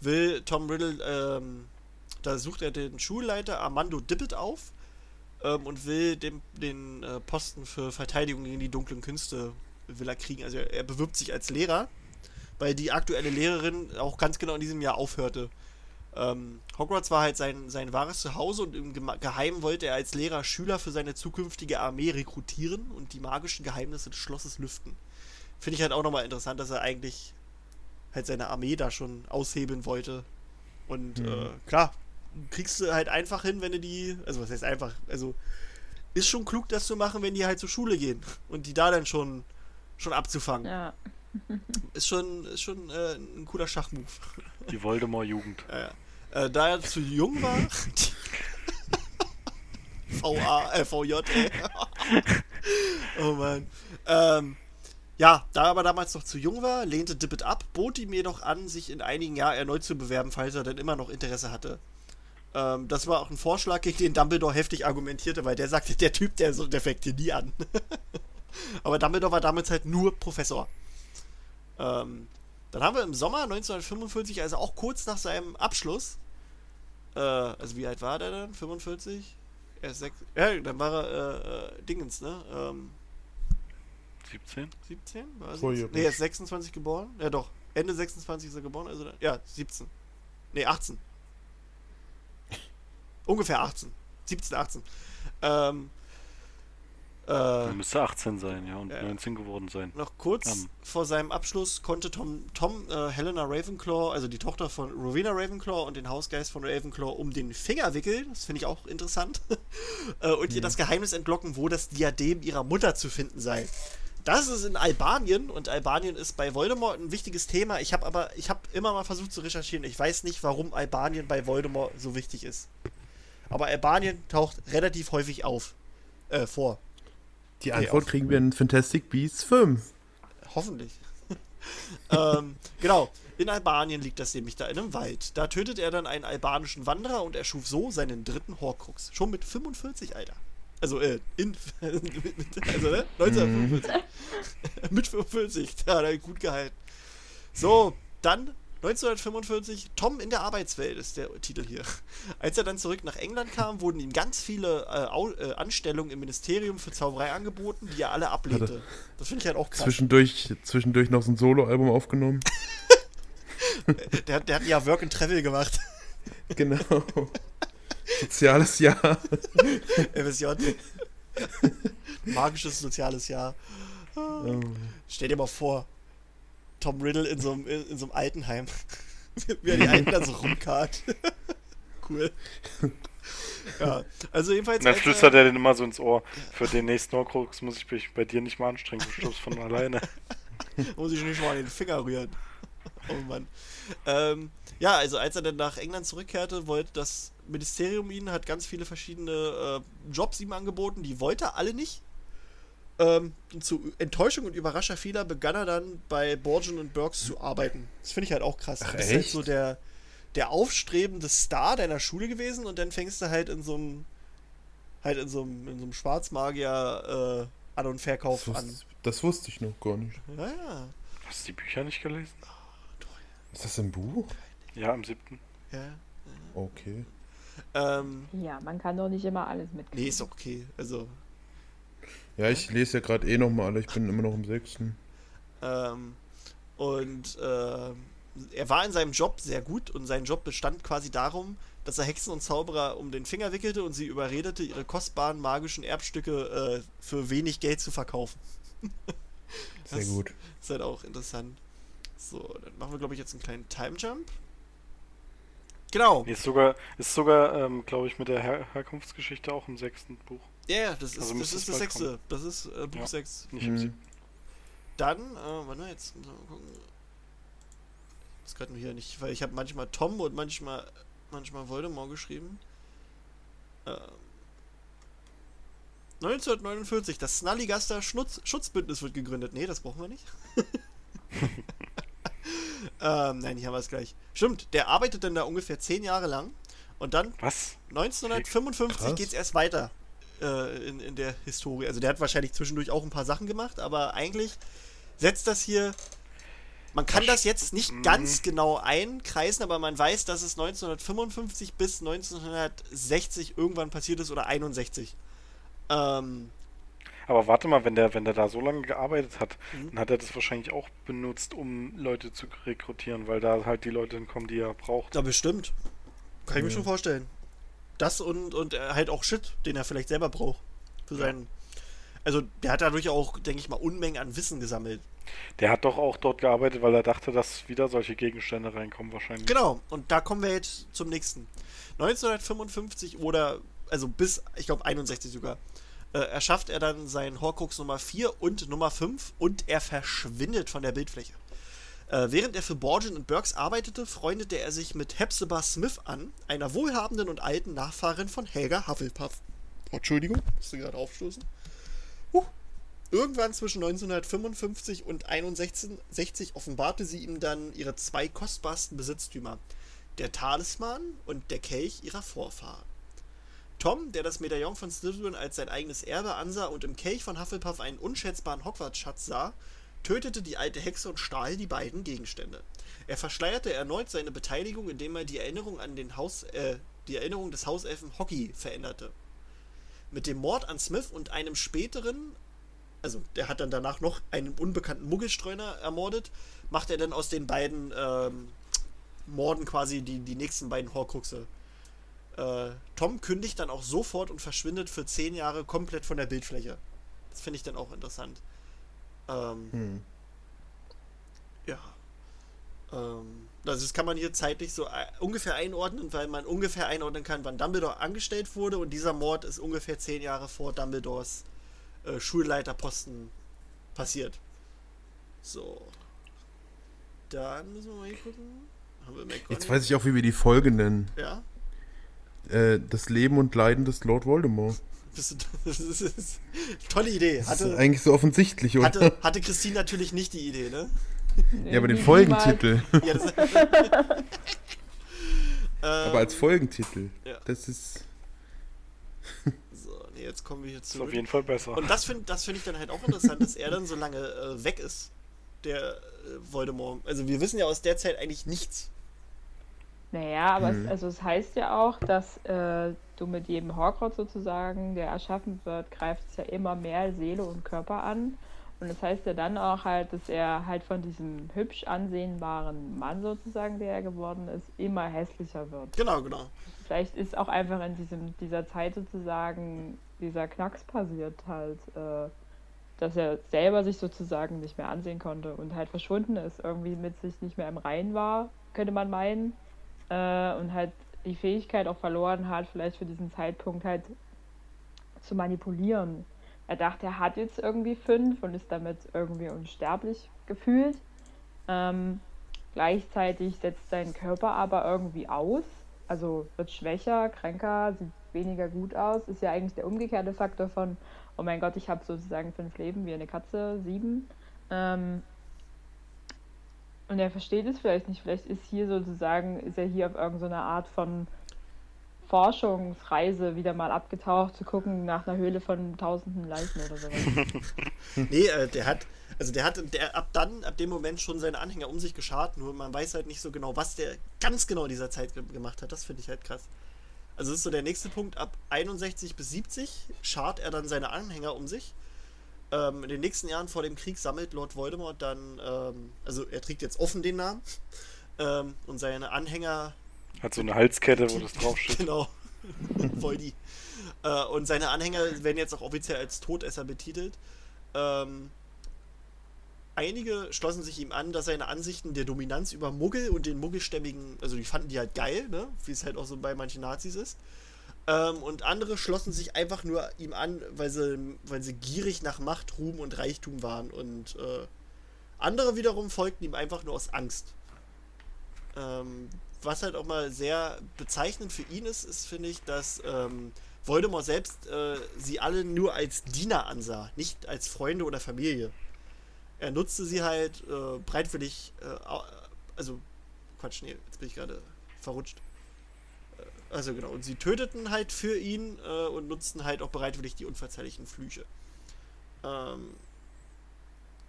will Tom Riddle, ähm, da sucht er den Schulleiter Armando Dippet auf ähm, und will dem, den äh, Posten für Verteidigung gegen die dunklen Künste will er kriegen. Also er, er bewirbt sich als Lehrer, weil die aktuelle Lehrerin auch ganz genau in diesem Jahr aufhörte. Ähm, Hogwarts war halt sein, sein wahres Zuhause und im Geheimen wollte er als Lehrer Schüler für seine zukünftige Armee rekrutieren und die magischen Geheimnisse des Schlosses lüften. Finde ich halt auch nochmal interessant, dass er eigentlich halt seine Armee da schon aushebeln wollte. Und Mhm. äh, klar, kriegst du halt einfach hin, wenn du die, also was heißt einfach, also ist schon klug, das zu machen, wenn die halt zur Schule gehen und die da dann schon, schon abzufangen. Ja. [LAUGHS] Ist schon, ist schon äh, ein cooler Schachmove. Die Voldemort-Jugend. Ja, ja. Äh, da er zu jung war. [LAUGHS] VA, äh, VJ, ey. [LAUGHS] oh Mann. Ähm, ja, da er aber damals noch zu jung war, lehnte Dippet ab, bot ihm jedoch an, sich in einigen Jahren erneut zu bewerben, falls er denn immer noch Interesse hatte. Ähm, das war auch ein Vorschlag, gegen den Dumbledore heftig argumentierte, weil der sagte, der Typ, der so defekt hier nie an. [LAUGHS] aber Dumbledore war damals halt nur Professor. Ähm, dann haben wir im Sommer 1945, also auch kurz nach seinem Abschluss, äh, also wie alt war der dann? 45? Er ist sechs, ja, dann war er äh, äh, Dingens, ne? Ähm, 17? 17? War er Vorjährig. 17? Nee, er ist 26 geboren. Ja doch, Ende 26 ist er geboren, also dann, ja, 17. Nee, 18. Ungefähr 18. 17, 18. Ähm, äh, Er müsste 18 sein, ja, und Ja. 19 geworden sein. Noch kurz Ähm. vor seinem Abschluss konnte Tom, Tom äh, Helena Ravenclaw, also die Tochter von Rowena Ravenclaw und den Hausgeist von Ravenclaw um den Finger wickeln. Das finde ich auch interessant. [LAUGHS] äh, und ihr das Geheimnis entlocken, wo das Diadem ihrer Mutter zu finden sei. Das ist in Albanien und Albanien ist bei Voldemort ein wichtiges Thema. Ich habe aber, ich habe immer mal versucht zu recherchieren. Ich weiß nicht, warum Albanien bei Voldemort so wichtig ist. Aber Albanien taucht relativ häufig auf, äh, vor. Die Antwort kriegen wir in Fantastic Beasts 5. Hoffentlich. [LAUGHS] ähm, genau. In Albanien liegt das nämlich da in einem Wald. Da tötet er dann einen albanischen Wanderer und erschuf so seinen dritten Horcrux. Schon mit 45, Alter. Also, äh, in, [LAUGHS] also, ne? 1945. [LAUGHS] mit 45. Da hat er gut gehalten. So, dann 1945, Tom in der Arbeitswelt ist der Titel hier. Als er dann zurück nach England kam, wurden ihm ganz viele äh, äh, Anstellungen im Ministerium für Zauberei angeboten, die er alle ablehnte. Das finde ich halt auch krass. Zwischendurch, zwischendurch noch so ein Soloalbum aufgenommen. [LAUGHS] Der, hat- der hat ja Work and Travel gemacht. genau. Soziales Jahr. FSJ. Magisches soziales Jahr. Oh. Stell dir mal vor, Tom Riddle in so einem, in, in so einem Altenheim. [LAUGHS] Wie er die Alten dann so rumkarrt. [LAUGHS] cool. Ja, also jedenfalls. Dann er- flüstert er den immer so ins Ohr. Für den nächsten Horcrux muss ich mich bei dir nicht mal anstrengen, du stirbst von alleine. [LAUGHS] Muss ich nicht mal an den Finger rühren. Oh Mann. Ähm, ja, also als er dann nach England zurückkehrte, wollte das Ministerium ihn, hat ganz viele verschiedene äh, Jobs ihm angeboten, die wollte er alle nicht. Ähm, und zu Enttäuschung und Überrascher vieler begann er dann bei Borgen und Burks zu arbeiten. Das finde ich halt auch krass. Ach, du bist halt so der, der aufstrebende Star deiner Schule gewesen und dann fängst du halt in so einem halt in so einem, in so einem Schwarzmagier äh, An- und Verkauf Das, an. wusste, das wusste ich noch gar nicht. Ja, ja. Hast du die Bücher nicht gelesen? Ist das im Buch? Ja, im siebten. ja. Okay. Ähm, Ja, man kann doch nicht immer alles mitkriegen. Nee, ist okay. Also, Ja, ich lese ja gerade eh nochmal alle. Ich bin immer noch im sechsten. ähm, und ähm, er war in seinem Job sehr gut und sein Job bestand quasi darum, dass er Hexen und Zauberer um den Finger wickelte und sie überredete, ihre kostbaren magischen Erbstücke äh, für wenig Geld zu verkaufen. [LAUGHS] Sehr Das- gut. Ist halt auch interessant. So, dann machen wir, glaube ich, jetzt einen kleinen Time-Jump. Genau. Ist sogar, ist sogar ähm, glaube ich, mit der Her Herkunftsgeschichte auch im sechsten Buch. Ja, ja, das ist, Also das, ist das sechste. Das ist äh, Buch Ja. 6. Nicht im Hm. siebten. Dann, äh, warte mal, jetzt müssen wir mal gucken. Das gerade nur hier nicht, weil ich habe manchmal Tom und manchmal manchmal Voldemort geschrieben. Ähm, 1949, das Snallygaster Schnutz Schutzbündnis wird gegründet. Nee, das brauchen wir nicht. [LAUGHS] [LAUGHS] ähm, nein, hier haben wir es gleich. Stimmt, der arbeitet dann da ungefähr zehn Jahre lang und dann Was? 1955 Krass. geht es erst weiter äh, in, in der Historie. Also der hat wahrscheinlich zwischendurch auch ein paar Sachen gemacht, aber eigentlich setzt das hier. Man kann Das jetzt nicht Mhm. ganz genau einkreisen, aber man weiß, dass es 1955 bis 1960 irgendwann passiert ist oder 61. Ähm, Aber warte mal, wenn der, wenn der da so lange gearbeitet hat, Mhm. dann hat er das wahrscheinlich auch benutzt, um Leute zu rekrutieren, weil da halt die Leute hinkommen, die er braucht. ja, bestimmt. Kann ich mir Ja. schon vorstellen. Das und, und äh, halt auch Shit, den er vielleicht selber braucht. Für Ja. seinen. Also, der hat dadurch auch, denke ich mal, Unmengen an Wissen gesammelt. Der hat doch auch dort gearbeitet, weil er dachte, dass wieder solche Gegenstände reinkommen wahrscheinlich. Genau, und da kommen wir jetzt zum nächsten. 1955 oder, also bis, ich glaube 61 sogar, äh, erschafft er dann seinen Horcrux Nummer 4 und Nummer 5 und er verschwindet von der Bildfläche. Äh, während er für Borgin und Burks arbeitete, freundete er sich mit Hepzibah Smith an, einer wohlhabenden und alten Nachfahrin von Helga Hufflepuff. Oh, Entschuldigung, musste gerade aufstoßen. Huh. Irgendwann zwischen 1955 und 61 offenbarte sie ihm dann ihre zwei kostbarsten Besitztümer, der Talisman und der Kelch ihrer Vorfahren. Tom, der das Medaillon von Slytherin als sein eigenes Erbe ansah und im Kelch von Hufflepuff einen unschätzbaren Hogwarts-Schatz sah, tötete die alte Hexe und stahl die beiden Gegenstände. Er verschleierte erneut seine Beteiligung, indem er die Erinnerung an den Haus, äh, die Erinnerung des Hauselfen Hockey veränderte. Mit dem Mord an Smith und einem späteren, also der hat dann danach noch einen unbekannten Muggelstreuner ermordet, macht er dann aus den beiden ähm, Morden quasi die, die nächsten beiden Horcruxe. Äh, Tom kündigt dann auch sofort und verschwindet für zehn Jahre komplett von der Bildfläche. Das finde ich dann auch interessant. Ähm, Hm. ja. Ähm, also das kann man hier zeitlich so äh, ungefähr einordnen, weil man ungefähr einordnen kann, wann Dumbledore angestellt wurde und dieser Mord ist ungefähr zehn Jahre vor Dumbledores äh, Schulleiterposten passiert. So. Dann müssen wir mal hier gucken. Jetzt weiß ich auch, wie wir die Folge nennen. Ja. Äh, das Leben und Leiden des Lord Voldemort. Das ist, das ist, tolle Idee. Das ist Hatte, eigentlich so offensichtlich, oder? hatte, hatte Christine natürlich nicht die Idee, ne? ja, aber den. Folgentitel. Ja, das, [LAUGHS] aber als Folgentitel. ja. Das ist. So, nee, jetzt kommen wir hier Ist zu. auf jeden Fall besser. Und das finde das find ich dann halt auch interessant, dass er dann so lange äh, weg ist, der äh, Voldemort. Also wir wissen ja aus der Zeit eigentlich nichts. Naja, aber Mhm. es, also es heißt ja auch, dass äh, du mit jedem Horcrux sozusagen, der erschaffen wird, greift es ja immer mehr Seele und Körper an. Und das heißt ja dann auch halt, dass er halt von diesem hübsch ansehnbaren Mann sozusagen, der er geworden ist, immer hässlicher wird. Genau, genau. Vielleicht ist auch einfach in diesem, dieser Zeit sozusagen dieser Knacks passiert halt, äh, dass er selber sich sozusagen nicht mehr ansehen konnte und halt verschwunden ist, irgendwie mit sich nicht mehr im Reinen war, könnte man meinen. Äh, und halt die Fähigkeit auch verloren hat, vielleicht für diesen Zeitpunkt halt zu manipulieren. Er dachte, er hat jetzt irgendwie fünf und ist damit irgendwie unsterblich gefühlt. Ähm, gleichzeitig setzt sein Körper aber irgendwie aus, also wird schwächer, kränker, sieht weniger gut aus. Ist ja eigentlich der umgekehrte Faktor von, oh mein Gott, ich habe sozusagen fünf Leben wie eine Katze, sieben. Ähm, und er versteht es vielleicht nicht. Vielleicht ist hier sozusagen, ist er hier auf irgendeiner Art von Forschungsreise wieder mal abgetaucht, zu gucken nach einer Höhle von tausenden Leichen oder sowas. [LAUGHS] Nee, äh, der hat, also der hat der, ab dann, ab dem Moment schon seine Anhänger um sich geschart, nur man weiß halt nicht so genau, was der ganz genau in dieser Zeit ge gemacht hat. Das finde ich halt krass. Also das ist so der nächste Punkt, ab 61 bis 70 schart er dann seine Anhänger um sich. Ähm, in den nächsten Jahren vor dem Krieg sammelt Lord Voldemort dann, ähm, also er trägt jetzt offen den Namen [LAUGHS] ähm, und seine Anhänger Hat so eine Halskette, wo das draufsteht. [LAUGHS] Genau. [LAUGHS] Voldi. Äh, und seine Anhänger werden jetzt auch offiziell als Todesser betitelt. Ähm, einige schlossen sich ihm an, dass seine Ansichten der Dominanz über Muggel und den Muggelstämmigen, also die fanden die halt geil, ne? Wie es halt auch so bei manchen Nazis ist. Ähm, und andere schlossen sich einfach nur ihm an, weil sie, weil sie gierig nach Macht, Ruhm und Reichtum waren. Und äh, andere wiederum folgten ihm einfach nur aus Angst. Ähm, was halt auch mal sehr bezeichnend für ihn ist, ist, finde ich, dass ähm, Voldemort selbst äh, sie alle nur als Diener ansah, nicht als Freunde oder Familie. Er nutzte sie halt äh, breitwillig, äh, also, Quatsch, nee, jetzt bin ich gerade verrutscht. Also genau, und sie töteten halt für ihn äh, und nutzten halt auch bereitwillig die unverzeihlichen Flüche. Ähm,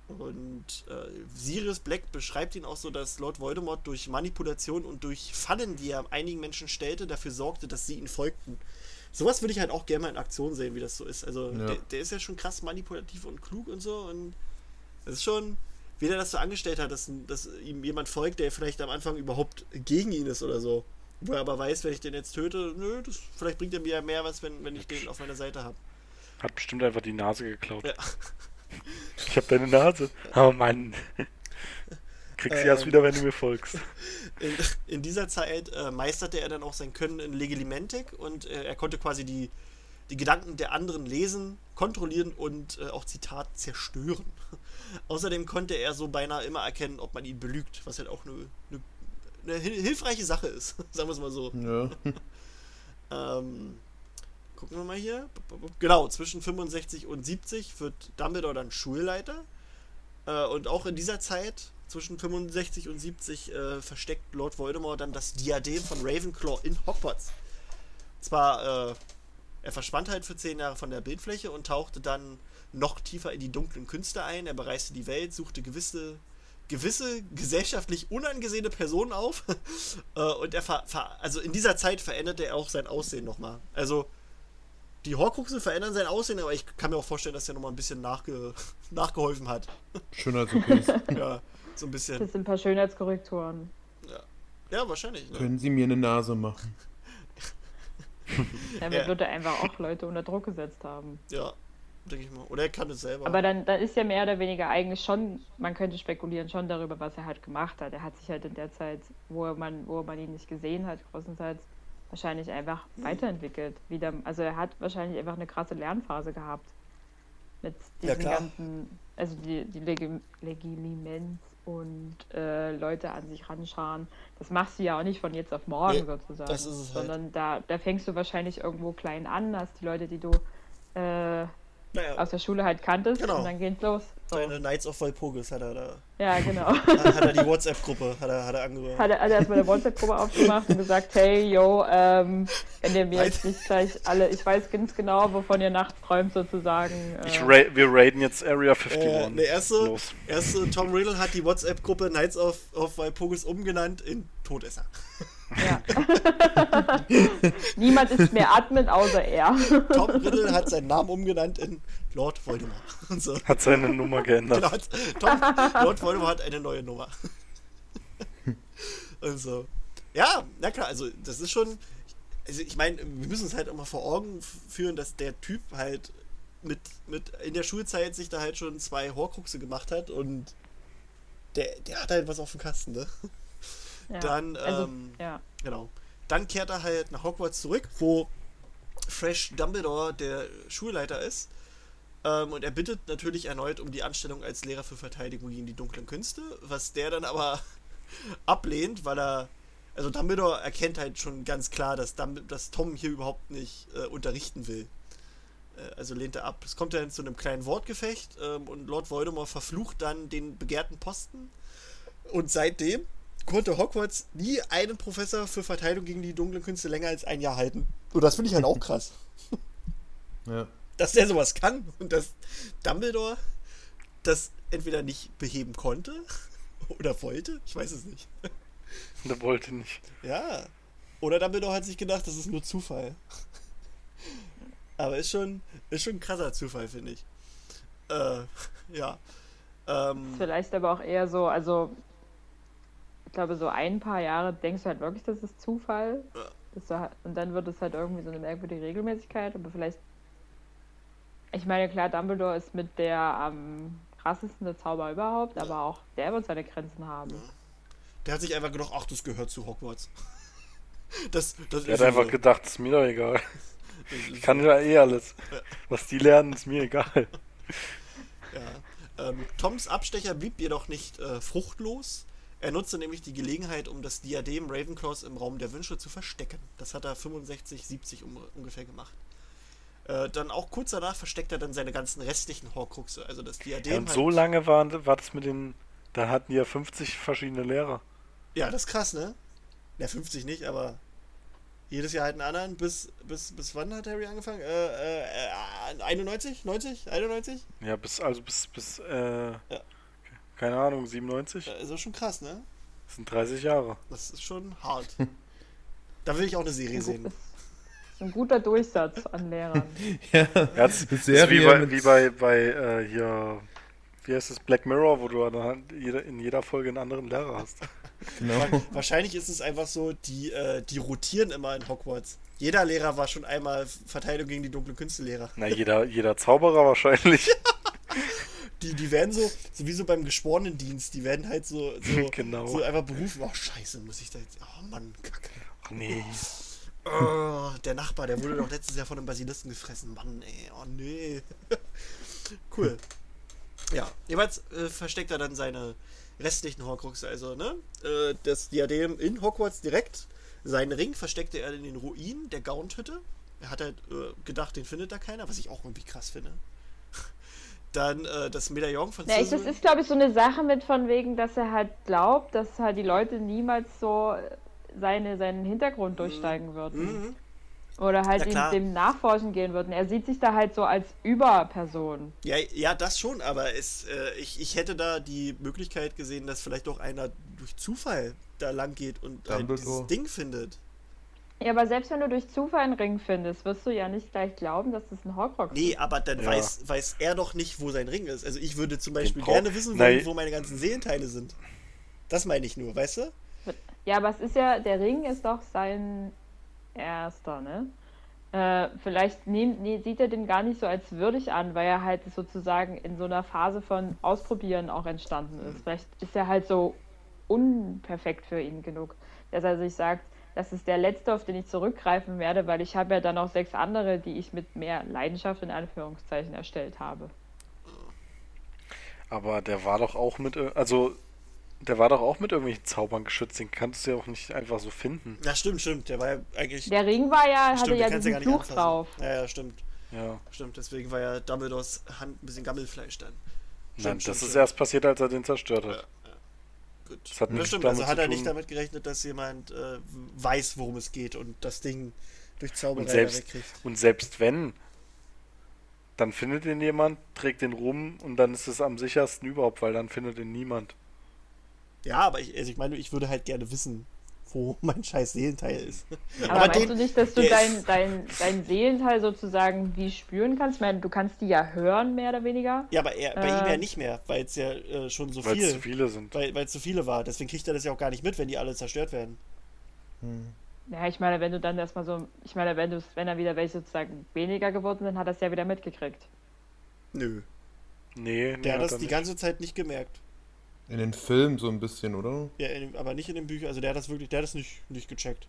Und äh, Sirius Black beschreibt ihn auch so, dass Lord Voldemort durch Manipulation und durch Fallen, die er einigen Menschen stellte, dafür sorgte, dass sie ihn folgten. Sowas würde ich halt auch gerne mal in Aktion sehen, wie das so ist. Also Ja. der, der ist ja schon krass manipulativ und klug und so und das ist schon, wie der das so angestellt hat, dass, dass ihm jemand folgt, der vielleicht am Anfang überhaupt gegen ihn ist oder so. Wo er aber weiß, wenn ich den jetzt töte, nö, das, vielleicht bringt er mir ja mehr was, wenn, wenn ich den auf meiner Seite habe. Hat bestimmt einfach die Nase geklaut. Ja. Ich hab deine Nase. Oh Mann. Kriegst sie erst Ähm. wieder, wenn du mir folgst. In, in dieser Zeit äh, meisterte er dann auch sein Können in Legilimentik und äh, er konnte quasi die, die Gedanken der anderen lesen, kontrollieren und äh, auch Zitat zerstören. [LAUGHS] Außerdem konnte er so beinahe immer erkennen, ob man ihn belügt, was halt auch eine, eine, eine hil- hilfreiche Sache ist, [LAUGHS] sagen wir es mal so. Ja. [LAUGHS] Ähm, gucken wir mal hier. Genau, zwischen 65 und 70 wird Dumbledore dann Schulleiter. Äh, und auch in dieser Zeit, zwischen 65 und 70, äh, versteckt Lord Voldemort dann das Diadem von Ravenclaw in Hogwarts. Zwar, äh, er verschwand halt für zehn Jahre von der Bildfläche und tauchte dann noch tiefer in die dunklen Künste ein. Er bereiste die Welt, suchte gewisse gewisse gesellschaftlich unangesehene Personen auf [LAUGHS] Äh, und er ver, ver, also in dieser Zeit veränderte er auch sein Aussehen nochmal. Also die Horcruxe verändern sein Aussehen, aber ich kann mir auch vorstellen, dass er nochmal ein bisschen nachge, [LAUGHS] nachgeholfen hat. Schönheits-OPs. [LAUGHS] Ja, so ein bisschen. Das sind ein paar Schönheitskorrekturen. Ja, wahrscheinlich. Ne? Können Sie mir eine Nase machen? Damit Ja. wird er einfach auch Leute unter Druck gesetzt haben. Ja, denke ich mal. Oder er kann es selber. Aber dann, dann ist ja mehr oder weniger eigentlich schon, man könnte spekulieren schon darüber, was er halt gemacht hat. Er hat sich halt in der Zeit, wo er man, wo man ihn nicht gesehen hat, größtenteils wahrscheinlich einfach Hm. weiterentwickelt. Wieder, also er hat wahrscheinlich einfach eine krasse Lernphase gehabt. Mit Ja, diesen klar. ganzen, also die, die Legi Legiliments und äh, Leute an sich ranscharen. Das machst du ja auch nicht von jetzt auf morgen Nee, sozusagen. das ist es halt. Sondern da, da fängst du wahrscheinlich irgendwo klein an, hast die Leute, die du äh, naja, aus der Schule halt kanntest Genau. und dann geht's los. So. seine Knights of Walpurgis hat er da. Ja, genau. [LAUGHS] Hat, hat er die WhatsApp-Gruppe, hat er, hat er angehört. Hat er, hat er erstmal eine WhatsApp-Gruppe aufgemacht und gesagt, hey, yo, ähm, wenn ihr mir jetzt nicht gleich alle, ich weiß ganz genau, wovon ihr nachts träumt sozusagen. Äh, Ich ra wir raiden jetzt Area 51. Äh, der erste, Los. erste Tom Riddle hat die WhatsApp-Gruppe Knights of, of Walpurgis umgenannt in Todesser. [LAUGHS] ja. [LAUGHS] Niemand ist mehr Admin außer er. Tom Riddle hat seinen Namen umgenannt in Lord Voldemort. Und so. Hat seine Nummer geändert. Genau, Tom, Lord Voldemort hat eine neue Nummer. [LAUGHS] Und so. Ja, na klar, also das ist schon. Also ich meine, wir müssen uns halt immer vor Augen führen, dass der Typ halt mit, mit in der Schulzeit sich da halt schon zwei Horcruxe gemacht hat und der, der hat halt was auf dem Kasten, ne? Ja. Dann, also, ähm, ja. Genau. Dann kehrt er halt nach Hogwarts zurück, wo Fresh Dumbledore der Schulleiter ist. Ähm, und er bittet natürlich erneut um die Anstellung als Lehrer für Verteidigung gegen die dunklen Künste, was der dann aber [LAUGHS] ablehnt, weil er. Also Dumbledore erkennt halt schon ganz klar, dass, Dumb dass Tom hier überhaupt nicht äh, unterrichten will. Äh, also lehnt er ab. Es kommt dann zu einem kleinen Wortgefecht ähm, und Lord Voldemort verflucht dann den begehrten Posten. Und seitdem konnte Hogwarts nie einen Professor für Verteidigung gegen die dunklen Künste länger als ein Jahr halten. Und das finde ich halt auch [LAUGHS] krass. Ja. Dass der sowas kann und dass Dumbledore das entweder nicht beheben konnte [LAUGHS] oder wollte. Ich weiß es nicht. [LAUGHS] Der wollte nicht. Ja. Oder Dumbledore hat sich gedacht, das ist nur Zufall. Aber ist schon, ist schon ein krasser Zufall, finde ich. Äh, ja. Ähm, Vielleicht aber auch eher so, also ich glaube, so ein paar Jahre denkst du halt wirklich, das ist Zufall. Ja. Dass du halt, und dann wird es halt irgendwie so eine merkwürdige Regelmäßigkeit, aber vielleicht. Ich meine, klar, Dumbledore ist mit der am krassesten der Zauber überhaupt, aber auch der wird seine Grenzen haben. der hat sich einfach gedacht, ach, das gehört zu Hogwarts. [LAUGHS] Das, das Der ist hat einfach so. gedacht, ist mir doch egal. [LAUGHS] Das ist Ich kann ja eh alles. Was die lernen, ist mir egal. Ja. Ähm, Toms Abstecher blieb jedoch nicht äh, fruchtlos. Er nutzte nämlich die Gelegenheit, um das Diadem Ravenclaws im Raum der Wünsche zu verstecken. Das hat er 65, 70 um, ungefähr gemacht. Äh, dann auch kurz danach versteckt er dann seine ganzen restlichen Horcruxe. Also das Diadem. Ja, und halt- so lange war, war das mit den. Da hatten die ja 50 verschiedene Lehrer. Ja, das ist krass, ne? Ja, 50 nicht, aber jedes Jahr halt einen anderen. Bis, bis, bis wann hat Harry angefangen? Äh, äh, äh, 91? 90? 91? Ja, bis, also bis, bis, äh, keine Ahnung, 97? Äh, Ist schon krass, ne? Das sind 30 Jahre. Das ist schon hart. [LAUGHS] da will ich auch eine Serie sehen. [LAUGHS] Das ein guter Durchsatz an Lehrern. [LAUGHS] Ja, Ja, das ist wie bei, wie bei, bei äh, hier, wie heißt es, Black Mirror, wo du in jeder Folge einen anderen Lehrer hast. Genau. Wahrscheinlich ist es einfach so, die, äh, die rotieren immer in Hogwarts. Jeder Lehrer war schon einmal Verteidigung gegen die dunklen Künstelehrer. Na, jeder, jeder Zauberer wahrscheinlich. Die, die werden so, so wie so beim Geschworenendienst, die werden halt so, so, [LAUGHS] Genau. so einfach berufen. Oh, scheiße, muss ich da jetzt. Oh Mann, Kacke. Ach nee. Oh, der Nachbar, der wurde doch letztes Jahr von einem Basilisten gefressen. Mann, ey, oh nee. [LAUGHS] cool. Ja, jeweils äh, versteckt er dann seine restlichen Horcruxe, also, ne? Äh, das Diadem in Hogwarts direkt. Seinen Ring versteckte er in den Ruinen der Gaunt-Hütte. Er hat halt äh, gedacht, den findet da keiner, was ich auch irgendwie krass finde. Dann äh, das Medaillon von Ja, ich, das ist, glaube ich, so eine Sache mit von wegen, dass er halt glaubt, dass halt die Leute niemals so seine, seinen Hintergrund durchsteigen würden. Mhm. Oder halt Ja, dem nachforschen gehen würden. Er sieht sich da halt so als Überperson. Ja, ja, das schon, aber es, äh, ich, ich hätte da die Möglichkeit gesehen, dass vielleicht auch einer durch Zufall da lang geht und halt dieses Ding findet. Ja, aber selbst wenn du durch Zufall einen Ring findest, wirst du ja nicht gleich glauben, dass das ein Horcrux Nee, ist. aber dann Ja. weiß, weiß er doch nicht, wo sein Ring ist. Also ich würde zum Beispiel gerne wissen wollen, wo meine ganzen Seelenteile sind. Das meine ich nur, weißt du? Ja, aber es ist ja, der Ring ist doch sein erster, ne? Äh, vielleicht nehm, nee, sieht er den gar nicht so als würdig an, weil er halt sozusagen in so einer Phase von Ausprobieren auch entstanden ist. Vielleicht ist er halt so unperfekt für ihn genug, dass er sich sagt, das ist der letzte, auf den ich zurückgreifen werde, weil ich habe ja dann noch sechs andere, die ich mit mehr Leidenschaft in Anführungszeichen erstellt habe. Aber der war doch auch mit, also, der war doch auch mit irgendwelchen Zaubern geschützt. Den kannst du ja auch nicht einfach so finden. Ja, stimmt, stimmt. Der war ja eigentlich. Der Ring war ja, hatte stimmt, ja den kannst du diesen nicht Fluch drauf. Ja, ja, stimmt. Ja. Stimmt, deswegen war ja Dumbledores Hand ein bisschen Gammelfleisch dann. Nein, Stimmt, das stimmt, ist erst passiert, als er den zerstört hat. Gut. Das hat nichts stimmt, also hat er nicht damit gerechnet, dass jemand äh, weiß, worum es geht und das Ding durch Zauberei Und selbst, wegkriegt. und selbst wenn, dann findet ihn jemand, trägt den rum und dann ist es am sichersten überhaupt, weil dann findet ihn niemand. Ja, aber ich, also ich meine, ich würde halt gerne wissen, wo mein scheiß Seelenteil ist. Aber, Aber meinst den- du nicht, dass du der dein, dein, dein Seelenteil sozusagen wie spüren kannst? Ich meine, du kannst die ja hören, mehr oder weniger. Ja, aber er, bei Äh. ihm ja nicht mehr, weil es ja äh, schon so viel, zu viele sind. weil es zu viele war. Deswegen kriegt er das ja auch gar nicht mit, wenn die alle zerstört werden. Ja, ich meine, wenn du dann erstmal so, ich meine, wenn du wenn da wieder welche sozusagen weniger geworden sind, hat er es ja wieder mitgekriegt. Nö. Nee, nee Der hat hat das er die nicht. ganze Zeit nicht gemerkt. In den Filmen so ein bisschen, oder? Ja, in, aber nicht in den Büchern. Also der hat das wirklich, der hat das nicht, nicht gecheckt.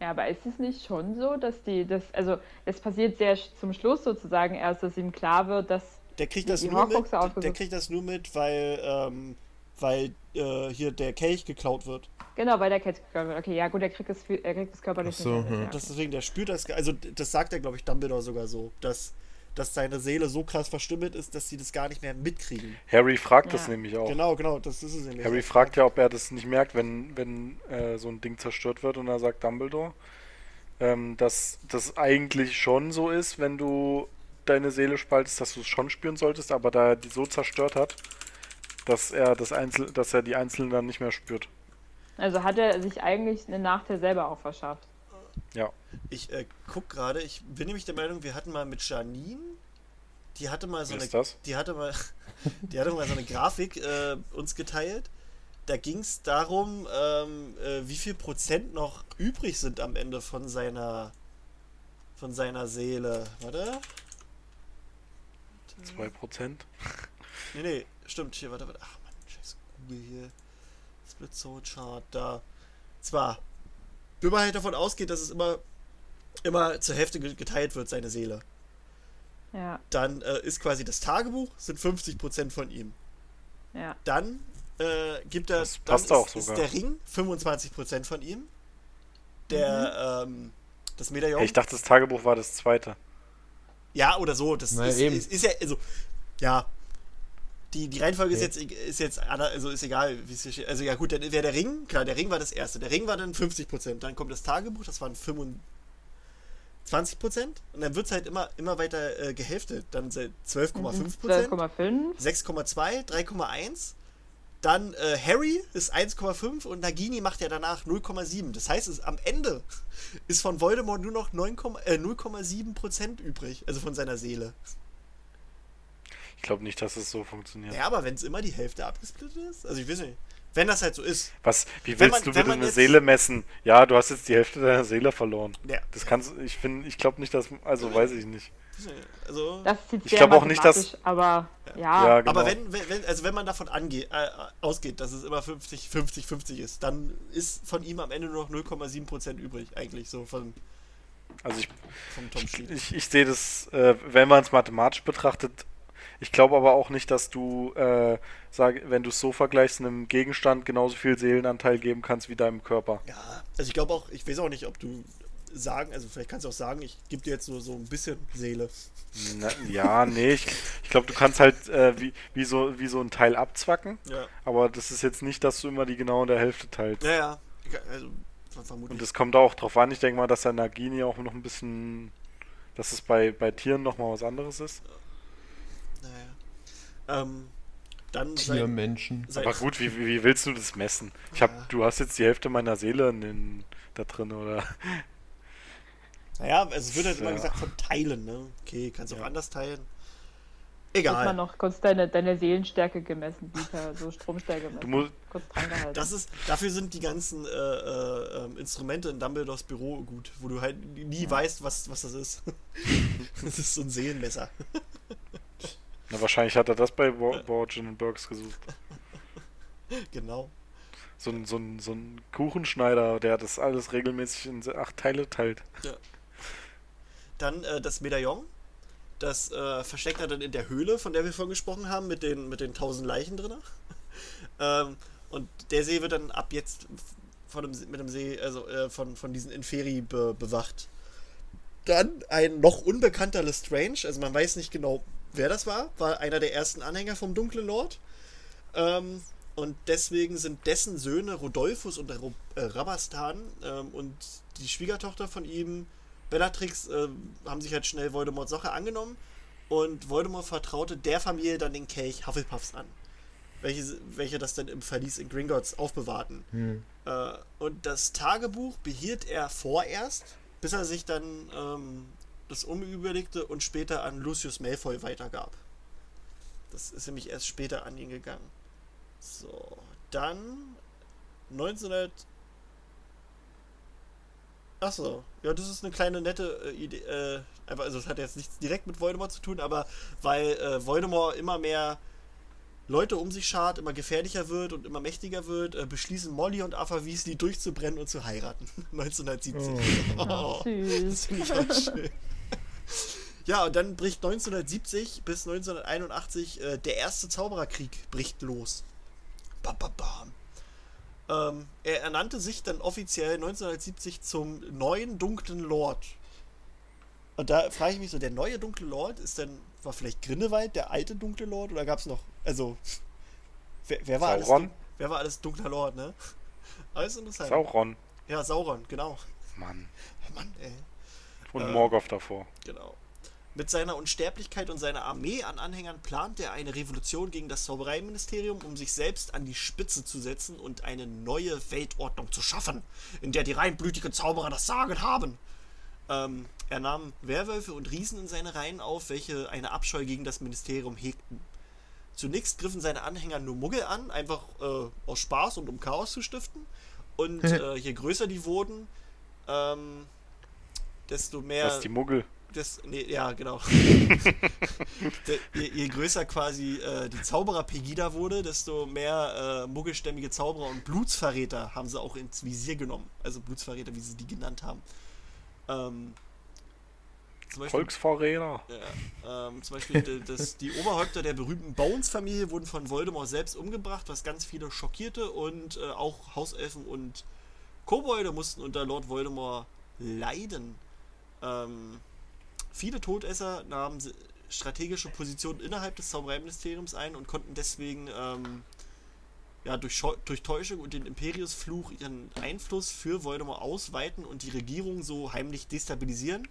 Ja, aber ist es nicht schon so, dass die, das, also es passiert sehr zum Schluss sozusagen erst, dass ihm klar wird, dass Der kriegt Die das nur mit. Der kriegt das nur mit, weil, ähm, weil äh, hier der Kelch geklaut wird. genau bei der Cat wird. Okay, ja gut, er kriegt es, er kriegt es körperlich Ach so, nicht. mehr mit, hm. ja. Das deswegen, der spürt das. Also das sagt er, glaube ich, Dumbledore sogar so, dass, dass seine Seele so krass verstümmelt ist, dass sie das gar nicht mehr mitkriegen. Harry fragt das Ja. nämlich auch. Genau, genau, das ist es nämlich. Harry fragt ja, ob er das nicht merkt, wenn, wenn äh, so ein Ding zerstört wird und da sagt Dumbledore, ähm, dass das eigentlich schon so ist, wenn du deine Seele spaltest, dass du es schon spüren solltest, aber da er die so zerstört hat, dass er das Einzel dass er die Einzelnen dann nicht mehr spürt. Also hat er sich eigentlich einen Nachteil selber auch verschafft. Ja. Ich äh, guck gerade, ich bin nämlich der Meinung, wir hatten mal mit Janine, die hatte mal so Wer eine, die hatte mal, [LAUGHS] die hatte mal so eine Grafik äh, uns geteilt. Da ging es darum, ähm, äh, wie viel Prozent noch übrig sind am Ende von seiner, von seiner Seele. Warte. 2%. [LAUGHS] Nee, nee, stimmt. Hier, warte, warte. Ach man, scheiß Google hier. Split Soul Chart, da. Zwar, wenn man halt davon ausgeht, dass es immer, immer zur Hälfte ge- geteilt wird, seine Seele, Ja, dann äh, ist quasi das Tagebuch, sind 50% von ihm. ja. Dann äh, gibt er, Das dann passt ist, auch ist sogar. der Ring 25% von ihm. Der, ähm, das Medaillon. Ich dachte, das Tagebuch war das zweite. Ja, oder so. Das Na, ist, eben. ist, ist ja, also, ja. Die, die Reihenfolge ist Okay. jetzt, ist jetzt, ana- also ist egal, wie es hier. Also ja gut, dann wäre der Ring, klar, der Ring war das erste. Der Ring war dann 50%. Dann kommt das Tagebuch, das waren 25%. 20% und dann wird es halt immer, immer weiter äh, gehälftet. Dann se- 12,5%, 12,5. 6,2, 3,1. Dann äh, Harry ist 1,5 und Nagini macht ja danach 0,7. Das heißt, es, am Ende [LAUGHS] ist von Voldemort nur noch 9, äh, 0,7% übrig, also von seiner Seele. Ich glaube nicht, dass es so funktioniert. Ja, aber wenn es immer die Hälfte abgesplittet ist, also ich weiß nicht, wenn das halt so ist. Was, wie willst man- du bitte eine jetzt- Seele messen? Ja, du hast jetzt die Hälfte deiner Seele verloren. Ja, Das kannst ich finde, ich glaube nicht, dass, also weiß ich nicht. also, Das ist jetzt Ich sehr glaub auch nicht, dass- Aber ja, Ja, genau. aber wenn, wenn, also wenn man davon ange äh, ausgeht, dass es immer 50, 50, 50 ist, dann ist von ihm am Ende nur noch 0,7% übrig, eigentlich, so von, Also ich, vom Tom Sheet. ich, ich sehe das, äh, wenn man es mathematisch betrachtet, ich glaube aber auch nicht, dass du, äh, sag, wenn du es so vergleichst, einem Gegenstand genauso viel Seelenanteil geben kannst wie deinem Körper. Ja, also ich glaube auch, ich weiß auch nicht, ob du sagen, also vielleicht kannst du auch sagen, ich gebe dir jetzt nur so ein bisschen Seele. Na, ja, nee, ich, ich glaube, du kannst halt äh, wie, wie, so, wie so ein Teil abzwacken, Ja. aber das ist jetzt nicht, dass du immer die genau in der Hälfte teilst. Ja, ja. Also, vermutlich. Und es kommt auch drauf an, ich denke mal, dass der Nagini auch noch ein bisschen, dass es bei, bei Tieren nochmal was anderes ist. Naja. Ähm, dann Tiermenschen. sein, Aber gut, wie, wie willst du das messen? Ich hab, Ja. du hast jetzt die Hälfte meiner Seele in da drin, oder? Naja, also es wird halt immer Ja. gesagt von Teilen, ne? Okay, kannst auch Ja. anders teilen. hat man Egal. noch kurz deine, deine Seelenstärke gemessen, die per so Stromstärke Du gemessen. musst, kurz dran gehalten. Das ist, dafür sind die ganzen äh, äh, ähm, Instrumente in Dumbledores Büro gut, wo du halt nie weißt, was, was das ist. [LAUGHS] das ist so ein Seelenmesser. [LAUGHS] na, wahrscheinlich hat er das bei Bo- Borgin und Burks gesucht. [LAUGHS] genau. So ein, so, ein, so ein Kuchenschneider, der das alles regelmäßig in acht Teile teilt. Dann äh, das Medaillon. Das äh, versteckt er dann in der Höhle, von der wir vorhin gesprochen haben, mit den, mit den tausend Leichen drin. [LAUGHS] ähm, und der See wird dann ab jetzt von dem, See- mit dem See, also äh, von, von diesen Inferi be, bewacht. Dann ein noch unbekannter Lestrange, also man weiß nicht genau, wer das war, war einer der ersten Anhänger vom Dunklen Lord. Ähm, und deswegen sind dessen Söhne Rodolphus und äh, Rabastan ähm, und die Schwiegertochter von ihm, Bellatrix, äh, haben sich halt schnell Voldemorts Sache angenommen und Voldemort vertraute der Familie dann den Kelch Hufflepuffs an, welche, welche das dann im Verlies in Gringotts aufbewahrten. Äh, und das Tagebuch behielt er vorerst, bis er sich dann ähm, das umüberlegte und später an Lucius Malfoy weitergab. Das ist nämlich erst später an ihn gegangen. So, dann 1900. Achso, ja, das ist eine kleine nette äh, Idee. Äh, einfach, also, es hat jetzt nichts direkt mit Voldemort zu tun, aber weil äh, Voldemort immer mehr Leute um sich schart, immer gefährlicher wird und immer mächtiger wird, äh, beschließen Molly und Arthur Weasley durchzubrennen und zu heiraten. [LAUGHS] 1970. Ach, Oh, [LAUGHS] das süß. finde ich auch schön. Ja, und dann bricht 1970 bis 1981 äh, der erste Zaubererkrieg bricht los. Bam, bam, bam. Ähm, er ernannte sich dann offiziell 1970 zum neuen dunklen Lord. Und da frage ich mich so, der neue dunkle Lord ist dann, war vielleicht Grindelwald der alte dunkle Lord oder gab es noch, also, wer, wer war Sauron? alles, wer war alles dunkler Lord, ne? Alles interessant. Sauron. Ja, Sauron, genau. Mann. Mann, ey. Und Äh, Morgoth davor. Genau. Mit seiner Unsterblichkeit und seiner Armee an Anhängern plant er eine Revolution gegen das Zaubereiministerium, um sich selbst an die Spitze zu setzen und eine neue Weltordnung zu schaffen, in der die reinblütigen Zauberer das Sagen haben. Ähm, er nahm Werwölfe und Riesen in seine Reihen auf, welche eine Abscheu gegen das Ministerium hegten. Zunächst griffen seine Anhänger nur Muggel an, einfach äh, aus Spaß und um Chaos zu stiften. Und [LAUGHS] äh, je größer die wurden, ähm, desto mehr Das ist die Muggel. das, nee, ja, genau. [LAUGHS] [LAUGHS] Je, je größer quasi äh, die Zauberer-Pegida wurde, desto mehr äh, muggelstämmige Zauberer und Blutsverräter haben sie auch ins Visier genommen. Also Blutsverräter, wie sie die genannt haben. Ähm, zum Beispiel, Volksverräter. ja, ähm, zum Beispiel das, die Oberhäupter der berühmten Bones-Familie wurden von Voldemort selbst umgebracht, was ganz viele schockierte und äh, auch Hauselfen und Kobolde mussten unter Lord Voldemort leiden. Ähm, viele Todesser nahmen strategische Positionen innerhalb des Zaubereiministeriums ein und konnten deswegen ähm, ja, durch, durch Täuschung und den Imperiusfluch ihren Einfluss für Voldemort ausweiten und die Regierung so heimlich destabilisieren.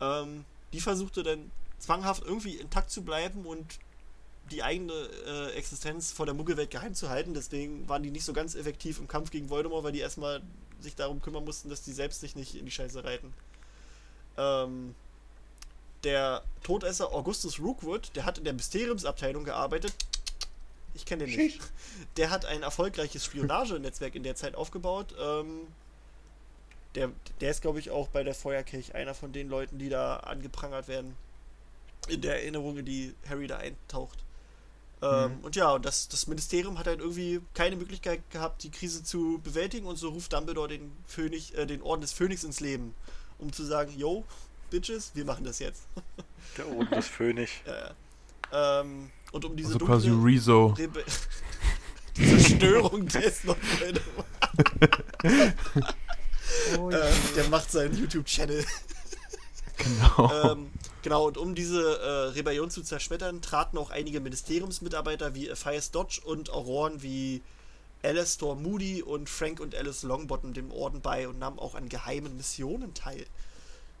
Ähm, die versuchte dann zwanghaft irgendwie intakt zu bleiben und die eigene äh, Existenz vor der Muggelwelt geheim zu halten. Deswegen waren die nicht so ganz effektiv im Kampf gegen Voldemort, weil die erstmal sich darum kümmern mussten, dass die selbst sich nicht in die Scheiße reiten. Ähm, der Todesser Augustus Rookwood, der hat in der Mysteriumsabteilung gearbeitet. Ich kenne den nicht. [LAUGHS] Der hat ein erfolgreiches Spionagenetzwerk in der Zeit aufgebaut. Ähm, der, der ist, glaube ich, auch bei der Feuerkirche einer von den Leuten, die da angeprangert werden. In der Erinnerung, in die Harry da eintaucht. Ähm, Und ja, und das, das Ministerium hat halt irgendwie keine Möglichkeit gehabt, die Krise zu bewältigen und so ruft Dumbledore den Phönix, äh, den Orden des Phönix ins Leben, um zu sagen, yo, Bitches, wir machen das jetzt. Der Orden des Phönix. [LAUGHS] Ja, ja. Ähm, und um diese Also quasi dunkle Rezo. Rebe die [LAUGHS] Zerstörung des noch [LAUGHS] Oh, äh, der macht seinen YouTube-Channel. Genau. ähm, genau, und um diese äh, Rebellion zu zerschmettern, traten auch einige Ministeriumsmitarbeiter wie Aphias Dodge und Auroren wie Alastor Moody und Frank und Alice Longbottom dem Orden bei und nahmen auch an geheimen Missionen teil.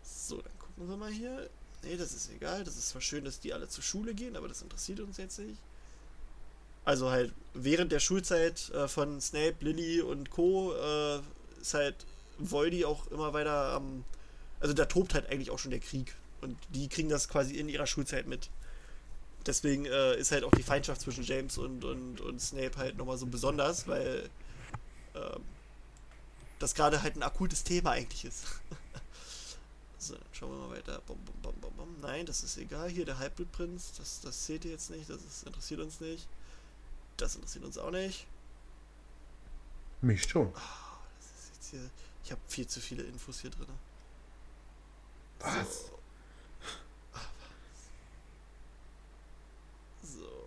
So, dann gucken wir mal hier. Nee, das ist egal. Das ist zwar schön, dass die alle zur Schule gehen, aber das interessiert uns jetzt nicht. Also halt während der Schulzeit äh, von Snape, Lily und Co. Äh, ist halt Voldy auch immer weiter am. also da tobt halt eigentlich auch schon der Krieg. Und die kriegen das quasi in ihrer Schulzeit mit. Deswegen äh, ist halt auch die Feindschaft zwischen James und, und, und Snape halt nochmal so besonders, weil ähm, das gerade halt ein akutes Thema eigentlich ist. [LAUGHS] so, dann schauen wir mal weiter. Bom, bom, bom, bom, bom. Nein, das ist egal. Hier der Halbblutprinz, das, das seht ihr jetzt nicht, das ist, interessiert uns nicht. Das interessiert uns auch nicht. Mich schon. Das ist jetzt hier, ich habe viel zu viele Infos hier drin. Was? So. So.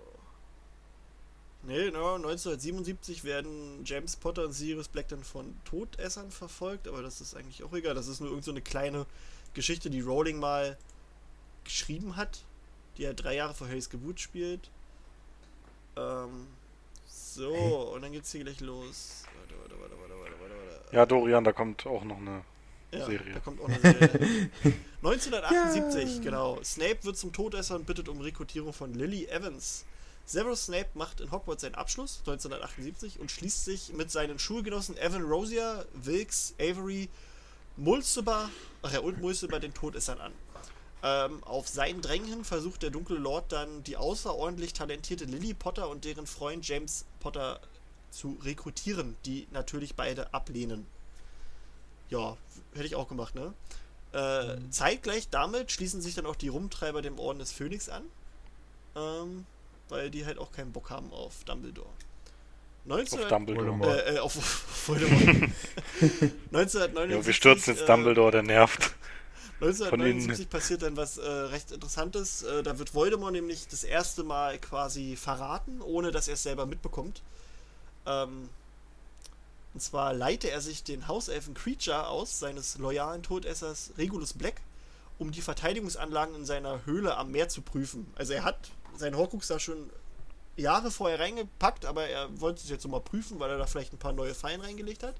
Nee, no, 1977 werden James Potter und Sirius Black dann von Todessern verfolgt, aber das ist eigentlich auch egal. Das ist nur irgend so eine kleine Geschichte, die Rowling mal geschrieben hat, die ja drei Jahre vor Harrys Geburt spielt. Ähm, so, und dann geht's hier gleich los. Warte, warte, warte, warte, warte, warte, warte. Ja, Dorian, da kommt auch noch eine. Ja, Serie. da kommt auch eine Serie. [LAUGHS] 1978, genau. Snape wird zum Todesser und bittet um Rekrutierung von Lily Evans. Severus Snape macht in Hogwarts seinen Abschluss 1978 und schließt sich mit seinen Schulgenossen Evan Rosier, Wilkes, Avery, Mulciber, ach ja, und Mulciber den Todessern an. Ähm, auf sein Drängen versucht der dunkle Lord dann die außerordentlich talentierte Lily Potter und deren Freund James Potter zu rekrutieren, die natürlich beide ablehnen. Ja, hätte ich auch gemacht, ne? Äh, Zeitgleich damit schließen sich dann auch die Rumtreiber dem Orden des Phönix an. Ähm, weil die halt auch keinen Bock haben auf Dumbledore. 19 Auf Dumbledore. Äh, äh, auf, auf [LAUGHS] Voldemort. [LAUGHS] 1979. Ja, wir stürzen jetzt äh, Dumbledore, der nervt. 1979 passiert dann was äh, recht Interessantes. Äh, da wird Voldemort nämlich das erste Mal quasi verraten, ohne dass er es selber mitbekommt. Ähm, und zwar leite er sich den Hauselfen Creature aus, seines loyalen Todessers Regulus Black, um die Verteidigungsanlagen in seiner Höhle am Meer zu prüfen. Also er hat seinen Horcrux da schon Jahre vorher reingepackt, aber er wollte es jetzt so mal prüfen, weil er da vielleicht ein paar neue Fallen reingelegt hat.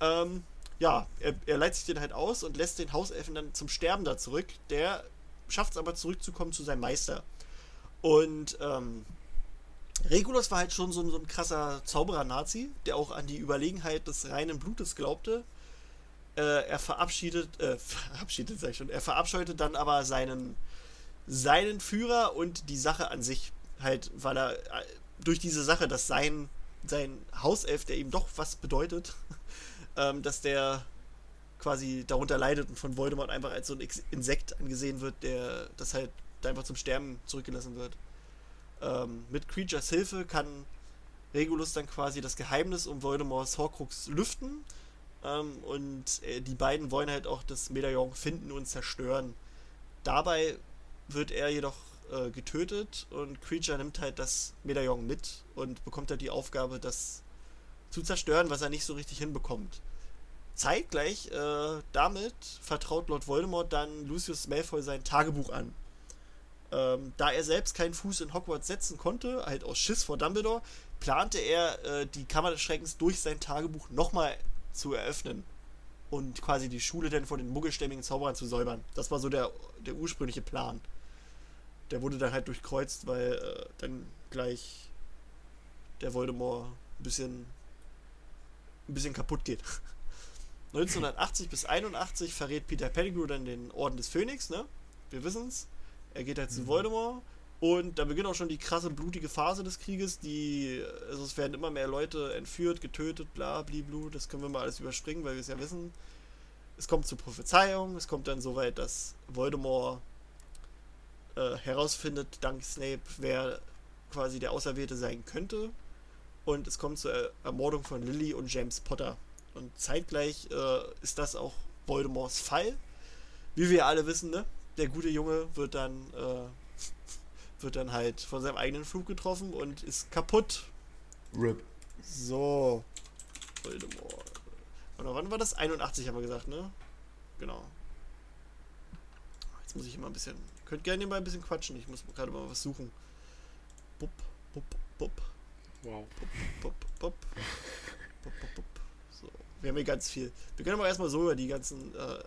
Ähm, ja, er, er leitet sich den halt aus und lässt den Hauselfen dann zum Sterben da zurück. Der schafft es aber zurückzukommen zu seinem Meister. Und ähm, Regulus war halt schon so ein, so ein krasser Zauberer-Nazi, der auch an die Überlegenheit des reinen Blutes glaubte. Äh, er verabschiedet, äh, [LAUGHS] verabschiedet sag ich schon, er verabscheute dann aber seinen, seinen Führer und die Sache an sich. Halt, weil er äh, durch diese Sache, dass sein, sein Hauself, der ihm doch was bedeutet, [LAUGHS] ähm, dass der quasi darunter leidet und von Voldemort einfach als so ein Insekt angesehen wird, der das halt einfach zum Sterben zurückgelassen wird. Ähm, mit Creatures Hilfe kann Regulus dann quasi das Geheimnis um Voldemorts Horcrux lüften ähm, und äh, die beiden wollen halt auch das Medaillon finden und zerstören. Dabei wird er jedoch äh, getötet und Creature nimmt halt das Medaillon mit und bekommt halt die Aufgabe, das zu zerstören, was er nicht so richtig hinbekommt. Zeitgleich äh, damit vertraut Lord Voldemort dann Lucius Malfoy sein Tagebuch an. Ähm, da er selbst keinen Fuß in Hogwarts setzen konnte, halt aus Schiss vor Dumbledore, plante er, äh, die Kammer des Schreckens durch sein Tagebuch nochmal zu eröffnen. und quasi die Schule dann von den muggelstämmigen Zauberern zu säubern. Das war so der, der ursprüngliche Plan. Der wurde dann halt durchkreuzt, weil äh, dann gleich der Voldemort ein bisschen, ein bisschen kaputt geht. [LAUGHS] [LAUGHS] 1980 bis 81 verrät Peter Pettigrew dann den Orden des Phönix, ne? Wir wissen's. Er geht halt zu Voldemort und da beginnt auch schon die krasse blutige Phase des Krieges. Die, also es werden immer mehr Leute entführt, getötet, bla, bliblu. Das können wir mal alles überspringen, weil wir es ja wissen. Es kommt zur Prophezeiung. Es kommt dann so weit, dass Voldemort äh, herausfindet, dank Snape, wer quasi der Auserwählte sein könnte. Und es kommt zur Ermordung von Lily und James Potter. Und zeitgleich äh, ist das auch Voldemorts Fall. Wie wir alle wissen, ne? Der gute Junge wird dann, äh, wird dann halt von seinem eigenen Flug getroffen und ist kaputt. RIP. So. Voldemort. Oder wann war das? 81 haben wir gesagt, ne? Genau. Jetzt muss ich immer ein bisschen. Könnt gerne mal ein bisschen quatschen. Ich muss gerade mal was suchen. Bup, bup, bup. Wow. Bup, bup. Bup, bup, bup. So. Wir haben hier ganz viel. Wir können aber erstmal so über die ganzen äh,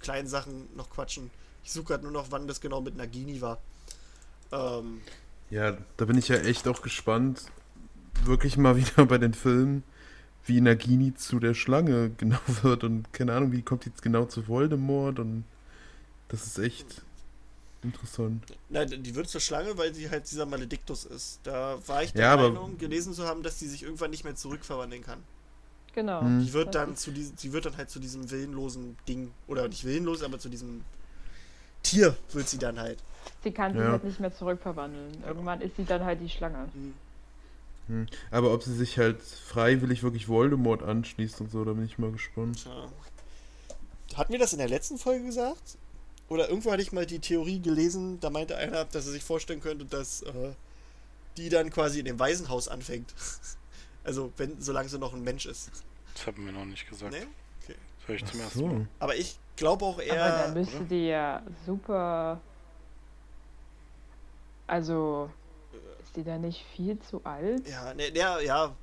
kleinen Sachen noch quatschen. Ich suche gerade nur noch, wann das genau mit Nagini war. Ähm, Ja, da bin ich ja echt auch gespannt, wirklich mal [LAUGHS] wieder bei den Filmen, wie Nagini zu der Schlange [LAUGHS] genau wird und keine Ahnung, wie kommt die jetzt genau zu Voldemort und das ist echt interessant. Nein, die wird zur Schlange, weil sie halt dieser Malediktus ist. Da war ich der Ja, Meinung, gelesen zu haben, dass die sich irgendwann nicht mehr zurückverwandeln kann. Genau. Hm. Die wird dann zu diesem, sie wird dann halt zu diesem willenlosen Ding, oder nicht willenlos, aber zu diesem Tier wird sie dann halt. Sie kann sich Ja. halt nicht mehr zurückverwandeln. Irgendwann ist sie dann halt die Schlange. Hm. Aber ob sie sich halt freiwillig wirklich Voldemort anschließt und so, da bin ich mal gespannt. Tja. Hatten wir das in der letzten Folge gesagt? Oder irgendwo hatte ich mal die Theorie gelesen, da meinte einer, dass er sich vorstellen könnte, dass äh, die dann quasi in dem Waisenhaus anfängt. [LAUGHS] Also, wenn, solange sie noch ein Mensch ist. Das haben wir noch nicht gesagt. Ne? Okay. Das höre ich zum ersten Mal. Aber ich glaube auch Aber eher. dann müsste die ja super. Also. Ist die da nicht viel zu alt? Ja, ne, ja, ja.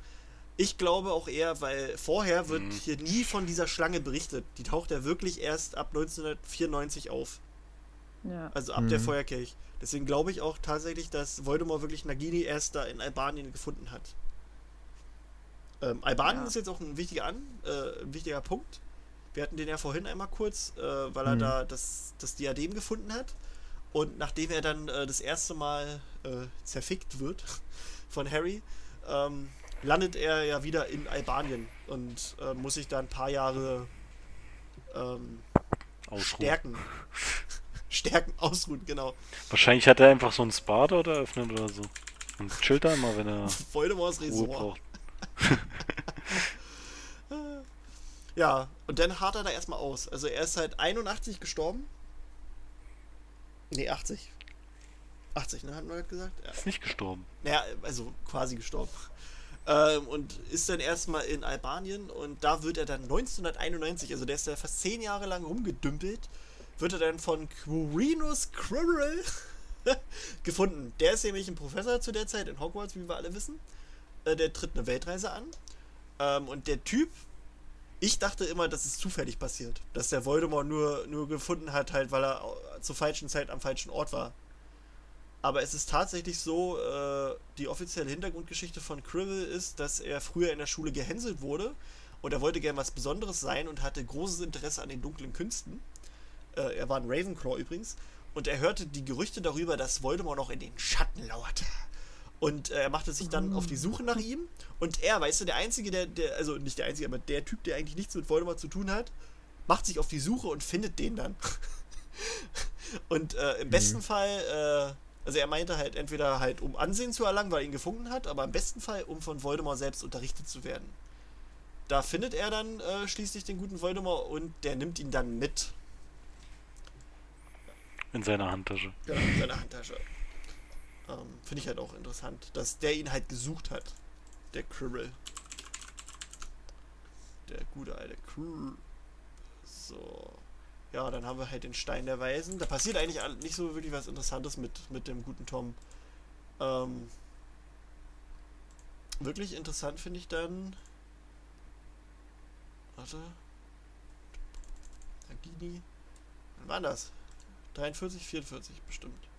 Ich glaube auch eher, weil vorher wird Mhm. hier nie von dieser Schlange berichtet. Die taucht ja wirklich erst ab 1994 auf. Ja. Also ab der Mhm. Feuerkelch. Deswegen glaube ich auch tatsächlich, dass Voldemort wirklich Nagini erst da in Albanien gefunden hat. Ähm, Albanien Ja. ist jetzt auch ein wichtiger, An äh, ein wichtiger Punkt. Wir hatten den ja vorhin einmal kurz, äh, weil er Mhm. da das, das Diadem gefunden hat. Und nachdem er dann äh, das erste Mal äh, zerfickt wird [LAUGHS] von Harry, ähm, landet er ja wieder in Albanien und äh, muss sich da ein paar Jahre ähm, Ausruhen. stärken. [LAUGHS] stärken, ausruhen, genau. Wahrscheinlich hat er einfach so einen Spa dort eröffnet oder so. Und chillt da immer, wenn er [LAUGHS] Voldemorts Ruhe Resort. braucht. Ja, und dann hart er da erstmal aus. Also er ist halt 81 gestorben. Nee, 80. 80, ne, hatten wir gerade gesagt? Ja. Ist nicht gestorben. Naja, also quasi gestorben. Ähm, und ist dann erstmal in Albanien und da wird er dann 1991, also der ist ja fast 10 Jahre lang rumgedümpelt, wird er dann von Quirinus Quirrell [LAUGHS] gefunden. Der ist nämlich ein Professor zu der Zeit in Hogwarts, wie wir alle wissen. Äh, der tritt eine Weltreise an. Ähm, und der Typ, ich dachte immer, das ist zufällig passiert. Dass der Voldemort nur, nur gefunden hat, halt, weil er zur falschen Zeit am falschen Ort war. Aber es ist tatsächlich so, äh, die offizielle Hintergrundgeschichte von Quirrell ist, dass er früher in der Schule gehänselt wurde und er wollte gern was Besonderes sein und hatte großes Interesse an den dunklen Künsten. Äh, er war ein Ravenclaw übrigens. Und er hörte die Gerüchte darüber, dass Voldemort noch in den Schatten lauerte. Und äh, er machte sich dann auf die Suche nach ihm. Und er, weißt du, der Einzige, der, der, also nicht der Einzige, aber der Typ, der eigentlich nichts mit Voldemort zu tun hat, macht sich auf die Suche und findet den dann. [LAUGHS] und äh, im besten Fall, äh, also er meinte halt entweder halt, um Ansehen zu erlangen, weil er ihn gefunden hat, aber im besten Fall, um von Voldemort selbst unterrichtet zu werden. Da findet er dann äh, schließlich den guten Voldemort und der nimmt ihn dann mit In seiner Handtasche. Genau, in seiner Handtasche. Ähm, Finde ich halt auch interessant, dass der ihn halt gesucht hat. Der Quirrell. Der gute alte Quirrell. So. Ja, dann haben wir halt den Stein der Weisen. Da passiert eigentlich nicht so wirklich was Interessantes mit, mit dem guten Tom. Ähm, wirklich interessant finde ich dann. Warte. Nagini. Wann war das? 43, 44 bestimmt.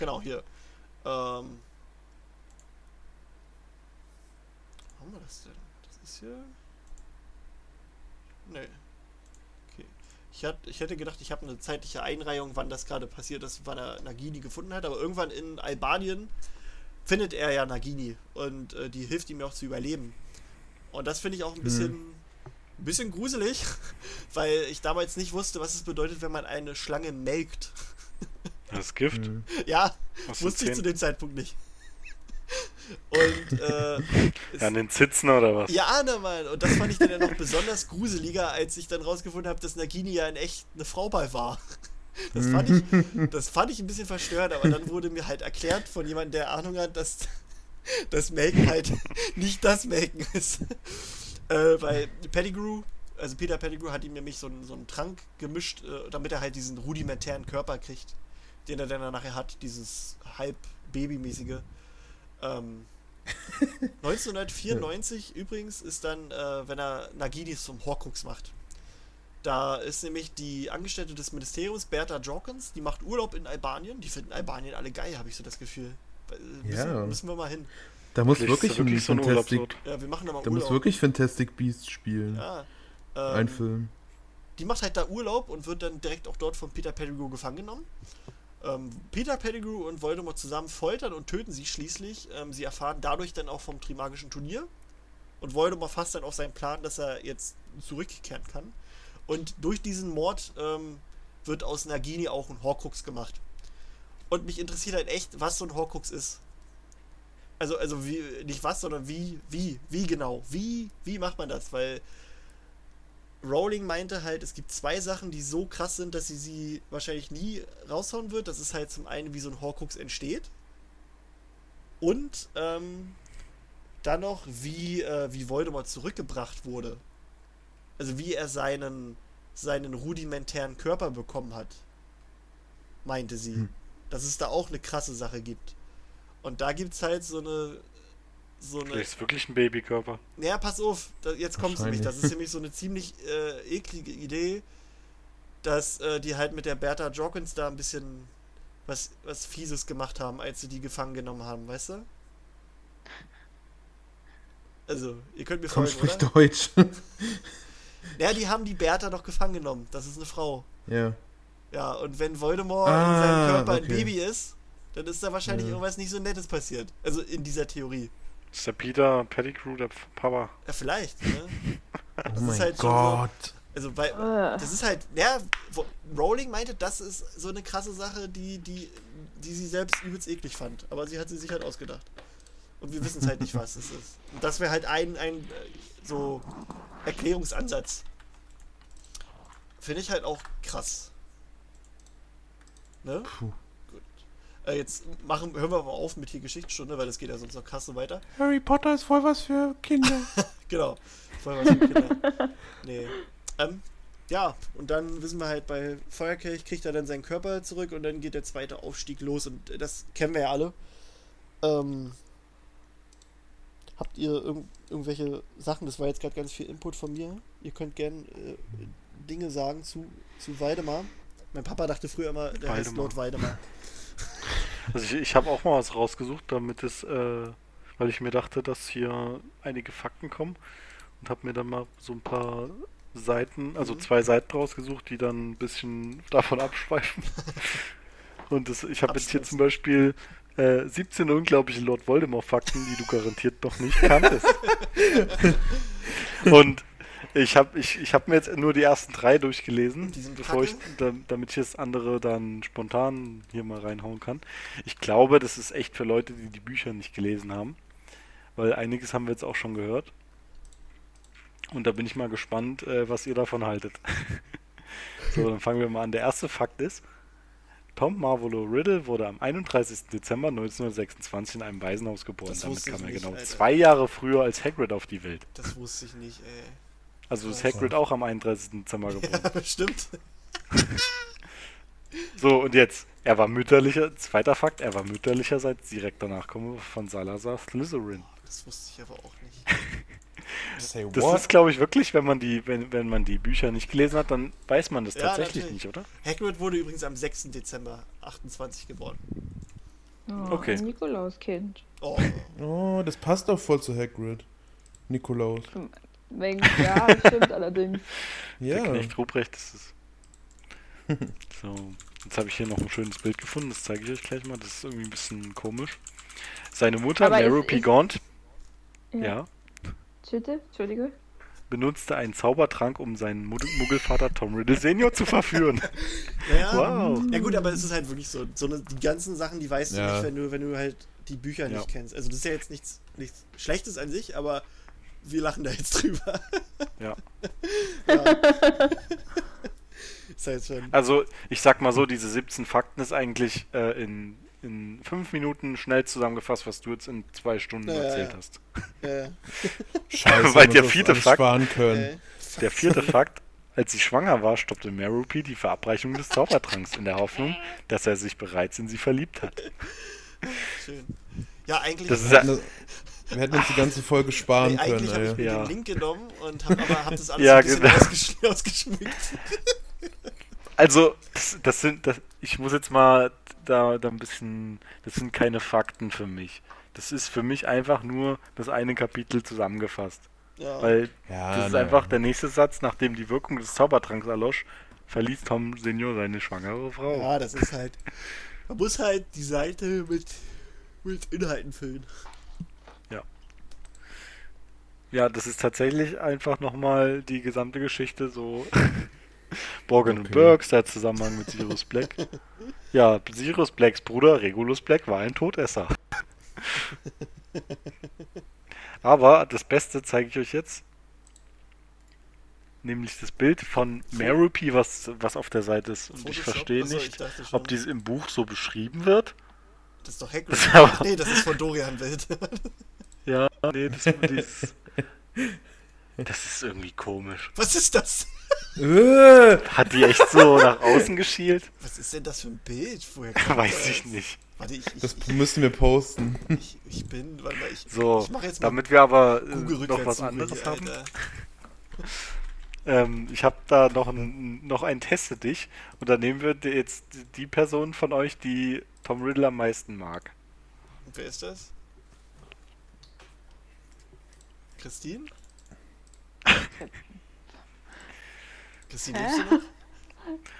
Genau, hier. Ähm. Wo haben wir das denn? Das ist hier. Nee. Okay. Ich, hat, ich hätte gedacht, ich habe eine zeitliche Einreihung, wann das gerade passiert ist, wann er Nagini gefunden hat, aber irgendwann in Albanien findet er ja Nagini und äh, die hilft ihm ja auch zu überleben. Und das finde ich auch ein bisschen, ein bisschen gruselig, [LAUGHS] weil ich damals nicht wusste, was es bedeutet, wenn man eine Schlange melkt. [LAUGHS] Das Gift. Mhm. Ja, Aus wusste ich zu dem Zeitpunkt nicht. [LAUGHS] Und äh, Ja, an den Zitzen oder was? ja, na Mann, und das fand ich dann ja noch besonders gruseliger, als ich dann rausgefunden habe, dass Nagini ja in echt eine Frau bei war. [LAUGHS] Das fand, ich, das fand ich ein bisschen verstörend, aber dann wurde mir halt erklärt von jemandem, der Ahnung hat, dass das Melken halt [LAUGHS] nicht das Melken ist. Äh, weil Pettigrew, also Peter Pettigrew hat ihm nämlich so einen, so einen Trank gemischt, äh, damit er halt diesen rudimentären Körper kriegt, den er dann nachher hat, dieses halb babymäßige. Ähm, [LAUGHS] 1994 übrigens ist dann, äh, wenn er Nagini zum Horcrux macht. Da ist nämlich die Angestellte des Ministeriums, Bertha Jorkins, die macht Urlaub in Albanien. Die finden Albanien alle geil, habe ich so das Gefühl. Äh, Müssen, Ja. müssen wir mal hin. Da muss Vielleicht wirklich, da wirklich so ein Fantastic. Ja, wir machen da mal da muss Urlaub. wirklich Fantastic Beasts spielen. ja, Ein ähm, Film. die macht halt da Urlaub und wird dann direkt auch dort von Peter Pettigrew gefangen genommen. Ähm, Peter Pettigrew und Voldemort zusammen foltern und töten sie schließlich. Ähm, sie erfahren dadurch dann auch vom Trimagischen Turnier. Und Voldemort fasst dann auf seinen Plan, dass er jetzt zurückkehren kann. Und durch diesen Mord ähm, wird aus Nagini auch ein Horcrux gemacht. Und mich interessiert halt echt, was so ein Horcrux ist. Also, also wie, nicht was, sondern wie, wie, wie genau, wie, wie macht man das? Weil Rowling meinte halt, es gibt zwei Sachen, die so krass sind, dass sie sie wahrscheinlich nie raushauen wird. Das ist halt zum einen, wie so ein Horcrux entsteht. Und ähm, dann noch, wie, äh, wie Voldemort zurückgebracht wurde. Also wie er seinen, seinen rudimentären Körper bekommen hat. Meinte sie. Hm. Dass es da auch eine krasse Sache gibt. Und da gibt es halt so eine. So eine. Vielleicht ist wirklich ein Babykörper. Ja, pass auf, da, jetzt kommt's nämlich. Das Wahrscheinlich. ist nämlich so eine ziemlich äh, eklige Idee, dass äh, die halt mit der Bertha Jorkins da ein bisschen was, was Fieses gemacht haben, als sie die gefangen genommen haben, weißt du? Also, ihr könnt mir Komm, folgen, sprich oder? Deutsch. [LAUGHS] Ja, die haben die Bertha doch gefangen genommen. Das ist eine Frau. ja. Ja, und wenn Voldemort in Ah, seinem Körper ein okay. Baby ist, dann ist da wahrscheinlich Ja. irgendwas nicht so Nettes passiert. Also in dieser Theorie. Ist der Peter Pettigrew der Papa? Ja, vielleicht, ne? [LAUGHS] Oh mein halt schon so- Gott. Also, weil, Äh. das ist halt, ja, Rowling meinte, das ist so eine krasse Sache, die, die, die sie selbst übelst eklig fand. Aber sie hat sie sich halt ausgedacht. Und wir wissen es halt nicht, was es ist. Und das wäre halt ein, ein äh, so Erklärungsansatz. Finde ich halt auch krass. Ne? Puh. Äh, jetzt machen, hören wir mal auf mit hier Geschichtsstunde, weil das geht ja sonst noch krass so weiter. Harry Potter ist voll was für Kinder. [LAUGHS] Genau. Voll was für Kinder. nee. Ähm, ja, und dann wissen wir halt, bei Feuerkelch kriegt er dann seinen Körper zurück und dann geht der zweite Aufstieg los und das kennen wir ja alle. Ähm, habt ihr irgend, irgendwelche Sachen? Das war jetzt gerade ganz viel Input von mir. Ihr könnt gern äh, Dinge sagen zu, zu Weidemar. Mein Papa dachte früher immer, der heißt Weidemar. Lord Weidemar. [LAUGHS] Also ich, ich habe auch mal was rausgesucht, damit es, äh, weil ich mir dachte, dass hier einige Fakten kommen und habe mir dann mal so ein paar Seiten, also Mhm. zwei Seiten rausgesucht, die dann ein bisschen davon abschweifen. [LAUGHS] Und das, ich habe jetzt hier zum Beispiel äh, 17 unglaubliche Lord Voldemort-Fakten, die du garantiert noch nicht kanntest. [LAUGHS] Und ich habe ich, ich hab mir jetzt nur die ersten drei durchgelesen, bevor ich, damit ich das andere dann spontan hier mal reinhauen kann. Ich glaube, das ist echt für Leute, die die Bücher nicht gelesen haben, weil einiges haben wir jetzt auch schon gehört. Und da bin ich mal gespannt, äh, was ihr davon haltet. [LAUGHS] so, dann fangen wir mal an. Der erste Fakt ist, Tom Marvolo Riddle wurde am 31. Dezember 1926 in einem Waisenhaus geboren. Das Damit kam er nicht, genau Alter. zwei Jahre früher als Hagrid auf die Welt. Das wusste ich nicht, ey. Also ist. Hagrid auch am 31. Dezember geboren. Ja, bestimmt. [LAUGHS] So, und jetzt, er war mütterlicher, zweiter Fakt, er war mütterlicherseits direkter Nachkomme von Salazar Slytherin. Das wusste ich aber auch nicht. [LAUGHS] Say Das ist, glaube ich, wirklich, wenn man die, wenn, wenn man die Bücher nicht gelesen hat, dann weiß man das Ja, tatsächlich natürlich. nicht, oder? Hagrid wurde übrigens am 6. Dezember 28 geboren. Oh, Okay. Ein Nikolauskind. Oh, Oh, das passt doch voll zu Hagrid. Nikolaus. Wegen, ja, stimmt allerdings. [LAUGHS] Ja. Der Knecht Ruprecht ist es. [LAUGHS] so, jetzt habe ich hier noch ein schönes Bild gefunden, das zeige ich euch gleich mal. Das ist irgendwie ein bisschen komisch. Seine Mutter, Aber Mary ist- P. ist- Gaunt, Ja. ja, Bitte? Entschuldige. benutzte einen Zaubertrank, um seinen Muggelvater Tom Riddle Senior zu verführen. [LAUGHS] ja. Wow. Ja gut, aber es ist halt wirklich so, so eine, die ganzen Sachen, die weißt du Ja. nicht, wenn du, wenn du halt die Bücher Ja. nicht kennst. Also das ist ja jetzt nichts, nichts Schlechtes an sich, aber wir lachen da jetzt drüber. Ja. ja. ist halt schon. Also, ich sag mal so, diese 17 Fakten ist eigentlich äh, in, in fünf Minuten schnell zusammengefasst, was du jetzt in zwei Stunden Ja, ja, erzählt ja. hast. Äh, [LAUGHS] Scheiße, Weil der vierte Fakt- sparen können. äh, Der vierte Fakt, als sie schwanger war, stoppte Merope die Verabreichung des Zaubertranks in der Hoffnung, dass er sich bereits in sie verliebt hat. schön. Ja, eigentlich. Das ist ja, wir hätten uns die ganze Folge sparen Nee, eigentlich habe ich können, mir. Ja. den Link genommen und habe aber hab das alles Ja, ein bisschen genau. ausgesch ausgeschmückt. also, das, das sind, das, ich muss jetzt mal da, da ein bisschen, das sind keine Fakten für mich. Das ist für mich einfach nur das eine Kapitel zusammengefasst. Ja. Weil Ja, das ist na einfach der nächste Satz, nachdem die Wirkung des Zaubertranks erlosch, verließ Tom Senior seine schwangere Frau. ja, das ist halt. Man muss halt die Seite mit, mit Inhalten füllen. Ja, das ist tatsächlich einfach nochmal die gesamte Geschichte so. [LAUGHS] Borgen und Okay. Burks, der Zusammenhang mit Sirius Black. Ja, Sirius Blacks Bruder Regulus Black war ein Todesser. [LAUGHS] Aber das Beste zeige ich euch jetzt. Nämlich das Bild von Merope, was, was auf der Seite ist. Und ich Photoshop? verstehe Achso, ich nicht, dachte schon. ob dieses im Buch so beschrieben wird. Das ist doch [LAUGHS] Hagrid. Das aber- nee, das ist von Dorian Wild. Ja, nee, das, das, [LAUGHS] das ist irgendwie komisch. Was ist das? Äh, Hat die echt so nach außen geschielt? Was ist denn das für ein Bild? Woher [LAUGHS] kommt Weiß das? ich nicht. Warte, ich, ich, das müssen wir posten. ich, ich bin. Warte mal, ich, So, ich mache jetzt mal damit wir aber äh, noch was anderes haben. [LAUGHS] Ähm, ich habe da noch, ein, noch ein Teste dich und dann nehmen wir jetzt die Person von euch, die Tom Riddle am meisten mag. Und wer ist das? Christine? [LAUGHS] Christine, lebst du noch? Ich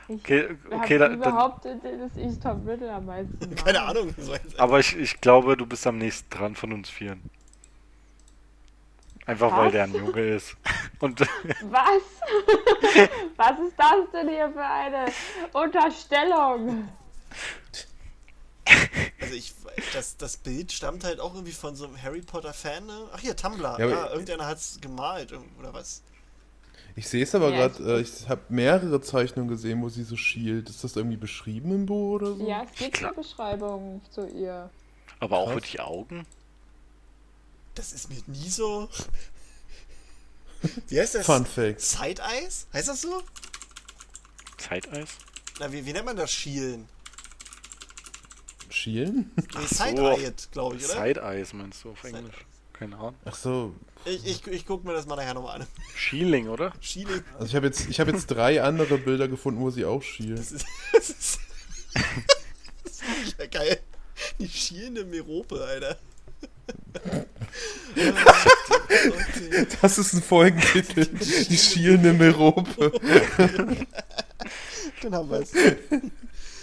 Okay, okay, okay da, dann, überhaupt, dass ich Tom Riddle am meisten mag. Keine Ahnung. Aber ich, ich glaube, du bist am nächsten dran von uns Vieren. Einfach weil Was? der ein Junge ist. Und [LAUGHS] Was? [LAUGHS] Was ist das denn hier für eine Unterstellung? Also ich, das, das Bild stammt halt auch irgendwie von so einem Harry Potter Fan, ne? Ach hier, Tumblr. Ja, Ja, aber- irgendeiner hat's gemalt irgend- oder was? Ich sehe es aber Ja, gerade, äh, ich habe mehrere Zeichnungen gesehen, wo sie so schielt. Ist das irgendwie beschrieben im Buch oder so? Ja, es gibt eine Beschreibung zu ihr. aber auch für die Augen. Das ist mir nie so. Wie heißt das? Fun Fact. Side Eyes? Heißt das so? Zeiteis? Na, wie, wie nennt man das Schielen? Schielen? Ach Side-Eyed, glaube ich, oder? Side-Eyes meinst du auf Englisch? Keine Ahnung. Ach so. Ich, ich, ich guck mir das mal nachher nochmal an. Shieling, oder? Schielen. Also ich habe jetzt, ich habe jetzt drei andere Bilder gefunden, wo sie auch schielt. [LAUGHS] Das ist. Das ist. das ist ja geil. Die schielende Merope, Alter. Das ist ein Folgentitel. Die schielende Merope. [LAUGHS] Dann haben wir es.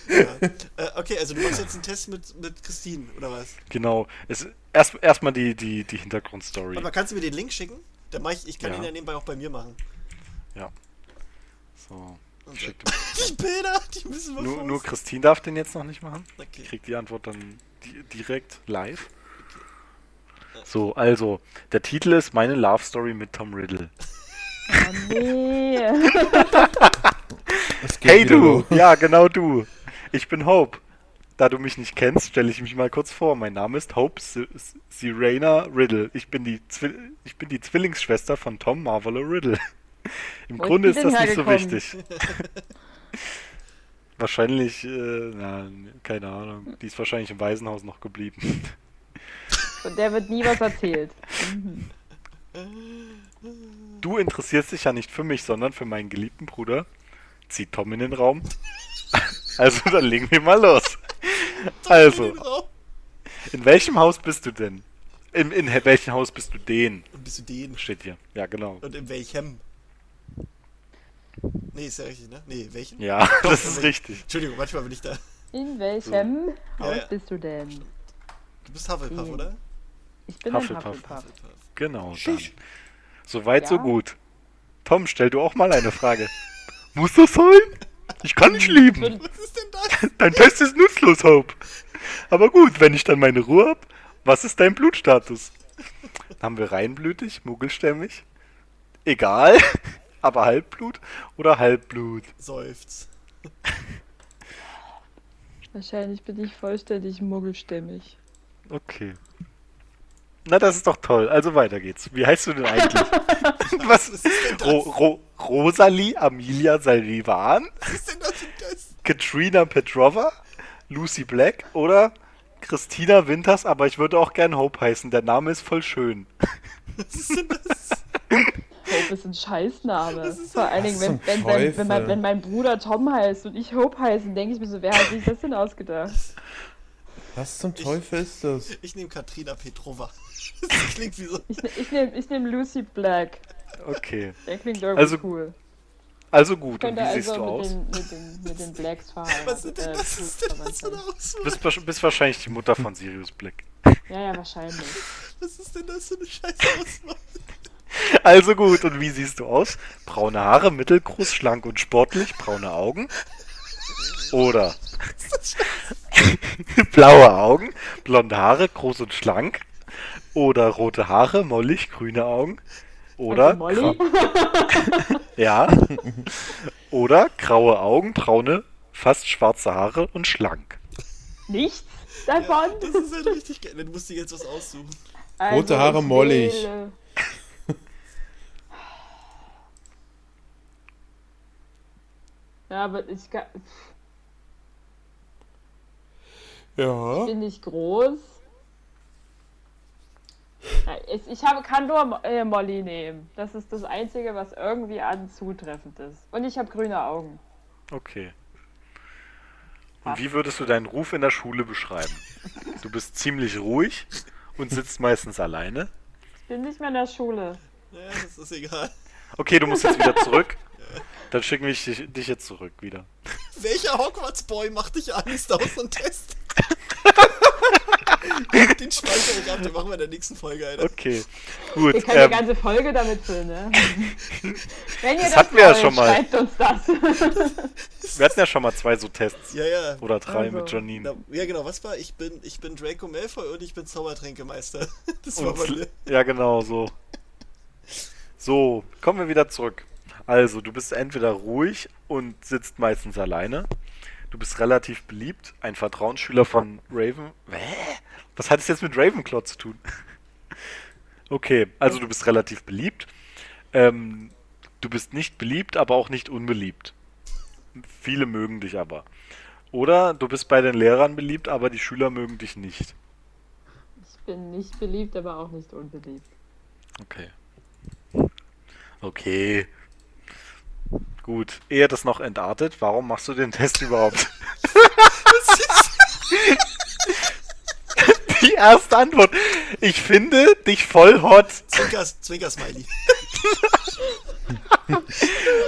Ja. Äh, okay, also du machst jetzt einen Test mit, mit Christine, oder was? Genau. Es, erst erstmal die, die, die Hintergrundstory. Warte mal, kannst du mir den Link schicken? Dann mach ich, ich kann Ja. ihn ja nebenbei auch bei mir machen. So. Und Schick [LAUGHS] Die Bilder, die müssen wir nur, nur. Christine darf den jetzt noch nicht machen. Okay. Ich krieg die Antwort dann di direkt live. So, also, der Titel ist Meine Love Story mit Tom Riddle. [LAUGHS] Oh nee. [LAUGHS] Hey du! los. Ja, genau du. Ich bin Hope. Da du mich nicht kennst, stelle ich mich mal kurz vor. Mein Name ist Hope S- S- Sirena Riddle. Ich bin, die Zwi ich bin die Zwillingsschwester von Tom Marvolo Riddle. [LAUGHS] Im Wo Grunde ist das nicht so hergekommen? wichtig. [LAUGHS] wahrscheinlich, äh, na, keine Ahnung. Die ist wahrscheinlich im Waisenhaus noch geblieben. Und der wird nie was erzählt. Du interessierst dich ja nicht für mich, sondern für meinen geliebten Bruder. Zieht Tom in den Raum. [LAUGHS] Also, dann legen wir mal los. [LAUGHS] Also, in welchem Haus bist du denn? In, in welchem Haus bist du den? Und bist du den? Steht hier. Ja, genau. Und in welchem? Nee, ist ja richtig, ne? Nee, welchen? Ja, Doch, das in ist welchem. richtig. Entschuldigung, manchmal bin ich da. In welchem Ja, Haus ja. bist du denn? Du bist Hufflepuff, Mhm. oder? Ich bin Hufflepuff. Hufflepuff. Hufflepuff. Genau. Dann. Soweit, so Ja. gut. Tom, stell du auch mal eine Frage. [LAUGHS] Muss das sein? Ich kann nicht lieben. Was ist denn das? [LAUGHS] Dein Test ist nutzlos, Hope. Aber gut, wenn ich dann meine Ruhe hab, was ist dein Blutstatus? Haben wir reinblütig, muggelstämmig? Egal, [LAUGHS] aber Halbblut oder Halbblut? Seufz. Wahrscheinlich bin ich vollständig muggelstämmig. Okay. Na, das ist doch toll. Also weiter geht's. Wie heißt du denn eigentlich? Was [LAUGHS] Was ist denn das? Ro Ro Rosalie Amelia Salivan? Was ist denn das für das? Katrina Petrova? Lucy Black oder Christina Winters? Aber ich würde auch gern Hope heißen. Der Name ist voll schön. Was ist denn das? Hope ist ein Scheißname. ist Vor allen Dingen, wenn, wenn, sein, wenn, mein, wenn mein Bruder Tom heißt und ich Hope heiße, denke ich mir so, wer hat sich das denn ausgedacht? Was zum Teufel ist das? Ich nehme Katrina Petrova. [LAUGHS] Das klingt wie so. Ich, ne- ich nehme ich nehm Lucy Black. Okay. Der klingt irgendwie Also, cool. Also gut. Und wie siehst also du mit aus? den, mit, den, mit den Blacks verheiratet. [LAUGHS] Was ist denn äh, das? Was ist denn das für eine? Bist, bist wahrscheinlich die Mutter von Sirius Black. Ja, ja, wahrscheinlich. Was ist denn das für eine scheiß Auswahl? [LAUGHS] Also gut, und wie siehst du aus? Braune Haare, mittelgroß, schlank und sportlich, braune Augen? Oder [LAUGHS] blaue Augen, blonde Haare, groß und schlank? Oder rote Haare, mollig, grüne Augen? Oder Also Molly? [LAUGHS] [LAUGHS] ja. Oder graue Augen, braune, fast schwarze Haare und schlank. Nichts davon? Das ist halt richtig geil. Dann musst du jetzt was aussuchen. Rote Haare Also ich mollig. Ja, aber ich kann, Ja. bin nicht groß. Ich habe, kann nur äh, Molly nehmen. Das ist das Einzige, was irgendwie an zutreffend ist. Und ich habe grüne Augen. Okay. Und wie würdest du deinen Ruf in der Schule beschreiben? Du bist ziemlich ruhig und sitzt meistens alleine. Ich bin nicht mehr in der Schule. Ja, das ist egal. Okay, du musst jetzt wieder zurück. [LAUGHS] Dann schicken wir dich, dich jetzt zurück wieder. Welcher Hogwarts-Boy macht dich Angst aus und [LAUGHS] Test? [LAUGHS] Den speichere ich ab, den machen wir in der nächsten Folge, Alter. Okay, gut. Ihr könnt Ähm, die ganze Folge damit füllen, ne? Wenn ihr Das das, hatten wir ja wollt, schon mal. schreibt uns das. wir hatten ja schon mal zwei so Tests. Ja, ja. Oder drei Also. mit Janine. Na, ja, genau, was war? Ich bin, ich bin Draco Malfoy und ich bin Zaubertränkemeister. [LAUGHS] Das war Und, ja, genau, so. So, kommen wir wieder zurück. Also, du bist entweder ruhig und sitzt meistens alleine. Du bist relativ beliebt, ein Vertrauensschüler von Raven. Hä? Was hat es jetzt mit Ravenclaw zu tun? [LAUGHS] Okay, also du bist relativ beliebt. Ähm, du bist nicht beliebt, aber auch nicht unbeliebt. Viele mögen dich aber. Oder du bist bei den Lehrern beliebt, aber die Schüler mögen dich nicht. Ich bin nicht beliebt, aber auch nicht unbeliebt. Okay. Okay. Gut. Ehe das noch entartet, warum machst du den Test überhaupt? [LAUGHS] Die erste Antwort. Ich finde dich voll hot. Zwinkers, Zwinker-Smiley. [LAUGHS]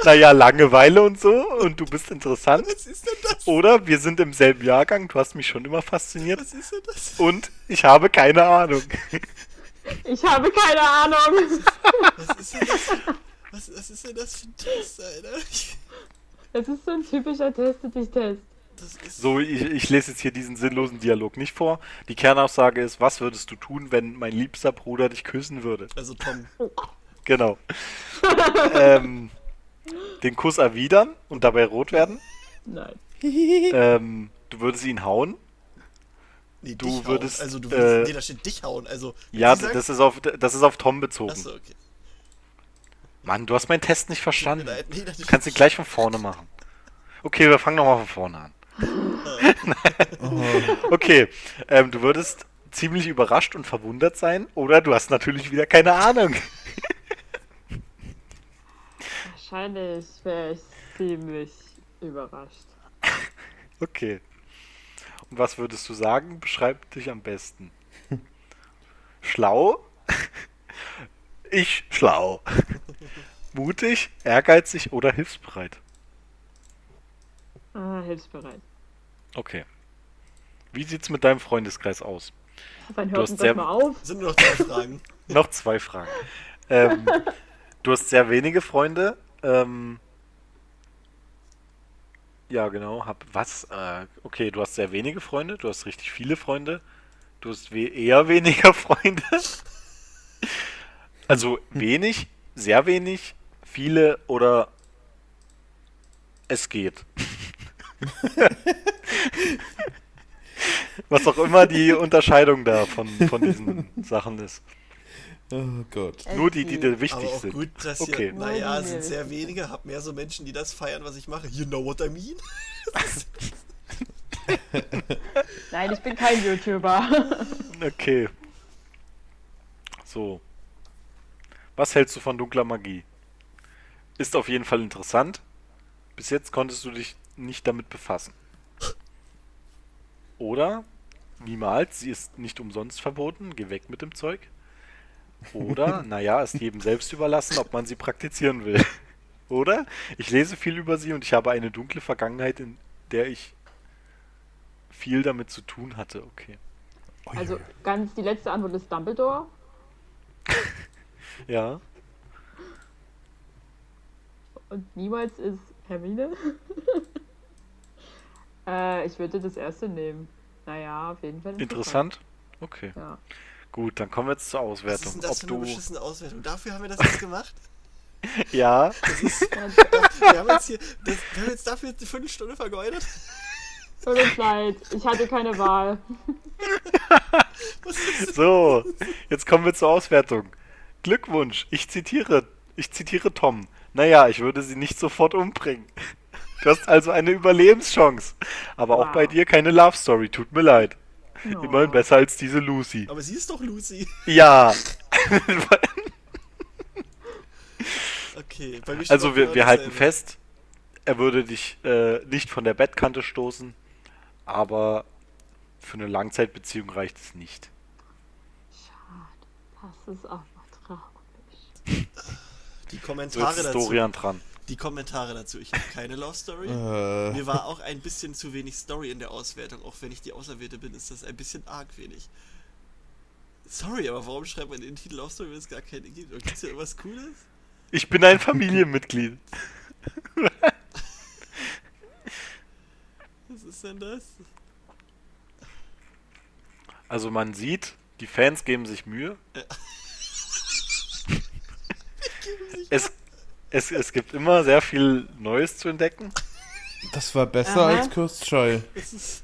Naja, Langeweile und so. Und du bist interessant. Was ist denn das? Oder wir sind im selben Jahrgang. Du hast mich schon immer fasziniert. Was ist denn das? Und ich habe keine Ahnung. Ich habe keine Ahnung. Was ist denn das? [LAUGHS] Was, was ist denn das für ein Test, Alter? [LAUGHS] Das ist so ein typischer Teste dich Test. So, ich, ich lese jetzt hier diesen sinnlosen Dialog nicht vor. Die Kernaussage ist, was würdest du tun, wenn mein liebster Bruder dich küssen würde? Also Tom. Genau. [LAUGHS] ähm, den Kuss erwidern und dabei rot werden. Nein. Ähm, du würdest ihn hauen. Nee, Du dich würdest, hauen. Also du würdest. äh, nee, da steht dich hauen. Also. Ja, sagt- das ist, auf, das ist auf Tom bezogen. Achso, okay. Mann, du hast meinen Test nicht verstanden. leid. Nee, Du kannst ihn gleich von vorne machen. Okay, wir fangen nochmal von vorne an. [LAUGHS] [LAUGHS] okay, ähm, du würdest ziemlich überrascht und verwundert sein oder du hast natürlich wieder keine Ahnung. Wahrscheinlich wäre ich ziemlich überrascht. Okay. Und was würdest du sagen? Beschreib dich am besten. [LAUGHS] Schlau? Ich schlau. [LAUGHS] Mutig, ehrgeizig oder hilfsbereit? Ah, hilfsbereit. Okay. Wie sieht's mit deinem Freundeskreis aus? Wann Du hört hast sehr- mal auf? Sind nur noch zwei Fragen. [LAUGHS] Noch zwei Fragen. Ähm, [LAUGHS] du hast sehr wenige Freunde. Ähm, ja, genau. Hab was? Äh, okay, du hast sehr wenige Freunde. Du hast richtig viele Freunde. Du hast we eher weniger Freunde. Also wenig, sehr wenig, viele oder es geht. [LAUGHS] Was auch immer die Unterscheidung da von, von diesen Sachen ist. Oh Gott. Nur die, die dir wichtig Aber auch sind. gut, dass Okay. ihr, naja, sind sehr wenige, hab mehr so Menschen, die das feiern, was ich mache. You know what I mean? [LAUGHS] Nein, ich bin kein YouTuber. Okay. So. Was hältst du von dunkler Magie? Ist auf jeden Fall interessant. Bis jetzt konntest du dich nicht damit befassen. Oder niemals, sie ist nicht umsonst verboten, geh weg mit dem Zeug. Oder, [LAUGHS] naja, ist jedem selbst überlassen, ob man sie praktizieren will. Oder, ich lese viel über sie und ich habe eine dunkle Vergangenheit, in der ich viel damit zu tun hatte. Okay. Also ganz die letzte Antwort ist Dumbledore. [LAUGHS] Ja. Und niemals ist Hermine. [LAUGHS] äh, ich würde das erste nehmen. Naja, auf jeden Fall Interessant. Okay. Ja. Gut, dann kommen wir jetzt zur Was ist Auswertung. denn das Ob für eine du. beschissene Auswertung? Dafür haben wir das jetzt gemacht? [LAUGHS] Ja, [LAUGHS] Wir haben jetzt hier, das, wir haben jetzt dafür eine Viertelstunde vergeudet. Tut uns leid, ich hatte keine Wahl. Ist so. Jetzt kommen wir zur Auswertung. Glückwunsch. Ich zitiere. Ich zitiere Tom. Naja, ich würde sie nicht sofort umbringen. Du hast also eine Überlebenschance. Aber auch Wow. bei dir keine Love Story. Tut mir leid. Oh. Immerhin besser als diese Lucy. Aber sie ist doch Lucy. Ja. [LAUGHS] Okay, bei mir steht Also auch wir, wir halten fest, er würde dich äh, nicht von der Bettkante stoßen, aber für eine Langzeitbeziehung reicht es nicht. Schade, das ist aber traurig. Die So, Kommentare ist dazu. Dorian dran. Die Kommentare dazu. Ich habe keine Love Story. Äh, Mir war auch ein bisschen zu wenig Story in der Auswertung. Auch wenn ich die Auserwählte bin, ist das ein bisschen arg wenig. Sorry, aber warum schreibt man in den Titel Love Story, wenn es gar keine gibt? Gibt es hier irgendwas Cooles? Ich bin ein Familienmitglied. [LAUGHS] Was ist denn das? Also man sieht, die Fans geben sich Mühe. [LAUGHS] Es, es, es gibt immer sehr viel Neues zu entdecken. das war besser Aha. als Kirstschall. [LAUGHS] Das ist.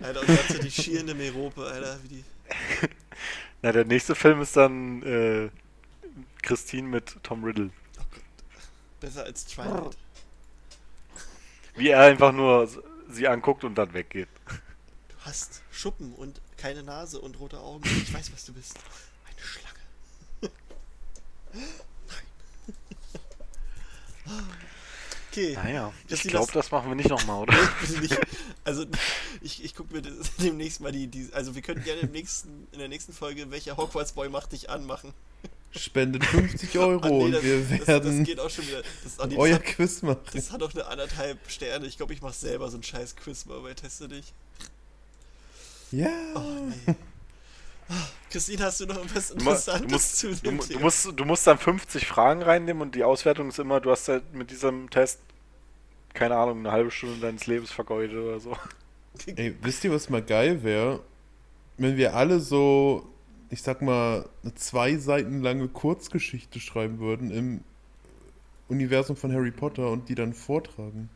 Alter, und dazu die schielende Merope, Alter, wie die. Na, der nächste Film ist dann äh, Christine mit Tom Riddle. Besser als Twilight. Wie er einfach nur sie anguckt und dann weggeht. Du hast Schuppen und keine Nase und rote Augen. Ich weiß, was du bist. Nein. Okay. Naja, ich glaube, das- das machen wir nicht nochmal, oder? [LAUGHS] Nicht. Also ich, ich gucke mir das [LAUGHS] demnächst mal die, die. Also wir könnten gerne im nächsten, in der nächsten Folge, welcher Hogwarts Boy macht dich an, machen. Spendet 50 Euro [LAUGHS] Ah, nee, und das, wir das, werden das geht auch schon wieder. Das, ah, nee, das, euer hat, Quiz machen. das hat auch eine anderthalb Sterne. Ich glaube, ich mache selber so ein scheiß Quiz mal bei Teste dich. Ja. Oh, nee. Christine, hast du noch was Du, Interessantes du, musst, zu du, dem du, Thema? musst, du musst dann 50 Fragen reinnehmen und die Auswertung ist immer, du hast halt mit diesem Test, keine Ahnung, eine halbe Stunde deines Lebens vergeudet oder so. [LAUGHS] Ey, wisst ihr, was mal geil wäre? Wenn wir alle so, ich sag mal, eine zwei Seiten lange Kurzgeschichte schreiben würden im Universum von Harry Potter und die dann vortragen.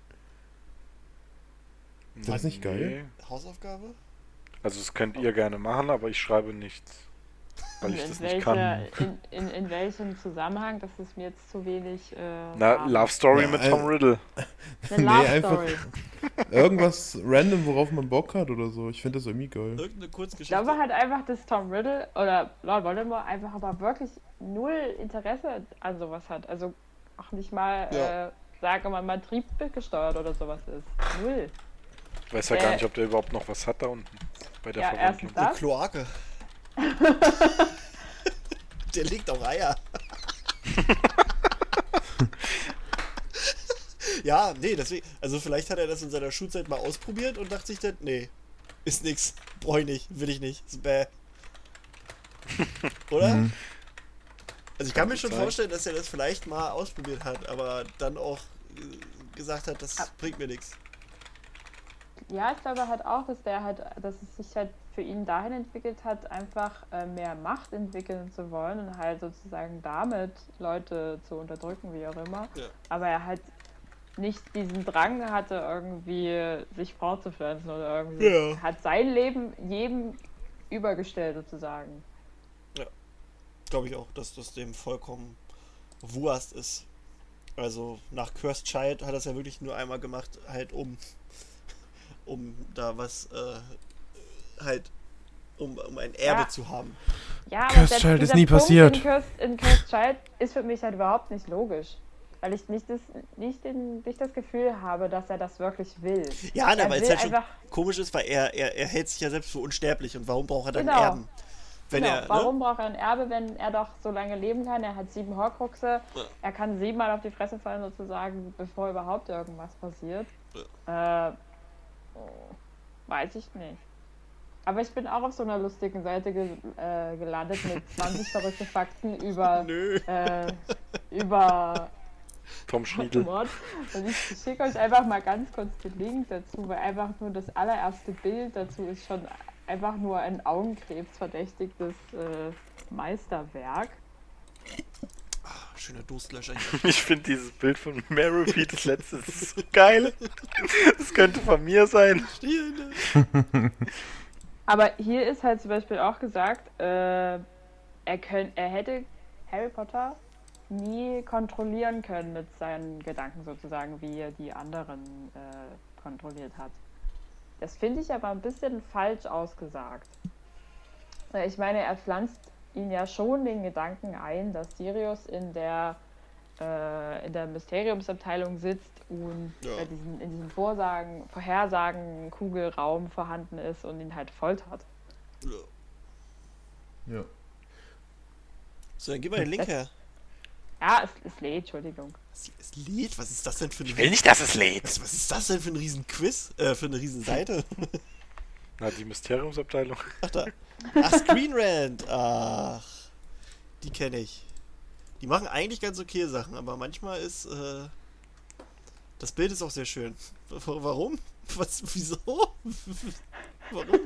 Ist das nicht geil? Hausaufgabe? Also das könnt ihr gerne machen, aber ich schreibe nichts. weil ich in, das nicht welcher, kann. in, in, in welchem Zusammenhang? Das ist mir jetzt zu wenig. Äh, Na, warm. Love Story Ja, mit Tom Riddle. [LAUGHS] Eine Nee, Love einfach- Story. Irgendwas random, worauf man Bock hat oder so. Ich finde das irgendwie geil. Irgendeine Ich Kurzgeschichte. glaube halt einfach, dass Tom Riddle oder Lord Voldemort einfach aber wirklich null Interesse an sowas hat. Also auch nicht mal, Ja. äh, sage mal, mal triebgesteuert oder sowas ist. Null. Ich weiß ja gar Äh, nicht, ob der überhaupt noch was hat da unten. Bei der Ja, Verwandlung. Eine das. Kloake. [LAUGHS] Der legt auch Eier. [LAUGHS] ja, nee, deswegen. Also vielleicht hat er das in seiner Schulzeit mal ausprobiert und dachte sich dann, nee, ist nix. Brauch ich nicht, will ich nicht. Ist bäh. [LAUGHS] Oder? Mhm. Also ich kann mir gut schon sein. vorstellen, dass er das vielleicht mal ausprobiert hat, aber dann auch äh, gesagt hat, das bringt mir nichts. Ja, ich glaube halt auch, dass der halt, dass es sich halt für ihn dahin entwickelt hat, einfach äh, mehr Macht entwickeln zu wollen und halt sozusagen damit Leute zu unterdrücken, wie auch immer. Ja. Aber er halt nicht diesen Drang hatte, irgendwie sich fortzupflanzen oder irgendwie. Ja. Hat sein Leben jedem übergestellt sozusagen. glaube ich auch, dass das dem vollkommen Wurst ist. Also nach Cursed Child hat er es ja wirklich nur einmal gemacht, halt um, um da was, äh, halt, um, um ein Erbe Ja. zu haben. Ja, aber Cursed Child ist nie Punkt passiert. In Cursed, in Cursed Child ist für mich halt überhaupt nicht logisch. Weil ich nicht das, nicht, den, nicht das Gefühl habe, dass er das wirklich will. Ja, ne, Er weil es halt schon einfach- komisch ist, weil er, er, er hält sich ja selbst für unsterblich und warum braucht er dann Genau. Erben? Wenn genau. er, Warum ne? braucht er ein Erbe, wenn er doch so lange leben kann? Er hat sieben Horcruxe. Ja. Er kann siebenmal auf die Fresse fallen, sozusagen, bevor überhaupt irgendwas passiert. Äh, weiß ich nicht. Aber ich bin auch auf so einer lustigen Seite ge äh, gelandet mit 20 [LAUGHS] verrückte Fakten über, äh, über Tom Schniedel. Mord. Und ich schicke euch einfach mal ganz kurz den Link dazu, weil einfach nur das allererste Bild dazu ist schon einfach nur ein Augenkrebs-verdächtigtes äh, Meisterwerk. Schöner Durstlöscher. [LAUGHS] Ich finde dieses Bild von Mary das letzte ist so geil. Das könnte von mir sein. Aber hier ist halt zum Beispiel auch gesagt, äh, er, könnt, er hätte Harry Potter nie kontrollieren können mit seinen Gedanken sozusagen, wie er die anderen äh, kontrolliert hat. Das finde ich aber ein bisschen falsch ausgesagt. Ich meine, er pflanzt ihn ja schon den Gedanken ein, dass Sirius in der, äh, in der Mysteriumsabteilung sitzt und Ja. bei diesen, in diesem Vorsagen, Vorhersagen Kugelraum vorhanden ist und ihn halt foltert. Ja. Ja. So, dann gib mal den Link her. Ja, es, es lädt, Entschuldigung. Es, es lädt? Was ist das denn für ein Ich will nicht, dass es lädt. was, was ist das denn für ein riesen Quiz? Äh, für eine riesen Seite? [LAUGHS] Na, die Mysteriumsabteilung. [LAUGHS] Ach da. Ach, Screen Rant. Ach. Die kenne ich. Die machen eigentlich ganz okay Sachen, aber manchmal ist, äh, das Bild ist auch sehr schön. W- Warum? [LAUGHS] Was, wieso? [LAUGHS] Warum?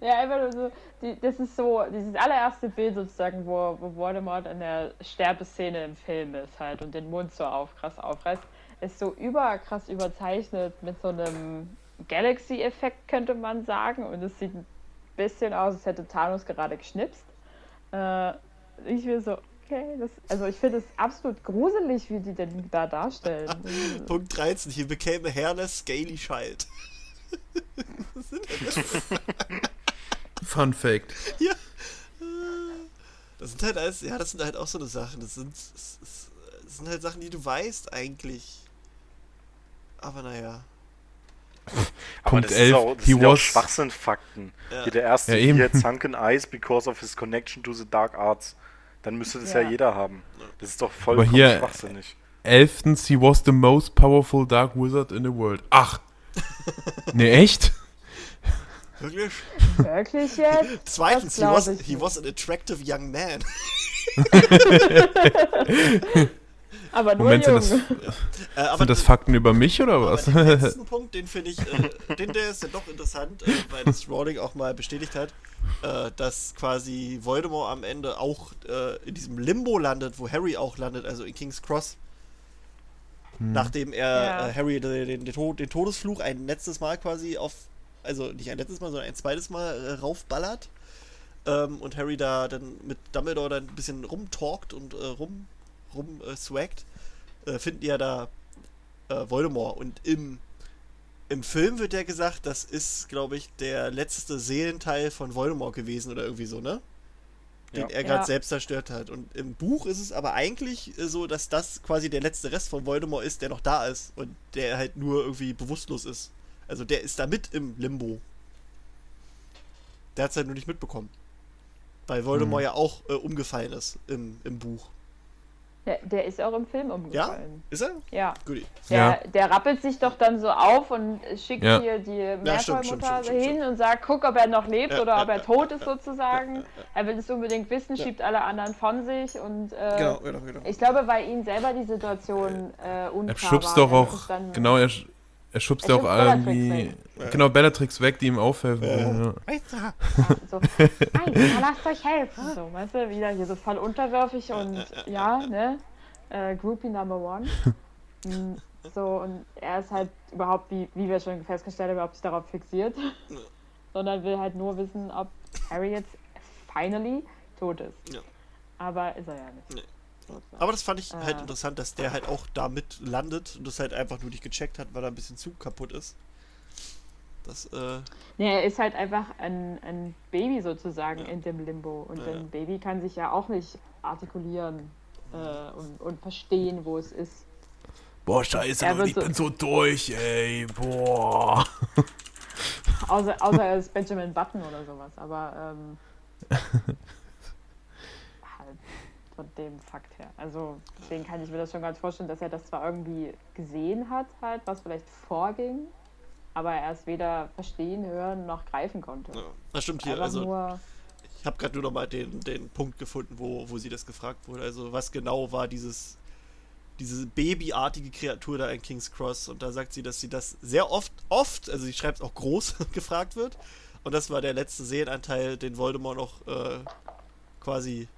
Ja, einfach nur so, die, das ist so, dieses allererste Bild sozusagen, wo, wo Voldemort in der Sterbeszene im Film ist halt und den Mund so auf, krass aufreißt, ist so überkrass überzeichnet mit so einem Galaxy-Effekt, könnte man sagen. Und es sieht ein bisschen aus, als hätte Thanos gerade geschnipst. Äh, ich will so, okay, das, also ich finde es absolut gruselig, wie die den da darstellen. [LAUGHS] Punkt 13. He became a hairless, scaly child. [LAUGHS] Was sind denn das? Fun Fact. Ja. Das sind halt alles, ja, das sind halt auch so eine Sachen. Das sind, das sind halt Sachen, die du weißt eigentlich. Aber naja. Aber Punkt das 11, ist auch, das he was- Schwachsinnfakten. Ja. Hier der erste Ja, hier, Sunken Eyes because of his connection to the dark arts. Dann müsste das ja, Ja. jeder haben. Das ist doch vollkommen hier- schwachsinnig. Elftens, he was the most powerful dark wizard in the world. Ach. Ne, echt? Wirklich? Wirklich jetzt? [LAUGHS] Zweitens, he was, he was an attractive young man. [LAUGHS] [LAUGHS] Aber nur Moment, sind jung. [LAUGHS] Äh, aber Sind das Fakten über mich oder aber was? den letzten [LAUGHS] Punkt, den finde ich, äh, den der ist ja doch interessant, äh, weil das Rowling auch mal bestätigt hat, äh, dass quasi Voldemort am Ende auch äh, in diesem Limbo landet, wo Harry auch landet, also in King's Cross. Nachdem er Ja. äh, Harry den, den, den, Tod- den Todesfluch ein letztes Mal quasi auf, also nicht ein letztes Mal, sondern ein zweites Mal äh, raufballert. ähm, und Harry da dann mit Dumbledore dann ein bisschen rumtalkt und äh, rum, rum äh, swaggt, äh, finden die ja da äh, Voldemort. Und im, im Film wird ja gesagt, das ist, glaube ich, der letzte Seelenteil von Voldemort gewesen oder irgendwie so, ne? Den Ja. er gerade Ja. selbst zerstört hat. Und im Buch ist es aber eigentlich äh, so, dass das quasi der letzte Rest von Voldemort ist, der noch da ist und der halt nur irgendwie bewusstlos ist. Also der ist da mit im Limbo. Der hat es halt nur nicht mitbekommen. Weil Voldemort Mhm. ja auch äh, umgefallen ist im, im Buch. Der, der ist auch im Film Ja? umgefallen. Ist er? Ja. Gut. Der, Ja. der rappelt sich doch dann so auf und schickt Ja. hier die Meerschweinmutter stimmt, hin stimmt. und sagt, guck, ob er noch lebt Ja, oder ja, ob er ja, tot ist sozusagen. Er will es unbedingt wissen, Ja. schiebt alle anderen von sich und äh, Genau, genau, genau. ich glaube, weil ihm selber die Situation äh, unklar Er schubst war, doch er auch, genau, er, er schubst Er auch irgendwie, weg. genau, Bellatrix weg, die ihm aufhelfen Ja. will. Ja. [LAUGHS] So, nein, [LAUGHS] lasst euch helfen. So, weißt du, wieder hier so voll unterwürfig und ja, ne? Äh, Groupie Number One. [LAUGHS] Mm, so, und er ist halt überhaupt, wie, wie wir schon festgestellt haben, überhaupt nicht darauf fixiert. sondern will halt nur wissen, ob Harry jetzt finally tot ist. Ja. Aber ist er ja nicht. Nee. Aber das fand ich halt Äh. interessant, dass der halt auch damit landet und das halt einfach nur nicht gecheckt hat, weil er ein bisschen zu kaputt ist. Das, äh, Nee, er ist halt einfach ein, ein Baby sozusagen Ja. in dem Limbo. Und Ja. ein Baby kann sich ja auch nicht artikulieren äh, und, und verstehen, wo es ist. Boah, scheiße, Er ich so- bin so durch, ey, boah. Außer, außer er ist Benjamin Button oder sowas. Aber ähm, halt [LAUGHS] von dem Fakt her. Also deswegen kann ich mir das schon ganz vorstellen, dass er das zwar irgendwie gesehen hat, halt, was vielleicht vorging, aber er es weder verstehen, hören noch greifen konnte. ja. Das stimmt hier. Also, ich habe gerade nur noch mal den, den Punkt gefunden, wo, wo sie das gefragt wurde. Also, was genau war dieses diese babyartige Kreatur da in King's Cross und da sagt sie, dass sie das sehr oft, oft, also sie schreibt es auch groß, [LAUGHS] gefragt wird. Und das war der letzte Seelenanteil, den Voldemort noch äh, quasi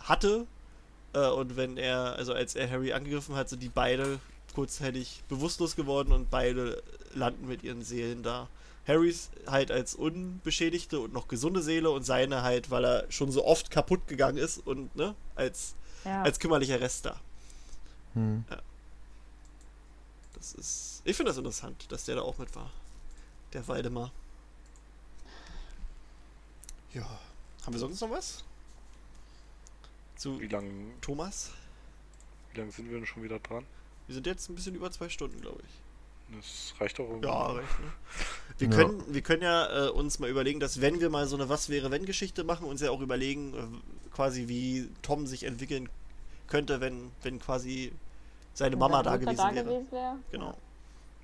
hatte. Äh, und wenn er, also als er Harry angegriffen hat, sind die beide kurzzeitig bewusstlos geworden und beide landen mit ihren Seelen da. Harrys halt als unbeschädigte und noch gesunde Seele und seine halt, weil er schon so oft kaputt gegangen ist und ne, als, ja. als kümmerlicher Rest da. Hm. Das ist. Ich finde das interessant, dass der da auch mit war. Der Waldemar. Ja. Haben wir sonst noch was? Zu Wie lange Thomas? wie lang sind wir denn schon wieder dran? Wir sind jetzt ein bisschen über zwei Stunden, glaube ich. Das reicht doch irgendwie. Ja, recht, ne? [LAUGHS] Wir Ja. können, wir können ja äh, uns mal überlegen, dass wenn wir mal so eine Was wäre wenn Geschichte machen, uns ja auch überlegen, äh, quasi wie Tom sich entwickeln könnte, wenn, wenn quasi seine Wenn Mama da gewesen da wäre. gewesen wäre. Genau.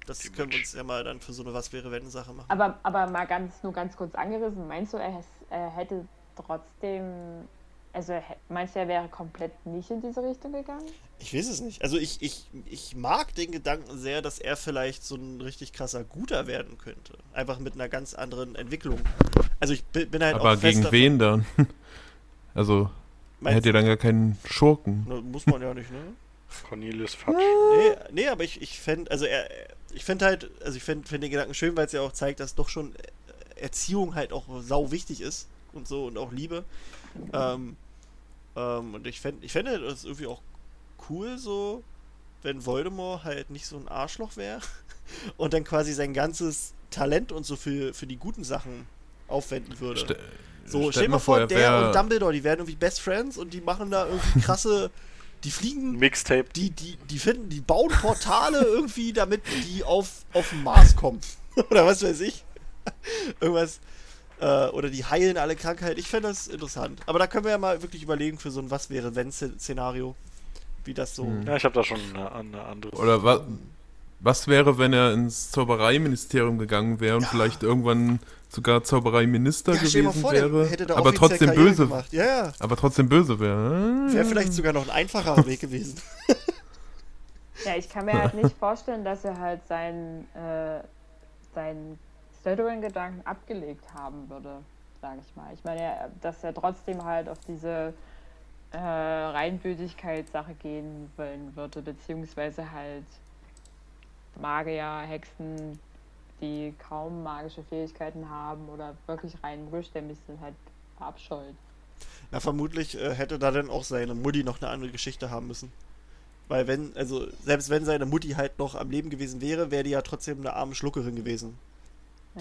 Das Die können wir Mensch. uns ja mal dann für so eine Was wäre wenn Sache machen. Aber, aber mal ganz, nur ganz kurz angerissen, meinst du, er, er hätte trotzdem, also meinst du, er wäre komplett nicht in diese Richtung gegangen? Ich weiß es nicht. Also ich, ich, ich mag den Gedanken sehr, dass er vielleicht so ein richtig krasser Guter werden könnte. Einfach mit einer ganz anderen Entwicklung. Also ich bin, halt Aber auch fest gegen davon- wen dann? [LAUGHS] Also, er Meinst hätte ja dann gar keinen Schurken. Na, muss man ja nicht, ne? Cornelius Fatsch. Nee, nee aber ich, ich fände, also er, ich fände halt, also ich fände fänd den Gedanken schön, weil es ja auch zeigt, dass doch schon Erziehung halt auch sau wichtig ist und so und auch Liebe. Ähm, ähm, und ich fände, ich fände das irgendwie auch cool so, wenn Voldemort halt nicht so ein Arschloch wäre [LAUGHS] und dann quasi sein ganzes Talent und so für, für die guten Sachen aufwenden würde. Ste So, stell mal vor, er der wär- und Dumbledore, die werden irgendwie Best Friends und die machen da irgendwie [LAUGHS] krasse, die fliegen Mixtape. die, die, die finden, die bauen Portale [LAUGHS] irgendwie, damit die auf, auf den Mars kommen. oder was weiß ich. Irgendwas. Äh, oder die heilen alle Krankheiten. Ich fände das interessant. Aber da können wir ja mal wirklich überlegen für so ein Was wäre wenn Szenario. Wie das so. Hm. Ja, ich habe da schon eine, eine andere. Oder was, was wäre, wenn er ins Zaubereiministerium gegangen wäre und Ja. vielleicht irgendwann sogar Zaubereiminister Ja, gewesen vor, wäre, hätte da aber trotzdem Karriere böse, Gemacht. Ja, ja. aber trotzdem böse wäre. Wäre vielleicht sogar noch ein einfacher Weg gewesen. [LAUGHS] Ja, ich kann mir halt nicht vorstellen, dass er halt seinen, äh, seinen Slytherin-Gedanken abgelegt haben würde, sage ich mal. Ich meine, er- dass er trotzdem halt auf diese äh, Reinbösigkeit-Sache gehen wollen würde, beziehungsweise halt Magier, Hexen, die kaum magische Fähigkeiten haben oder wirklich rein rückstämmig sind, halt verabscheut. Na, vermutlich äh, hätte da dann auch seine Mutti noch eine andere Geschichte haben müssen. Weil wenn, also selbst wenn seine Mutti halt noch am Leben gewesen wäre, wäre die ja trotzdem eine arme Schluckerin gewesen.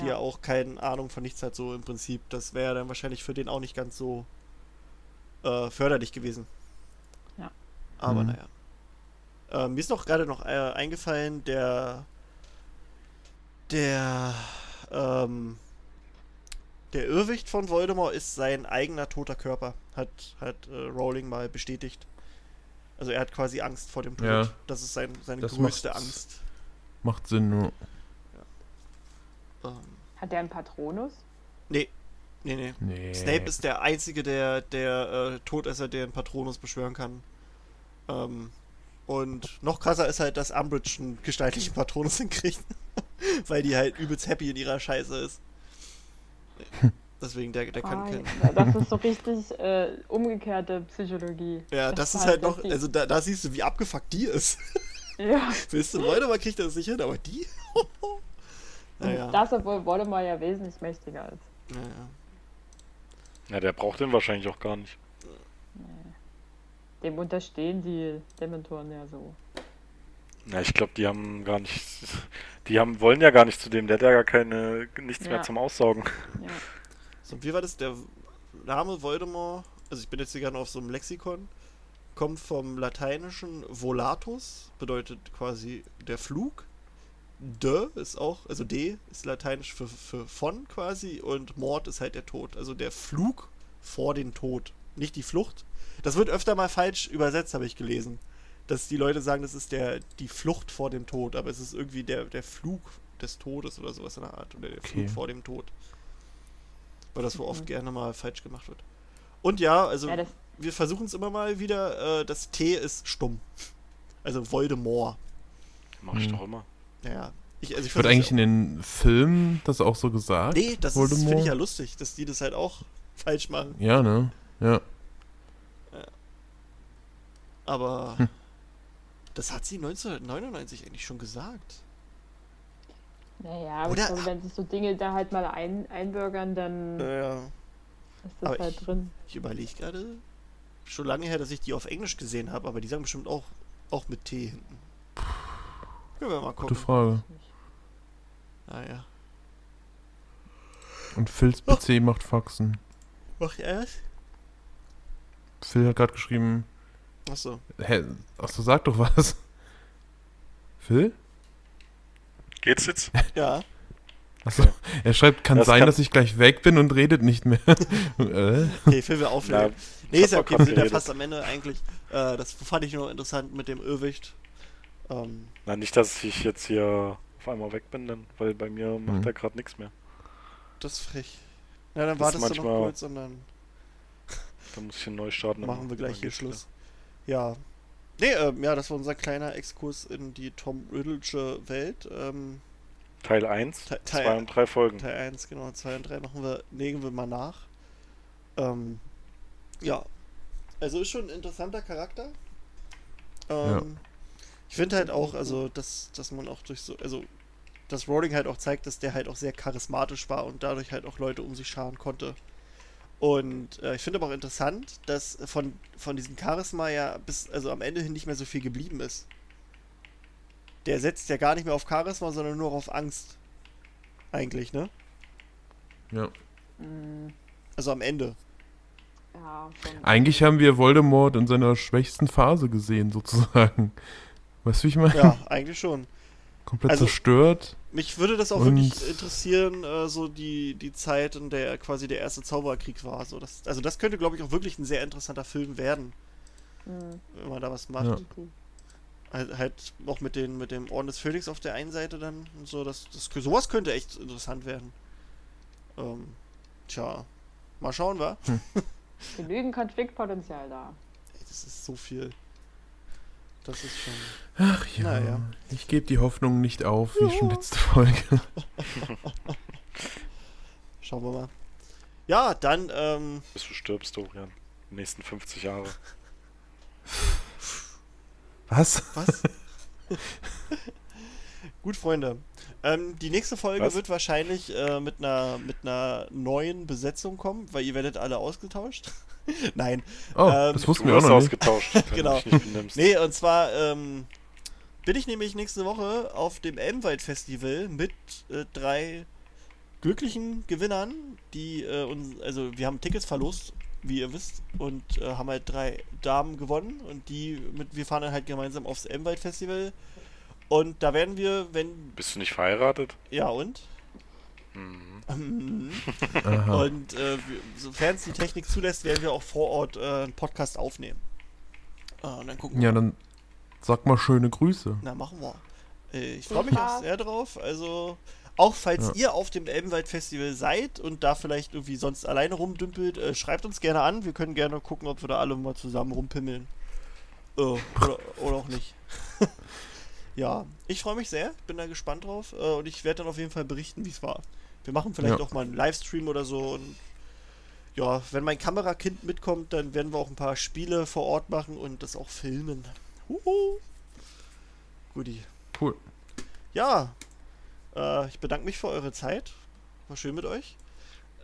Die ja auch keine Ahnung von nichts hat, so im Prinzip. Das wäre dann wahrscheinlich für den auch nicht ganz so äh, förderlich gewesen. Ja. Aber Mhm. naja. Äh, mir ist noch gerade noch äh, eingefallen, der der ähm, der Irrwicht von Voldemort ist sein eigener toter Körper, hat, hat äh, Rowling mal bestätigt. Also er hat quasi Angst vor dem Tod. Ja. Das ist sein, seine Das größte macht's. Angst. Macht Sinn, nur. Ähm, Hat der einen Patronus? nee, nee, nee. Nee. Snape ist der einzige, der, der äh, Todesser, der einen Patronus beschwören kann. Ähm, und noch krasser ist halt, dass Umbridge einen gestaltlichen Patronus [LAUGHS] hinkriegt. Weil die halt übelst happy in ihrer Scheiße ist. Deswegen, der, der kann Ah, keinen. ja, das ist so richtig äh, umgekehrte Psychologie. Ja, das ist war halt noch, also da, da siehst du, wie abgefuckt die ist. Ja, Willst du Voldemort kriegt er das nicht hin, aber die? [LAUGHS] und naja. das, obwohl Voldemort ja wesentlich mächtiger ist. naja. Ja, der braucht den wahrscheinlich auch gar nicht. Dem unterstehen die Dementoren ja so. Ja, ich glaube, die haben gar nicht. Die haben, wollen ja gar nicht zu dem, der hat ja gar keine nichts mehr Ja. zum Aussaugen. Ja. So, wie war das? Der Name Voldemort, also ich bin jetzt hier gerade auf so einem Lexikon, kommt vom lateinischen volatus, bedeutet quasi der Flug. De ist auch, also D ist lateinisch für, für von quasi und Mord ist halt der Tod. Also der Flug vor den Tod, nicht die Flucht. Das wird öfter mal falsch übersetzt, habe ich gelesen. Dass die Leute sagen, das ist der, die Flucht vor dem Tod, aber es ist irgendwie der, der Flug des Todes oder sowas in der Art. Oder der Flug Okay. vor dem Tod. Weil das so oft gerne mal falsch gemacht wird. Und ja, also Ja, wir versuchen es immer mal wieder. Äh, das T ist stumm. Also Voldemort. Mach ich Hm. doch immer. Naja. Ich, also ich Wird eigentlich in den Filmen das auch so gesagt? Nee, das ist- finde ich ja lustig, dass die das halt auch [LAUGHS] falsch machen. Ja, ne? Ja. Aber Hm. das hat sie 1999 eigentlich schon gesagt. naja, aber Oder- ich glaube, wenn sich so Dinge da halt mal ein, einbürgern, dann Naja, ist das aber halt ich- drin. ich überlege gerade. Schon lange her, dass ich die auf Englisch gesehen habe, aber die sagen bestimmt auch, auch mit T hinten. Können wir mal Gute gucken. Frage. Naja. Und Phils PC macht Faxen. Mach ich erst? Phil hat gerade geschrieben, Achso. hä, achso, sag doch was. Phil? Geht's jetzt? [LAUGHS] Ja. Achso, er schreibt, kann Das sein, kann- dass ich gleich weg bin und redet nicht mehr. [LAUGHS] äh? Okay, Film wir aufnehmen. nee, ich ist ja okay, wir sind ja fast am Ende eigentlich. Äh, das fand ich nur interessant mit dem Irrwicht. Ähm, Na, nicht, dass ich jetzt hier auf einmal weg bin, dann, weil bei mir macht Mhm. er gerade nichts mehr. das ist frech. Ja, dann wartest du noch manchmal- kurz und dann [LAUGHS] Da muss ich hier neu starten. dann- machen wir gleich dann hier Schluss. Ja. Nee, ähm, ja, das war unser kleiner Exkurs in die Tom Riddlesche Welt. Ähm. Teil 1, Te- Teil- 2 und 3 Folgen. Teil 1, genau, 2 und 3 machen wir, legen wir mal nach. Ähm, ja. Also ist schon ein interessanter Charakter. Ähm, Ich finde halt auch, also, dass, dass man auch durch so, also, dass Rowling halt auch zeigt, dass der halt auch sehr charismatisch war und dadurch halt auch Leute um sich scharen konnte. Und äh, ich finde aber auch interessant, dass von, von diesem Charisma ja bis, also am Ende hin nicht mehr so viel geblieben ist. Der setzt ja gar nicht mehr auf Charisma, sondern nur auf Angst. Eigentlich, ne? Ja. Mm, Also am Ende. ja. Eigentlich haben wir Voldemort in seiner schwächsten Phase gesehen, sozusagen. Weißt du, wie ich meine? Ja, eigentlich schon. Komplett Also- zerstört. Mich würde das auch wirklich interessieren, äh, so die, die Zeit, in der quasi der erste Zaubererkrieg war. So, das, also das könnte, glaube ich, auch wirklich ein sehr interessanter Film werden, Mm, wenn man da was macht. Ja. okay. Halt, halt auch mit, den, mit dem Orden des Phönix auf der einen Seite dann und so. Das, das, sowas könnte echt interessant werden. Ähm, tja, mal schauen, wa? Genügend Konfliktpotenzial da. Ey, das ist so viel. Das ist schon. Ach ja. Naja. Ich gebe die Hoffnung nicht auf, wie schon letzte Folge. [LAUGHS] Schauen wir mal. Ja, dann, ähm, Bis du stirbst, Dorian. Die nächsten 50 Jahre. Was? Was? [LAUGHS] Gut, Freunde. Ähm, die nächste Folge Was? wird wahrscheinlich äh, mit, einer, mit einer neuen Besetzung kommen, weil ihr werdet alle ausgetauscht. [LAUGHS] Nein. Oh, Ähm, das wussten wir auch noch nicht. ausgetauscht, [LAUGHS] Genau. nicht. Nee, und zwar ähm, bin ich nämlich nächste Woche auf dem Elmwald Festival mit äh, drei glücklichen Gewinnern, die äh, uns, also wir haben Tickets verlost, wie ihr wisst, und äh, haben halt drei Damen gewonnen und die mit, wir fahren dann halt gemeinsam aufs Elmwald Festival. Und da werden wir, wenn, Bist du nicht verheiratet? ja und? Mhm. Mhm. Und äh, sofern es die Technik zulässt, werden wir auch vor Ort äh, einen Podcast aufnehmen. Äh, und dann gucken wir. Ja, dann sag mal schöne Grüße. Na, machen wir. Äh, ich freue mich auch sehr drauf. Also, auch falls Ja. ihr auf dem Elbenwald Festival seid und da vielleicht irgendwie sonst alleine rumdümpelt, äh, schreibt uns gerne an. Wir können gerne gucken, ob wir da alle mal zusammen rumpimmeln. Äh, oder, oder auch nicht. [LAUGHS] ja, ich freue mich sehr. Bin da gespannt drauf. Äh, und ich werde dann auf jeden Fall berichten, wie es war. Wir machen vielleicht Ja. auch mal einen Livestream oder so. Und ja, wenn mein Kamerakind mitkommt, dann werden wir auch ein paar Spiele vor Ort machen und das auch filmen. Huhu. Guti. Cool. Ja, äh, ich bedanke mich für eure Zeit. War schön mit euch.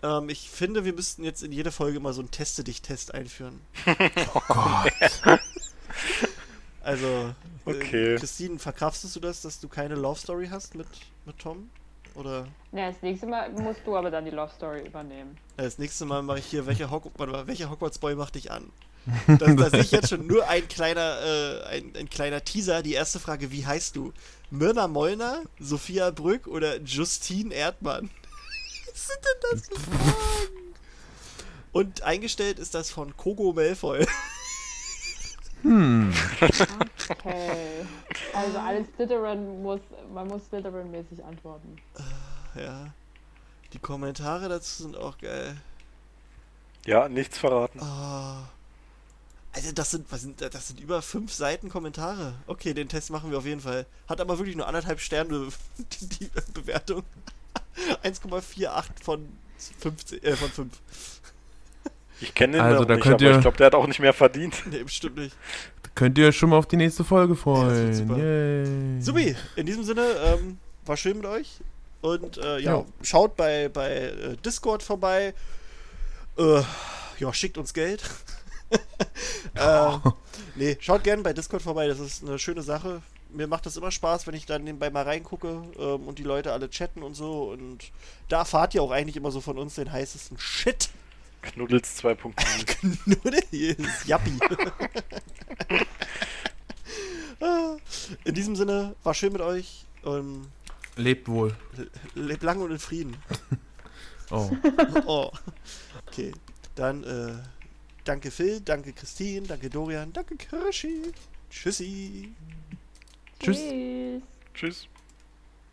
Ähm, ich finde, wir müssten jetzt in jede Folge mal so einen Teste-Dich-Test einführen. [LAUGHS] Oh Gott. Also, äh, Okay. Christine, verkraftest du das, dass du keine Love Story hast mit, mit Tom? Oder Ja, das nächste Mal musst du aber dann die Love Story übernehmen. äh, das nächste Mal mache ich hier, welcher, mal, welcher Hogwarts-Boy macht dich an? Das, da sehe ich jetzt schon nur ein kleiner, äh, ein, ein kleiner Teaser. Die erste Frage, wie heißt du? Myrna Mollner, Sophia Brück oder Justine Erdmann? [LAUGHS] Was sind denn das für Fragen? Und eingestellt ist das von Kogo Malfoy. [LAUGHS] Hm. Okay. Also alles Slytherin muss, man muss Slytherin-mäßig antworten. ja. Die Kommentare dazu sind auch geil. Ja, nichts verraten. Ah. Also das sind, was sind, das sind über fünf Seiten Kommentare. Okay, den Test machen wir auf jeden Fall. Hat aber wirklich nur anderthalb Sterne [LAUGHS] die, die Bewertung. [LAUGHS] 1,48 von 15, äh, von 5. Ich kenne ihn Also, noch da nicht, könnt aber ihr- ich glaube, der hat auch nicht mehr verdient. [LAUGHS] Nee, bestimmt nicht. Könnt ihr schon mal auf die nächste Folge freuen. super. Yay. Subi, in diesem Sinne, ähm, war schön mit euch. Und äh, ja, Ja. schaut bei, bei äh, Discord vorbei. Äh, ja, schickt uns Geld. [LAUGHS] [LAUGHS] äh, nee, schaut gerne bei Discord vorbei, das ist eine schöne Sache. Mir macht das immer Spaß, wenn ich dann nebenbei mal reingucke ähm, und die Leute alle chatten und so. Und da erfahrt ihr auch eigentlich immer so von uns den heißesten Shit. Knuddels 2.0. Nur der hier ist Jappi. [LAUGHS] In diesem Sinne, war schön mit euch. Ähm, Lebt wohl. lebt lang und in Frieden. [LAUGHS] Oh. [LAUGHS] Oh. Okay, dann äh, danke Phil, danke Christine, danke Dorian, danke Kirschi. Tschüssi. Tschüss. Tschüss. Tschüss.